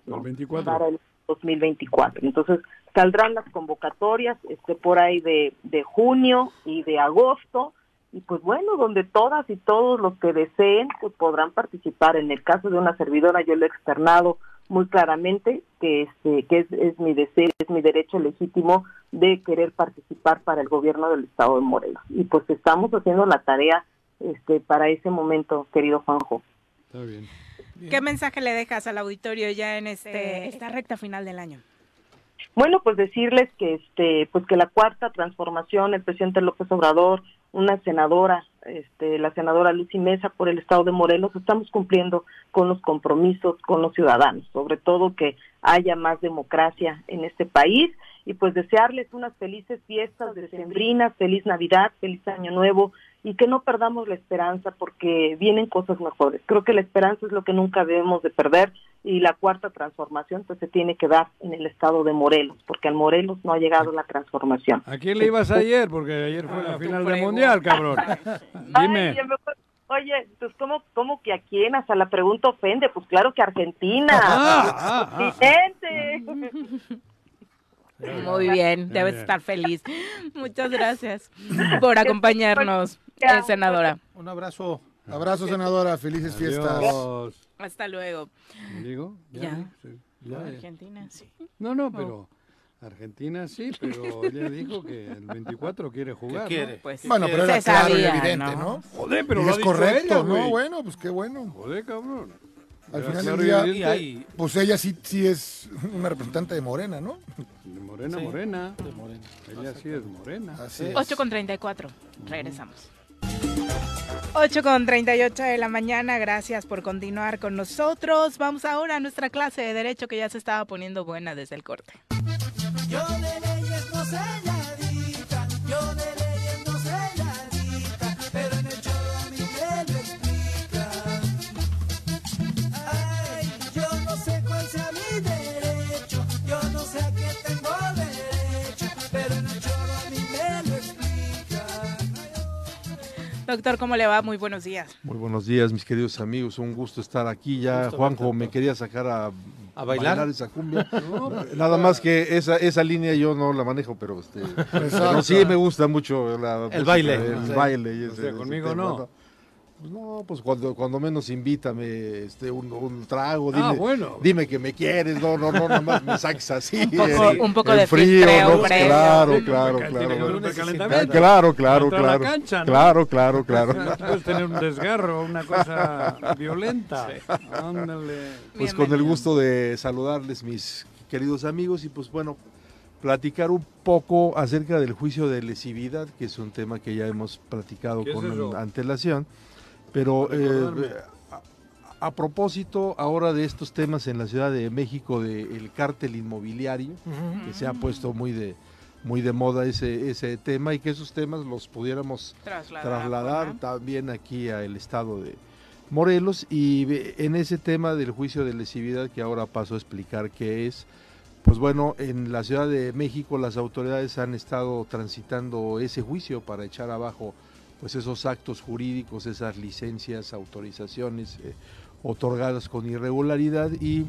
para el 2024. Entonces saldrán las convocatorias, este, por ahí de, de junio y de agosto, y pues bueno, donde todas y todos los que deseen, pues podrán participar. En el caso de una servidora, yo lo he externado muy claramente que este que es, es, mi deseo, es mi derecho legítimo de querer participar para el gobierno del estado de Morelos. Y pues estamos haciendo la tarea este para ese momento, querido Juanjo. Está bien. ¿Qué mensaje le dejas al auditorio ya en este esta recta final del año? Bueno, pues decirles que este pues que la cuarta transformación, el presidente López Obrador, una senadora, este, la senadora Lucy Mesa por el estado de Morelos, estamos cumpliendo con los compromisos con los ciudadanos, sobre todo que haya más democracia en este país y pues desearles unas felices fiestas de sembrinas, feliz Navidad, feliz Año Nuevo y que no perdamos la esperanza porque vienen cosas mejores. Creo que la esperanza es lo que nunca debemos de perder y la cuarta transformación pues se tiene que dar en el estado de Morelos, porque al Morelos no ha llegado la transformación. ¿A quién le ibas ayer? Porque ayer fue la final del Mundial, cabrón. Dime. Ay, Oye, pues ¿cómo, ¿cómo que a quién? Hasta la pregunta ofende. Pues claro que Argentina. Ah, ah, Muy bien, debes estar feliz. Muchas gracias por acompañarnos, eh, senadora. Un abrazo. Abrazo, senadora. Felices fiestas. Hasta luego. ¿Digo? Ya. Ya, ya. Argentina, sí. No, no, pero Argentina sí, pero ella dijo que el 24 quiere jugar. ¿Qué quiere? ¿no? Pues Bueno, pero era claro y evidente, ¿no? ¿no? Joder, pero Y lo es ha dicho correcto, ella, ¿no? güey. Bueno, pues qué bueno. Joder, cabrón. Al final del día, evidente. pues ella sí, sí es una representante de Morena, ¿no? De morena, Sí, morena. de morena. Ella sí es morena. Así es. 8 con 34. Regresamos. 8 con 38 de la mañana. Gracias por continuar con nosotros. Vamos ahora a nuestra clase de Derecho que ya se estaba poniendo buena desde el corte. Doctor, ¿cómo le va? Muy buenos días. Muy buenos días, mis queridos amigos. Un gusto estar aquí. Ya Gusto Juanjo me quería sacar a, ¿A bailar? esa cumbia. No, Nada más que esa, esa línea yo no la manejo, pero este, pero sí me gusta mucho la música, baile. el Sí. baile y O ese- sea, ese conmigo tema, no. Pues no, pues cuando, cuando menos invítame este, un, un trago, dime, Ah, bueno. dime que me quieres, no, no, no, nada más me saques así. Un poco- el- un poco el de frío, filtreo ¿no? Claro, Sí, claro, claro. Ah. Claro, claro, claro. cancha, ¿no? Claro, claro, claro. Puedes tener un desgarro, una cosa violenta. Ándale. Pues con el gusto de saludarles, mis queridos amigos, y pues bueno, platicar un poco acerca del juicio de lesividad, que es un tema que ya hemos platicado ¿Qué es con antelación, pero eh, a, a propósito ahora de estos temas en la Ciudad de México del cártel inmobiliario, que se ha puesto muy de muy de moda ese, ese tema y que esos temas los pudiéramos Trasladar. trasladar también aquí al estado de Morelos. Y en ese tema del juicio de lesividad que ahora paso a explicar qué es, pues bueno, en la Ciudad de México las autoridades han estado transitando ese juicio para echar abajo pues esos actos jurídicos, esas licencias, autorizaciones eh, otorgadas con irregularidad y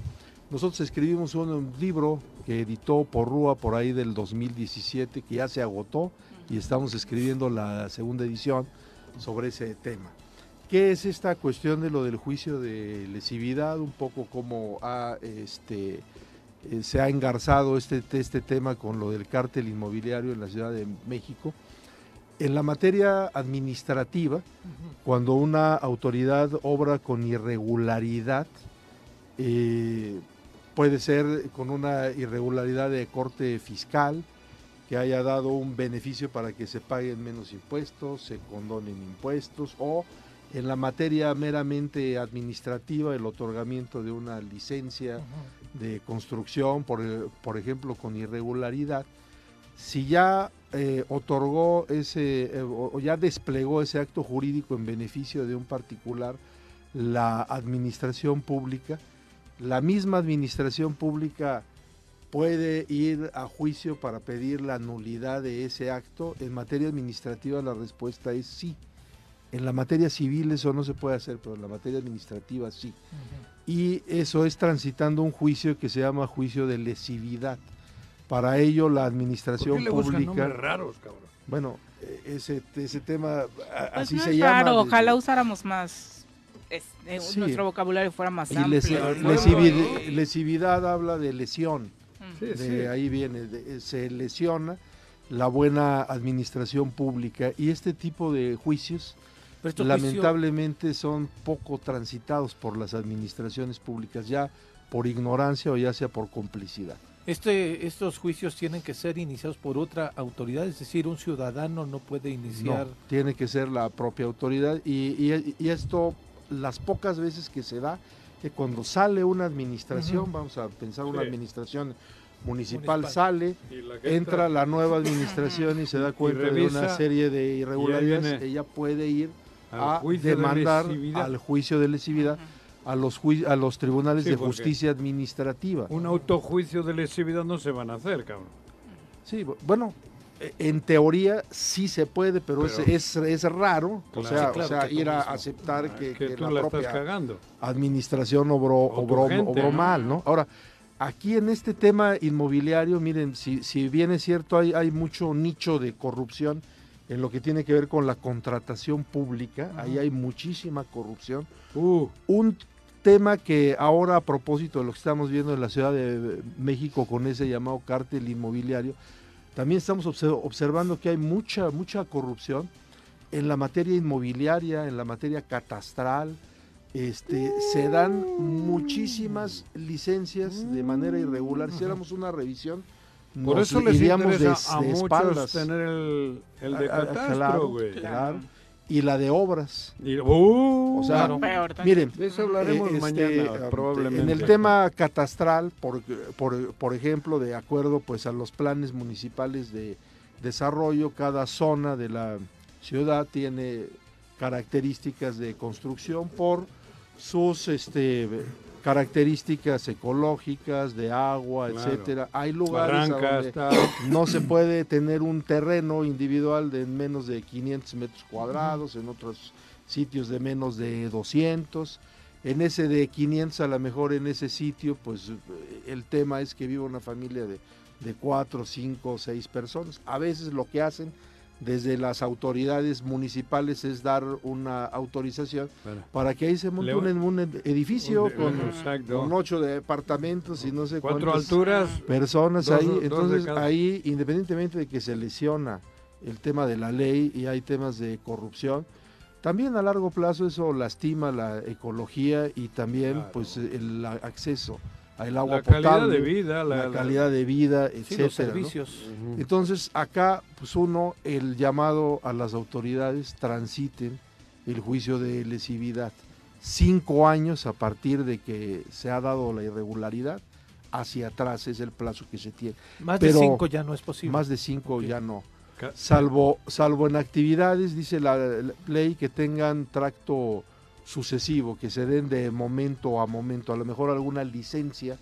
nosotros escribimos un, libro que editó Porrúa por ahí del 2017 que ya se agotó y estamos escribiendo la segunda edición sobre ese tema. ¿Qué es esta cuestión de lo del juicio de lesividad? Un poco cómo ha, este, eh, se ha engarzado este, este tema con lo del cártel inmobiliario en la Ciudad de México. En la materia administrativa, cuando una autoridad obra con irregularidad, eh, puede ser con una irregularidad de corte fiscal, que haya dado un beneficio para que se paguen menos impuestos, se condonen impuestos o En la materia meramente administrativa, el otorgamiento de una licencia de construcción, por, por ejemplo, con irregularidad, si ya eh, otorgó ese eh, o o ya desplegó ese acto jurídico en beneficio de un particular, la administración pública, la misma administración pública puede ir a juicio para pedir la nulidad de ese acto. En materia administrativa la respuesta es sí. En la materia civil eso no se puede hacer, pero en la materia administrativa sí. Y eso es transitando un juicio que se llama juicio de lesividad. Para ello la ¿Por administración qué le pública... nombres raros, cabrón? Bueno, eh, ese, ese tema a- Pues así no se es llama. desde- ojalá usáramos más, este, Sí. nuestro vocabulario fuera más Y amplio. lesivid- lesividad habla de lesión. Sí, de sí. ahí viene, de- se lesiona la buena administración pública y este tipo de juicios Pero juicios- lamentablemente son poco transitados por las administraciones públicas, ya por ignorancia o ya sea por complicidad. Este, estos juicios tienen que ser iniciados por otra autoridad, es decir, un ciudadano no puede iniciar. No, tiene que ser la propia autoridad y, y- y esto las pocas veces que se da, que cuando sale una administración, vamos a pensar una Sí. administración municipal, Municipal. sale, la entra la nueva administración y se da cuenta de una serie de irregularidades, ella puede ir a de demandar al juicio de lesividad a los a los tribunales Sí, de justicia administrativa. Un autojuicio de lesividad no se van a hacer, cabrón. Sí, bu- bueno, eh, en teoría sí se puede, pero, es- Pero- es, es, raro, o sea, Sí, claro, o sea, que ir a aceptar Ah, que, la propia administración obró, O obró, gente, obró ¿no? mal, ¿no? Ahora, aquí en este tema inmobiliario, miren, si, si bien es cierto, hay, hay mucho nicho de corrupción en lo que tiene que ver con la contratación pública, ahí hay muchísima corrupción. Uh, Un tema que ahora a propósito de lo que estamos viendo en la Ciudad de México con ese llamado cártel inmobiliario, también estamos obse- observando que hay mucha, mucha corrupción en la materia inmobiliaria, en la materia catastral. Este, se dan muchísimas licencias de manera irregular. Si hiciéramos una revisión, por nos eso les iríamos de, interesa a de muchos espaldas. tener el, el de Ah, ah, catastro, claro, güey. claro. Y la de obras. Y- uh, O sea, Peor también. miren, de eso hablaremos este, mañana, eh, probablemente. En el tema catastral, por, por, por ejemplo, de acuerdo pues a los planes municipales de desarrollo, cada zona de la ciudad tiene características de construcción por sus este características ecológicas de agua, Claro. etcétera. Hay lugares a donde no se puede tener un terreno individual de menos de 500 metros cuadrados, en otros sitios de menos de 200. En ese de 500, a lo mejor en ese sitio, pues eh, el tema es que vive una familia de, de 4, 5, 6 personas. A veces lo que hacen desde las autoridades municipales es dar una autorización Bueno. para que ahí se monte un, un edificio Un- con, exacto. con ocho departamentos y no sé Cuatro cuántas alturas. personas Dos- ahí. dos Entonces, ahí, independientemente de que se lesiona el tema de la ley y hay temas de corrupción, también a largo plazo eso lastima la ecología y también Claro. pues el acceso agua La calidad de vida, la- la, la- calidad de vida, Sí, etcétera. los ¿no? servicios. Entonces, acá, pues uno, el llamado a las autoridades transiten el juicio de lesividad. Cinco años a partir de que se ha dado la irregularidad, hacia atrás es el plazo que se tiene. Más Pero de cinco ya no es posible. Más de cinco ya no. Salvo, salvo en actividades, dice la, la ley, que tengan tracto sucesivo, que se den de momento a momento, a lo mejor alguna licencia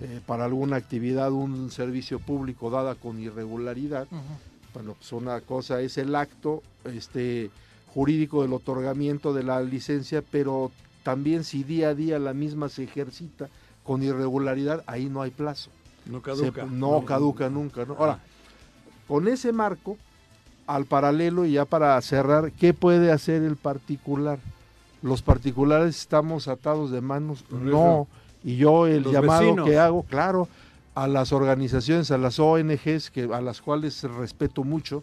eh, para alguna actividad, un servicio público dada con irregularidad. Bueno, pues una cosa es el acto este, jurídico del otorgamiento de la licencia, pero también si día a día la misma se ejercita con irregularidad, ahí no hay plazo. No Se- caduca. no caduca nunca. ¿no? Ahora, con ese marco, al paralelo y ya para cerrar, ¿qué puede hacer el particular? Los particulares estamos atados de manos, no. Y yo el Los llamado vecinos. que hago, claro, a las organizaciones, a las ONGs, que, a las cuales respeto mucho,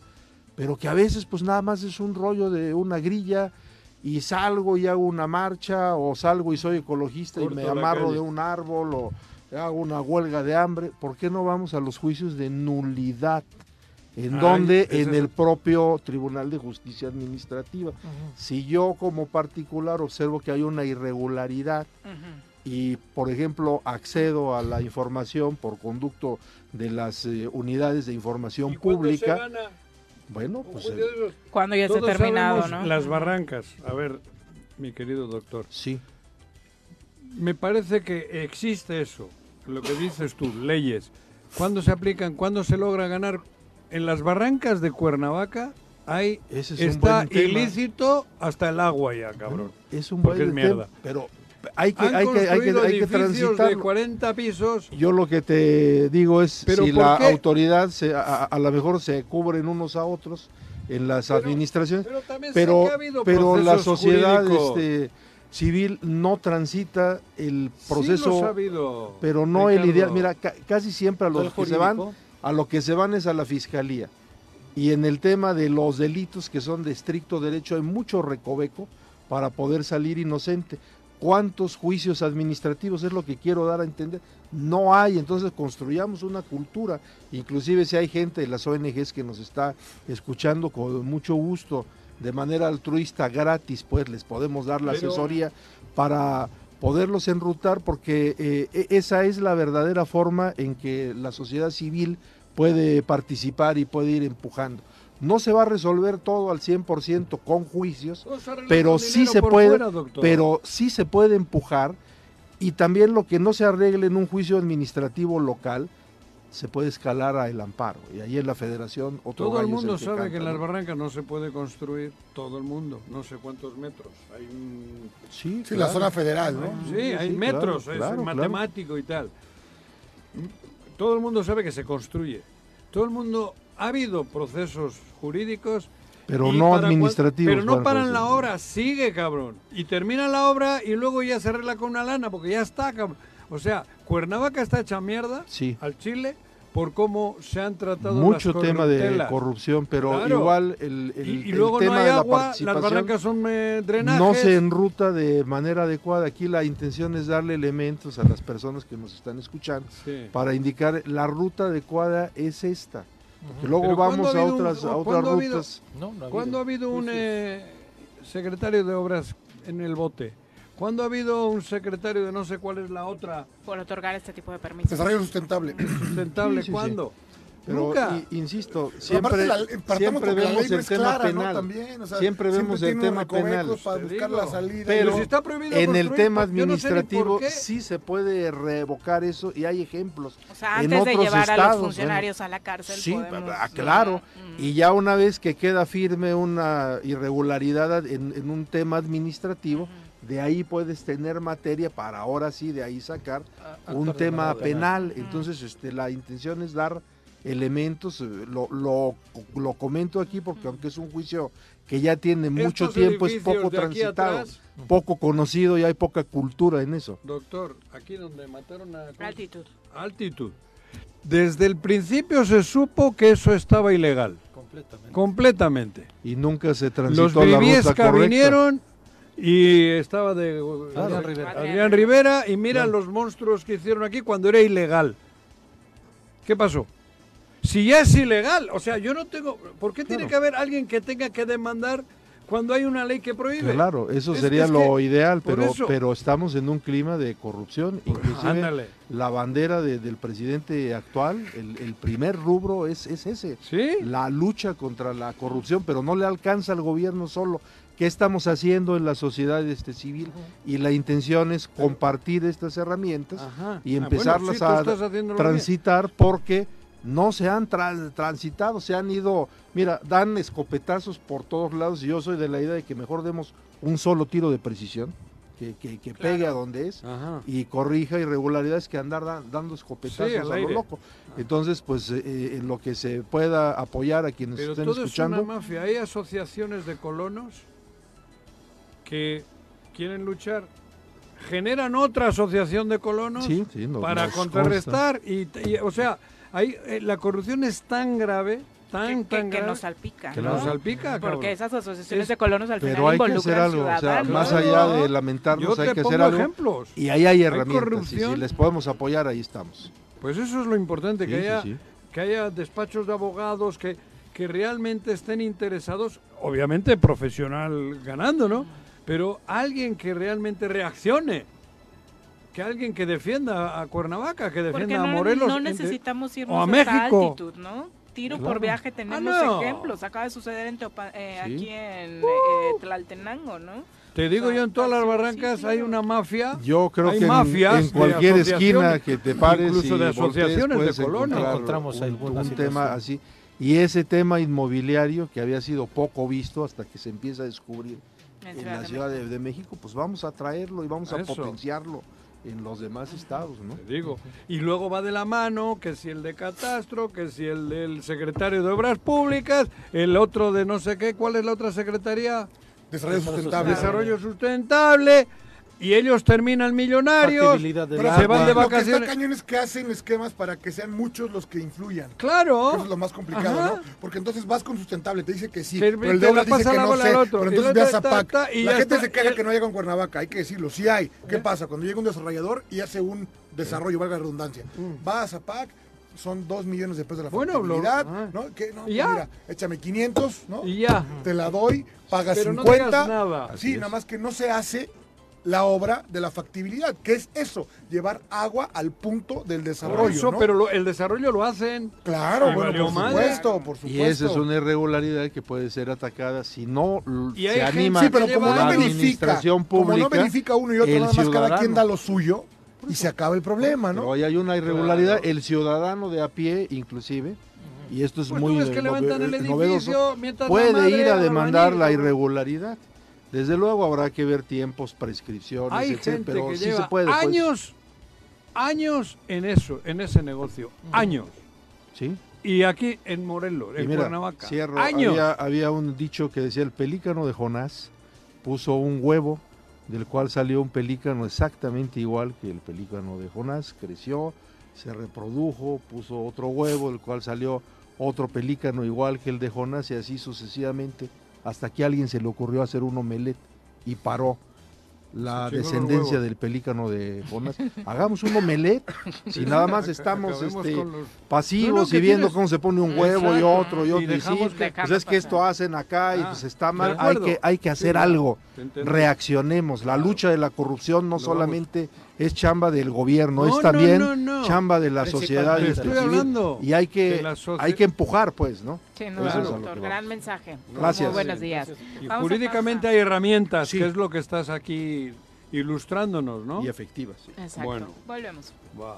pero que a veces pues nada más es un rollo de una grilla y salgo y hago una marcha o salgo y soy ecologista y me amarro de un árbol o hago una huelga de hambre. ¿Por qué no vamos a los juicios de nulidad en Ay, donde en es el propio Tribunal de Justicia Administrativa. Si yo como particular observo que hay una irregularidad y, por ejemplo, accedo a la información por conducto de las eh, unidades de información pública, bueno, pues eh, Cuando ya esté Todos terminado, ¿no? Las barrancas. A ver, mi querido doctor. Sí. Me parece que existe eso, lo que dices tú, leyes. ¿Cuándo se aplican? ¿Cuándo se logra ganar? En las barrancas de Cuernavaca hay Ese es un está tema. ilícito hasta el agua ya, cabrón. es un buen es tema, mierda. pero hay que, Han hay que, hay que, construido hay que edificios de transitarlo. 40 pisos. Yo lo que te digo es ¿Pero si la qué? autoridad se, a, lo mejor se cubren unos a otros en las administraciones, pero también sé pero, que ha habido pero la sociedad este, civil no transita el proceso, pero no el Ricardo. ideal. Mira, ca- casi siempre a ¿No los el que se van? A lo que se van es a la fiscalía. Y en el tema de los delitos que son de estricto derecho hay mucho recoveco para poder salir inocente. ¿Cuántos juicios administrativos es lo que quiero dar a entender? No hay, entonces construyamos una cultura. Inclusive si hay gente de las ONGs que nos está escuchando con mucho gusto, de manera altruista, gratis, pues les podemos dar la Pero- asesoría para poderlos enrutar porque eh, e- esa es la verdadera forma en que la sociedad civil puede participar y puede ir empujando. No se va a resolver todo al 100% con juicios, pero con sí se puede, fuera, pero sí se puede empujar y también lo que no se arregle en un juicio administrativo local se puede escalar a el amparo y ahí en la federación otro Todo el mundo que sabe canta, que en las barrancas no se puede construir, todo el mundo, no sé cuántos metros. Hay un... Sí, Sí, la zona federal, ¿no? Sí, hay sí, metros, claro, es claro, claro. matemático y tal. Todo el mundo sabe que se construye. Todo el mundo ha habido procesos jurídicos Pero no administrativos, Pero no paran la obra, sigue, cabrón. Y termina la obra y luego ya se arregla con una lana porque ya está, cabrón. O sea, Cuernavaca está hecha mierda Sí. al Chile por cómo se han tratado mucho las tema de corrupción, pero Claro. igual el, el- Y, y el luego tema no hay de la agua, las participación barrancas son eh, drenajes. no se enruta de manera adecuada. Aquí la intención es darle elementos a las personas que nos están escuchando Sí. para indicar la ruta adecuada es esta. Luego Pero ¿cuándo vamos ha a un- otras, a otras cuándo ha habido- rutas. No, no ha ¿Cuándo ha habido un eh, secretario de obras en el bote? ¿Cuándo ha habido un secretario de no sé cuál es la otra Por otorgar este tipo de permisos. Desarrollo sustentable. sustentable? Sí, sí, sí. ¿Cuándo? Pero, Nunca. i- insisto, siempre, la- siempre vemos el tema clara, ¿no? penal. También, o sea, siempre vemos el tema penal. recovecos para Te buscar digo. la salida. Pero si está prohibido en el tema yo no sé administrativo sí se puede revocar eso y hay ejemplos. O sea, en antes de otros llevar a estados, los funcionarios bueno, a la cárcel Sí, podemos... ah, claro. Mm. Y ya una vez que queda firme una irregularidad en, en un tema administrativo, de ahí puedes tener materia para ahora sí de ahí sacar A- un tema penal. Entonces, este, la intención es dar elementos, eh, lo, lo, lo comento aquí porque aunque es un juicio que ya tiene mucho Estos tiempo, es poco transitado, atrás, poco conocido y hay poca cultura en eso. Doctor, aquí donde mataron a... Altitud. Altitud. Desde el principio se supo que eso estaba ilegal. Completamente. Completamente. Y nunca se transitó Los la ruta correcta. vinieron y estaba de Adrián Rivera. Adrián Rivera y mira los monstruos que hicieron aquí cuando era ilegal. ¿Qué pasó? Si ya es ilegal, o sea, yo no tengo... ¿Por qué tiene Claro. que haber alguien que tenga que demandar cuando hay una ley que prohíbe? Claro, eso Es- sería es lo que ideal, pero, eso- pero estamos en un clima de corrupción. Inclusive Ándale. la bandera de- del presidente actual, el, el primer rubro es, es ese, ¿Sí? la lucha contra la corrupción, pero no le alcanza al gobierno solo. ¿Qué estamos haciendo en la sociedad este, civil? Y la intención es compartir estas herramientas Ajá. y Ah, empezarlas bueno, sí, tú a transitar porque no se han tra- transitado, se han ido, mira, dan escopetazos por todos lados y yo soy de la idea de que mejor demos un solo tiro de precisión, que, que- que pegue a donde es. Ajá. y corrija irregularidades que andar da- dando escopetazos a lo loco. Entonces, pues eh, eh, en lo que se pueda apoyar a quienes Pero estén todo escuchando, es una mafia. Hay asociaciones de colonos que quieren luchar, generan otra asociación de colonos sí, sí, no- para contrarrestar y, y, o sea, hay, eh, la corrupción es tan grave, tan Que, tan que grave nos salpica, que ¿no? nos salpica, cabrón. Porque esas asociaciones Es- de colonos al Pero final hay que hacer algo, o sea, ciudadanos. más allá de lamentarnos, Yo hay te que hacer algo. ejemplos. Y ahí hay herramientas, y si les podemos apoyar, ahí estamos. Pues eso es lo importante, que Sí, haya sí. que haya despachos de abogados que, que realmente estén interesados, obviamente profesional ganando, ¿no? Pero alguien que realmente reaccione. Que alguien que defienda a Cuernavaca, que defienda no, a Morelos. no en- necesitamos o irnos a a México. altitud, ¿no? Tiro Claro. por viaje tenemos Ah, no. ejemplos. Acaba de suceder en Teopa- eh, Sí. aquí en Uh. eh, Tlaltenango, ¿no? Te digo yo, en todas las barrancas hay una mafia. Yo creo hay que en- mafias en, de cualquier esquina que te pares incluso y de voltees, asociaciones de colonia. Encontramos un, alguna un tema así. Y ese tema inmobiliario que había sido poco visto hasta que se empieza a descubrir En la Ciudad de, de México, pues vamos a traerlo y vamos a potenciarlo en los demás estados, ¿no? Te digo. Y luego va de la mano que si el de catastro, que si el del secretario de Obras Públicas, el otro de no sé qué, ¿cuál es la otra secretaría? Desarrollo sustentable. Desarrollo sustentable. Y ellos terminan millonarios, Pero se van de Lo que está vacaciones. cañón es que hacen esquemas para que sean muchos los que influyan. Claro. Eso es lo más complicado, Ajá. ¿no? Porque entonces vas con sustentable, te dice que sí, pero el obras dice que la no sé, al otro, pero entonces la ve a y La gente está. se queja que no llega con Cuernavaca, hay que decirlo, sí hay. ¿Qué pasa? Cuando llega un desarrollador y hace un desarrollo, valga la redundancia, va a Zapac, son dos millones de pesos de la Mm. Bueno, lo- factibilidad, ah. ¿no? No, pues ya. mira, échame 500, ¿no? Y ya. Te la doy, pagas Pero no 50. digas nada. Sí, nada más que no se hace la obra de la factibilidad, que es eso, llevar agua al punto del Por desarrollo, eso, ¿no? pero lo- el desarrollo lo hacen. Claro, Y bueno, por madre. supuesto, por supuesto. Y esa es una irregularidad que puede ser atacada si no Y hay se gente anima Sí, pero como la no verifica, administración como pública. no verifica uno y otro, el nada más cada ciudadano. quien da lo suyo y se acaba el problema, ¿no? Pero hoy hay una irregularidad, el ciudadano de a pie, inclusive, y esto es Pues muy tú ves que el edificio novedoso, mientras la puede madre ir a demandar la irregularidad. Desde luego habrá que ver tiempos, prescripciones, Hay etcétera, gente pero que sí lleva se puede. pues. años, años en eso, en ese negocio. Años. Sí. Y aquí en Morelos, en mira, Cuernavaca. cierro, años. Había, había un dicho que decía el pelícano de Jonás puso un huevo del cual salió un pelícano exactamente igual que el pelícano de Jonás, creció, se reprodujo, puso otro huevo del cual salió otro pelícano igual que el de Jonás y así sucesivamente hasta que a alguien se le ocurrió hacer un omelet y paró la descendencia del pelícano de Jonás. Hagamos un omelet si nada más estamos este, los- pasivos No, no, que y viendo tienes- cómo se pone un huevo y otro y Y otro. Y, dejamos sí, que- pues es que esto hacen acá y Ah, pues está de mal. Hay que, hay que hacer Sí, algo. Reaccionemos. La lucha de la corrupción no Lo solamente es chamba del gobierno, No, es también no, no. chamba de la sociedad estoy hablando Y hay que, hay que empujar, pues, ¿no? Sí, no, doctor, gran mensaje. Gracias. Muy buenos días. Y jurídicamente hay herramientas, que es lo que estás aquí ilustrándonos, ¿no? Y efectivas. sí. Exacto. Bueno. Volvemos. Va.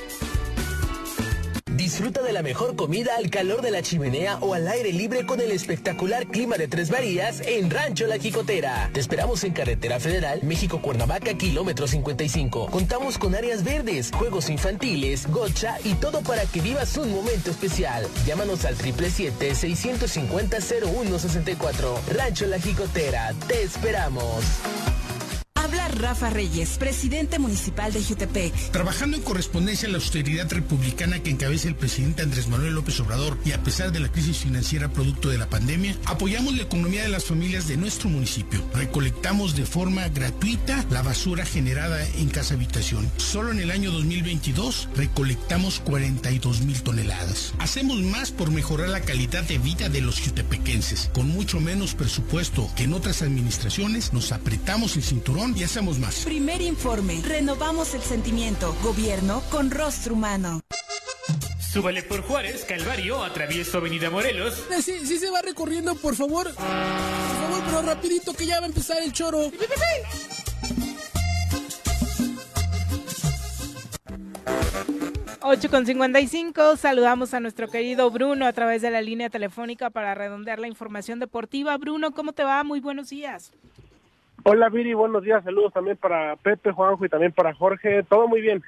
Disfruta de la mejor comida al calor de la chimenea o al aire libre con el espectacular clima de Tres Marías en Rancho La Jicotera. Te esperamos en Carretera Federal, México-Cuernavaca, kilómetro 55. Contamos con áreas verdes, juegos infantiles, gocha y todo para que vivas un momento especial. Llámanos al 777-650-0164. Rancho La Jicotera, te esperamos. Habla Rafa Reyes, presidente municipal de Jutepec. Trabajando en correspondencia a la austeridad republicana que encabeza el presidente Andrés Manuel López Obrador y a pesar de la crisis financiera producto de la pandemia, apoyamos la economía de las familias de nuestro municipio. Recolectamos de forma gratuita la basura generada en casa habitación. Solo en el año 2022 recolectamos 42 mil toneladas. Hacemos más por mejorar la calidad de vida de los jutepequenses. Con mucho menos presupuesto que en otras administraciones, nos apretamos el cinturón hacemos más. Primer informe. Renovamos el sentimiento. Gobierno con rostro humano. Súbale por Juárez, Calvario, atravieso Avenida Morelos. Sí, sí se va recorriendo, por favor. Por favor, pero rapidito que ya va a empezar el choro. 8 con 55, saludamos a nuestro querido Bruno a través de la línea telefónica para redondear la información deportiva. Bruno, ¿cómo te va? Muy buenos días. Hola Viri, buenos días, saludos también para Pepe, Juanjo y también para Jorge, todo muy bien.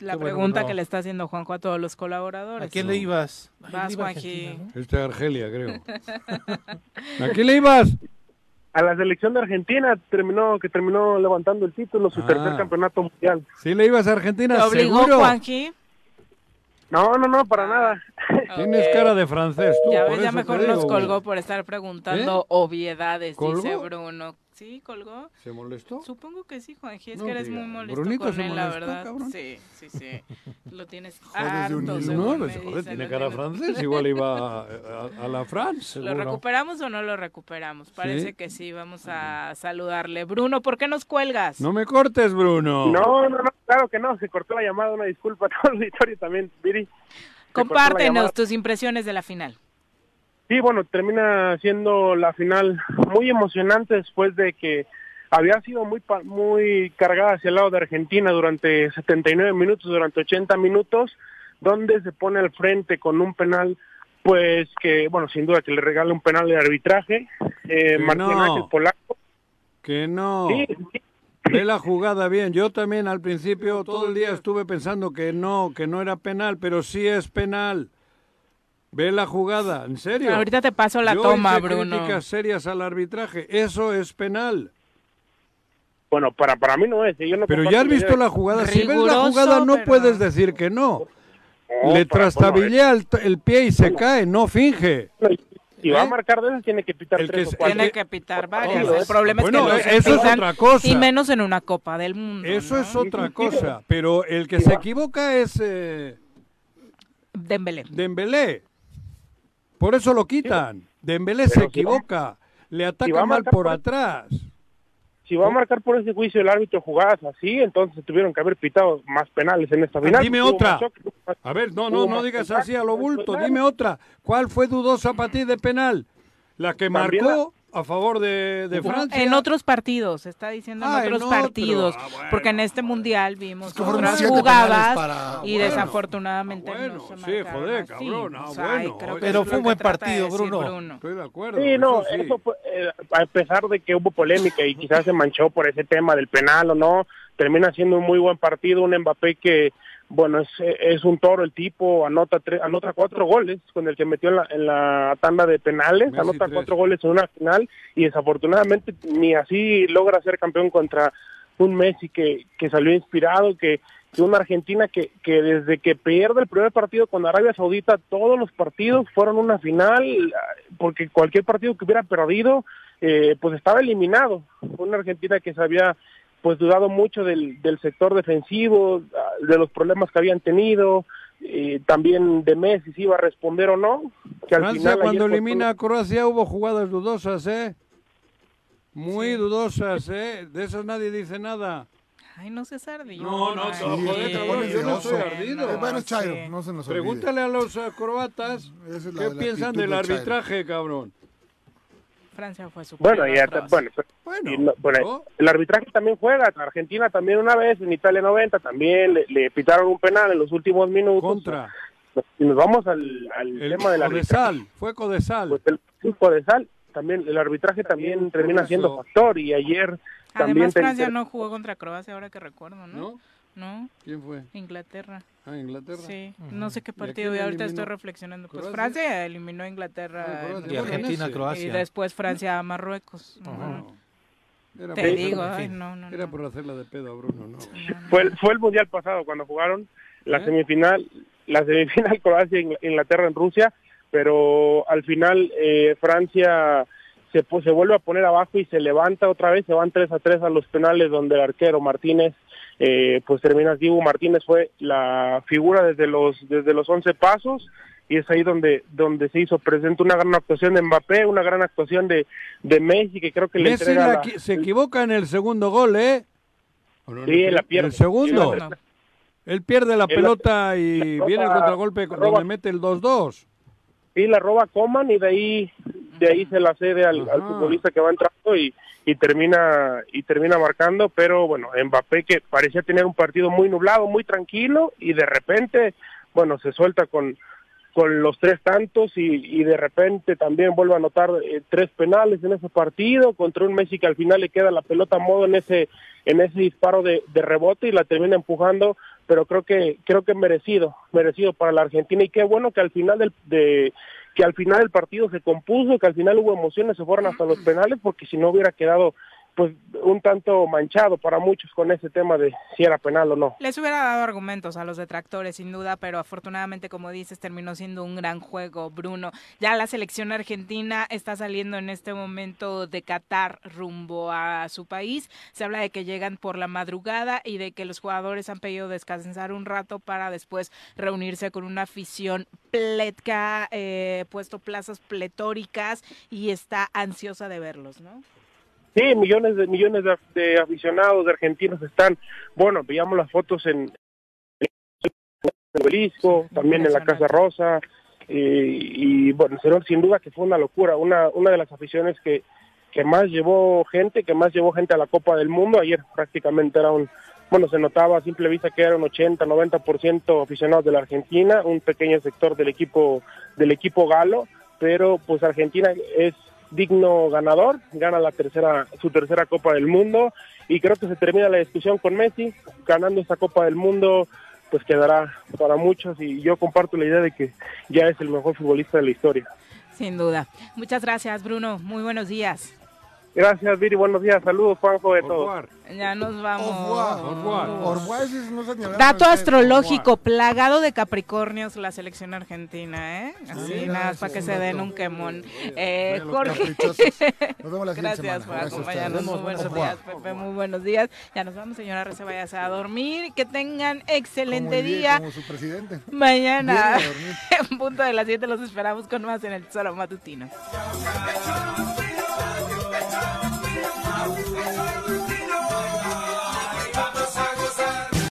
La Qué bueno, pregunta no. que le está haciendo Juanjo a todos los colaboradores. ¿A quién le ibas? Vas, le iba a Juanji. Este es Argelia, creo. ¿A quién le ibas? A la selección de Argentina terminó que terminó levantando el título, su Ah. tercer campeonato mundial. ¿Sí le ibas a Argentina? ¿Te obligó ¿Seguro? Juanji? No, no, no, para nada. Tienes cara de francés tú. Ya ves, ya mejor nos colgó güey. por estar preguntando obviedades, ¿Colgó? dice Bruno. ¿Sí, colgó? ¿Se molestó? Supongo que sí, Juanji, es No que eres diga. muy molesto Brunito con se él, la molestó, verdad. cabrón. Sí, sí, sí. Lo tienes harto, un No, me joder, tiene cara francés, igual iba a, a- a la France. ¿Lo seguro. recuperamos o no lo recuperamos? Parece Sí. que sí, vamos a saludarle. Bruno, ¿por qué nos cuelgas? No me cortes, Bruno. No, no, no, claro que no, se cortó la llamada, una disculpa a todo el auditorio también, Viri. La. Compártenos tus impresiones de la final. Sí, bueno, termina siendo la final muy emocionante después de que había sido muy muy cargada hacia el lado de Argentina durante 79 minutos, durante 80 minutos, donde se pone al frente con un penal, pues que, bueno, sin duda que le regala un penal de arbitraje, eh, Que Martín no. Ángel Polaco. Que no. Sí, Ve la jugada bien. Yo también al principio todo el día estuve pensando que no, que no era penal, pero sí es penal. Ve la jugada, en serio. Ahorita te paso la Yo toma, hice Bruno. críticas serias al arbitraje. Eso es penal. Bueno, para, para mí no es. yo no Pero ya has visto la jugada. Si ves la Riguroso, jugada no pero- puedes decir que no. No, Le para- trastabillea el, el pie y se cae, no finge. Si va a ¿Eh? marcar de esas, tiene que pitar El tres que o cuatro. Tiene que pitar varias. Obvio. El problema Bueno, es que no se eso es pitan, otra cosa. Y menos en una Copa del Mundo. Eso ¿no? es otra cosa. Pero el que se equivoca es eh, Dembélé. Dembélé. Por eso lo quitan. Dembélé se Pero si va- equivoca. Le ataca mal por por- atrás. Si va a marcar por ese juicio el árbitro jugadas así, entonces tuvieron que haber pitado más penales en esta final. Dime otra. choque, A ver, no, no, no digas así a lo bulto. pues, Dime otra. ¿Cuál fue dudosa para ti de penal? La que También marcó a favor de, de Francia. En otros partidos, está diciendo en Ah, en otros otro. partidos, Ah, bueno. porque en este mundial vimos que otras jugadas para- y bueno. desafortunadamente Bueno, no se sí, marcaron joder, así. cabrón, ah, O sea, y bueno, creo que Pero fue un buen de partido, Bruno. Estoy de acuerdo. Sí, no, eso sí. eso fue, eh, a pesar de que hubo polémica y quizás se manchó por ese tema del penal o no, termina siendo un muy buen partido, un Mbappé que, bueno, es, es un toro el tipo, anota tres, anota cuatro goles con el que metió en la, en la tanda de penales, Messi anota tres. cuatro goles en una final y desafortunadamente ni así logra ser campeón contra un Messi que, que salió inspirado, que, que una Argentina que, que desde que pierde el primer partido con Arabia Saudita, todos los partidos fueron una final, porque cualquier partido que hubiera perdido, eh, pues estaba eliminado. Una Argentina que se había pues dudado mucho del, del sector defensivo, de los problemas que habían tenido, eh, también de Messi si iba a responder o no. Que al Francia final cuando elimina a Croacia hubo jugadas dudosas, ¿eh? Muy dudosas, ¿eh? De esas nadie dice nada. Ay, no se ardillo. No, no, no, joder, yo no soy ardido. Eh, bueno, Chairo, sí. no se nos olvide. Pregúntale a los eh, croatas es la- qué la piensan del Chairo. arbitraje, cabrón. Francia fue su Bueno, y hasta- bueno, pero- Bueno, y no- bueno, ¿no? el arbitraje también juega. Argentina también una vez, en Italia 90 también le, le pitaron un penal en los últimos minutos. Contra. Y nos vamos al, al El tema del arbitraje. Codesal, fue Codesal. Pues el tipo de sal, también el arbitraje también termina siendo factor y ayer también Además, te- Francia no jugó contra Croacia, ahora que recuerdo, ¿no? ¿No? No, ¿Quién fue? Inglaterra. Ah, Inglaterra. Sí, no sé qué ¿Y a partido, y ahorita eliminó? estoy reflexionando. Pues ¿Croacia? Francia eliminó a Inglaterra Ah, Croacia. Y Argentina. Croacia. y después Francia a Marruecos. Ajá. Ujú. Era Te por- digo, en ay, fin. no, no, Era por hacerla de pedo a Bruno, ¿no? fue, el- fue el mundial pasado cuando jugaron la ¿Eh? semifinal, la semifinal Croacia Ingl- Inglaterra en Rusia, pero al final eh, Francia se pu- se vuelve a poner abajo y se levanta otra vez, se van 3 a 3 a los penales donde el arquero Martínez eh, pues termina Dibu Martínez fue la figura desde los desde los 11 pasos y es ahí donde donde se hizo presente una gran actuación de Mbappé, una gran actuación de, de Messi que creo que le Messi entrega la se equivoca en el segundo gol, ¿eh? Sí, la pierde. El segundo. Él pierde la Él- pelota y roba- viene el contragolpe roba- donde mete el 2-2. Sí, la roba Coman y de ahí de ahí se la cede al, futbolista que va entrando y, y termina y termina marcando, pero bueno, Mbappé que parecía tener un partido muy nublado, muy tranquilo y de repente, bueno, se suelta con con los tres tantos y, y de repente también vuelve a anotar eh, tres penales en ese partido contra un Messi que al final le queda la pelota a modo en ese en ese disparo de, de rebote y la termina empujando pero creo que creo que merecido merecido para la Argentina y qué bueno que al final del de que al final el partido se compuso que al final hubo emociones se fueron hasta los penales porque si no hubiera quedado pues un tanto manchado para muchos con ese tema de si era penal o no. Les hubiera dado argumentos a los detractores, sin duda, pero afortunadamente, como dices, terminó siendo un gran juego, Bruno. Ya la selección argentina está saliendo en este momento de Qatar rumbo a su país. Se habla de que llegan por la madrugada y de que los jugadores han pedido descansar un rato para después reunirse con una afición pletka, eh, puesto plazas pletóricas y está ansiosa de verlos, ¿no? Sí, millones de millones de, de aficionados de argentinos están, bueno, veíamos las fotos en, en el obelisco, también en la Casa Rosa, y, y bueno, sin- sin duda que fue una locura, una, una de las aficiones que, que más llevó gente, que más llevó gente a la Copa del Mundo, ayer prácticamente era un, bueno, se notaba a simple vista que era un 80, 90% aficionados de la Argentina, un pequeño sector del equipo, del equipo galo, pero pues Argentina es digno ganador, gana la tercera, su tercera Copa del Mundo y creo que se termina la discusión con Messi, ganando esta Copa del Mundo pues quedará para muchos y yo comparto la idea de que ya es el mejor futbolista de la historia. Sin duda. Muchas gracias, Bruno. Muy buenos días. Gracias, Viri, buenos días, saludos, Juanjo, de todos. Ya nos vamos. Dato astrológico, plagado de Capricornios la selección argentina, ¿eh? Así, Sí, nada, para que se den un quemón. Eh, Jorge. Nos vemos la Gracias por acompañarnos. Muy buenos días, Pepe. Muy buenos días. Ya nos vamos, señora Rece, a dormir. Que tengan excelente Como día- día. Como su presidente. Mañana, en punto de las 7, los esperamos con más en el Tesoro Matutino. Thank you.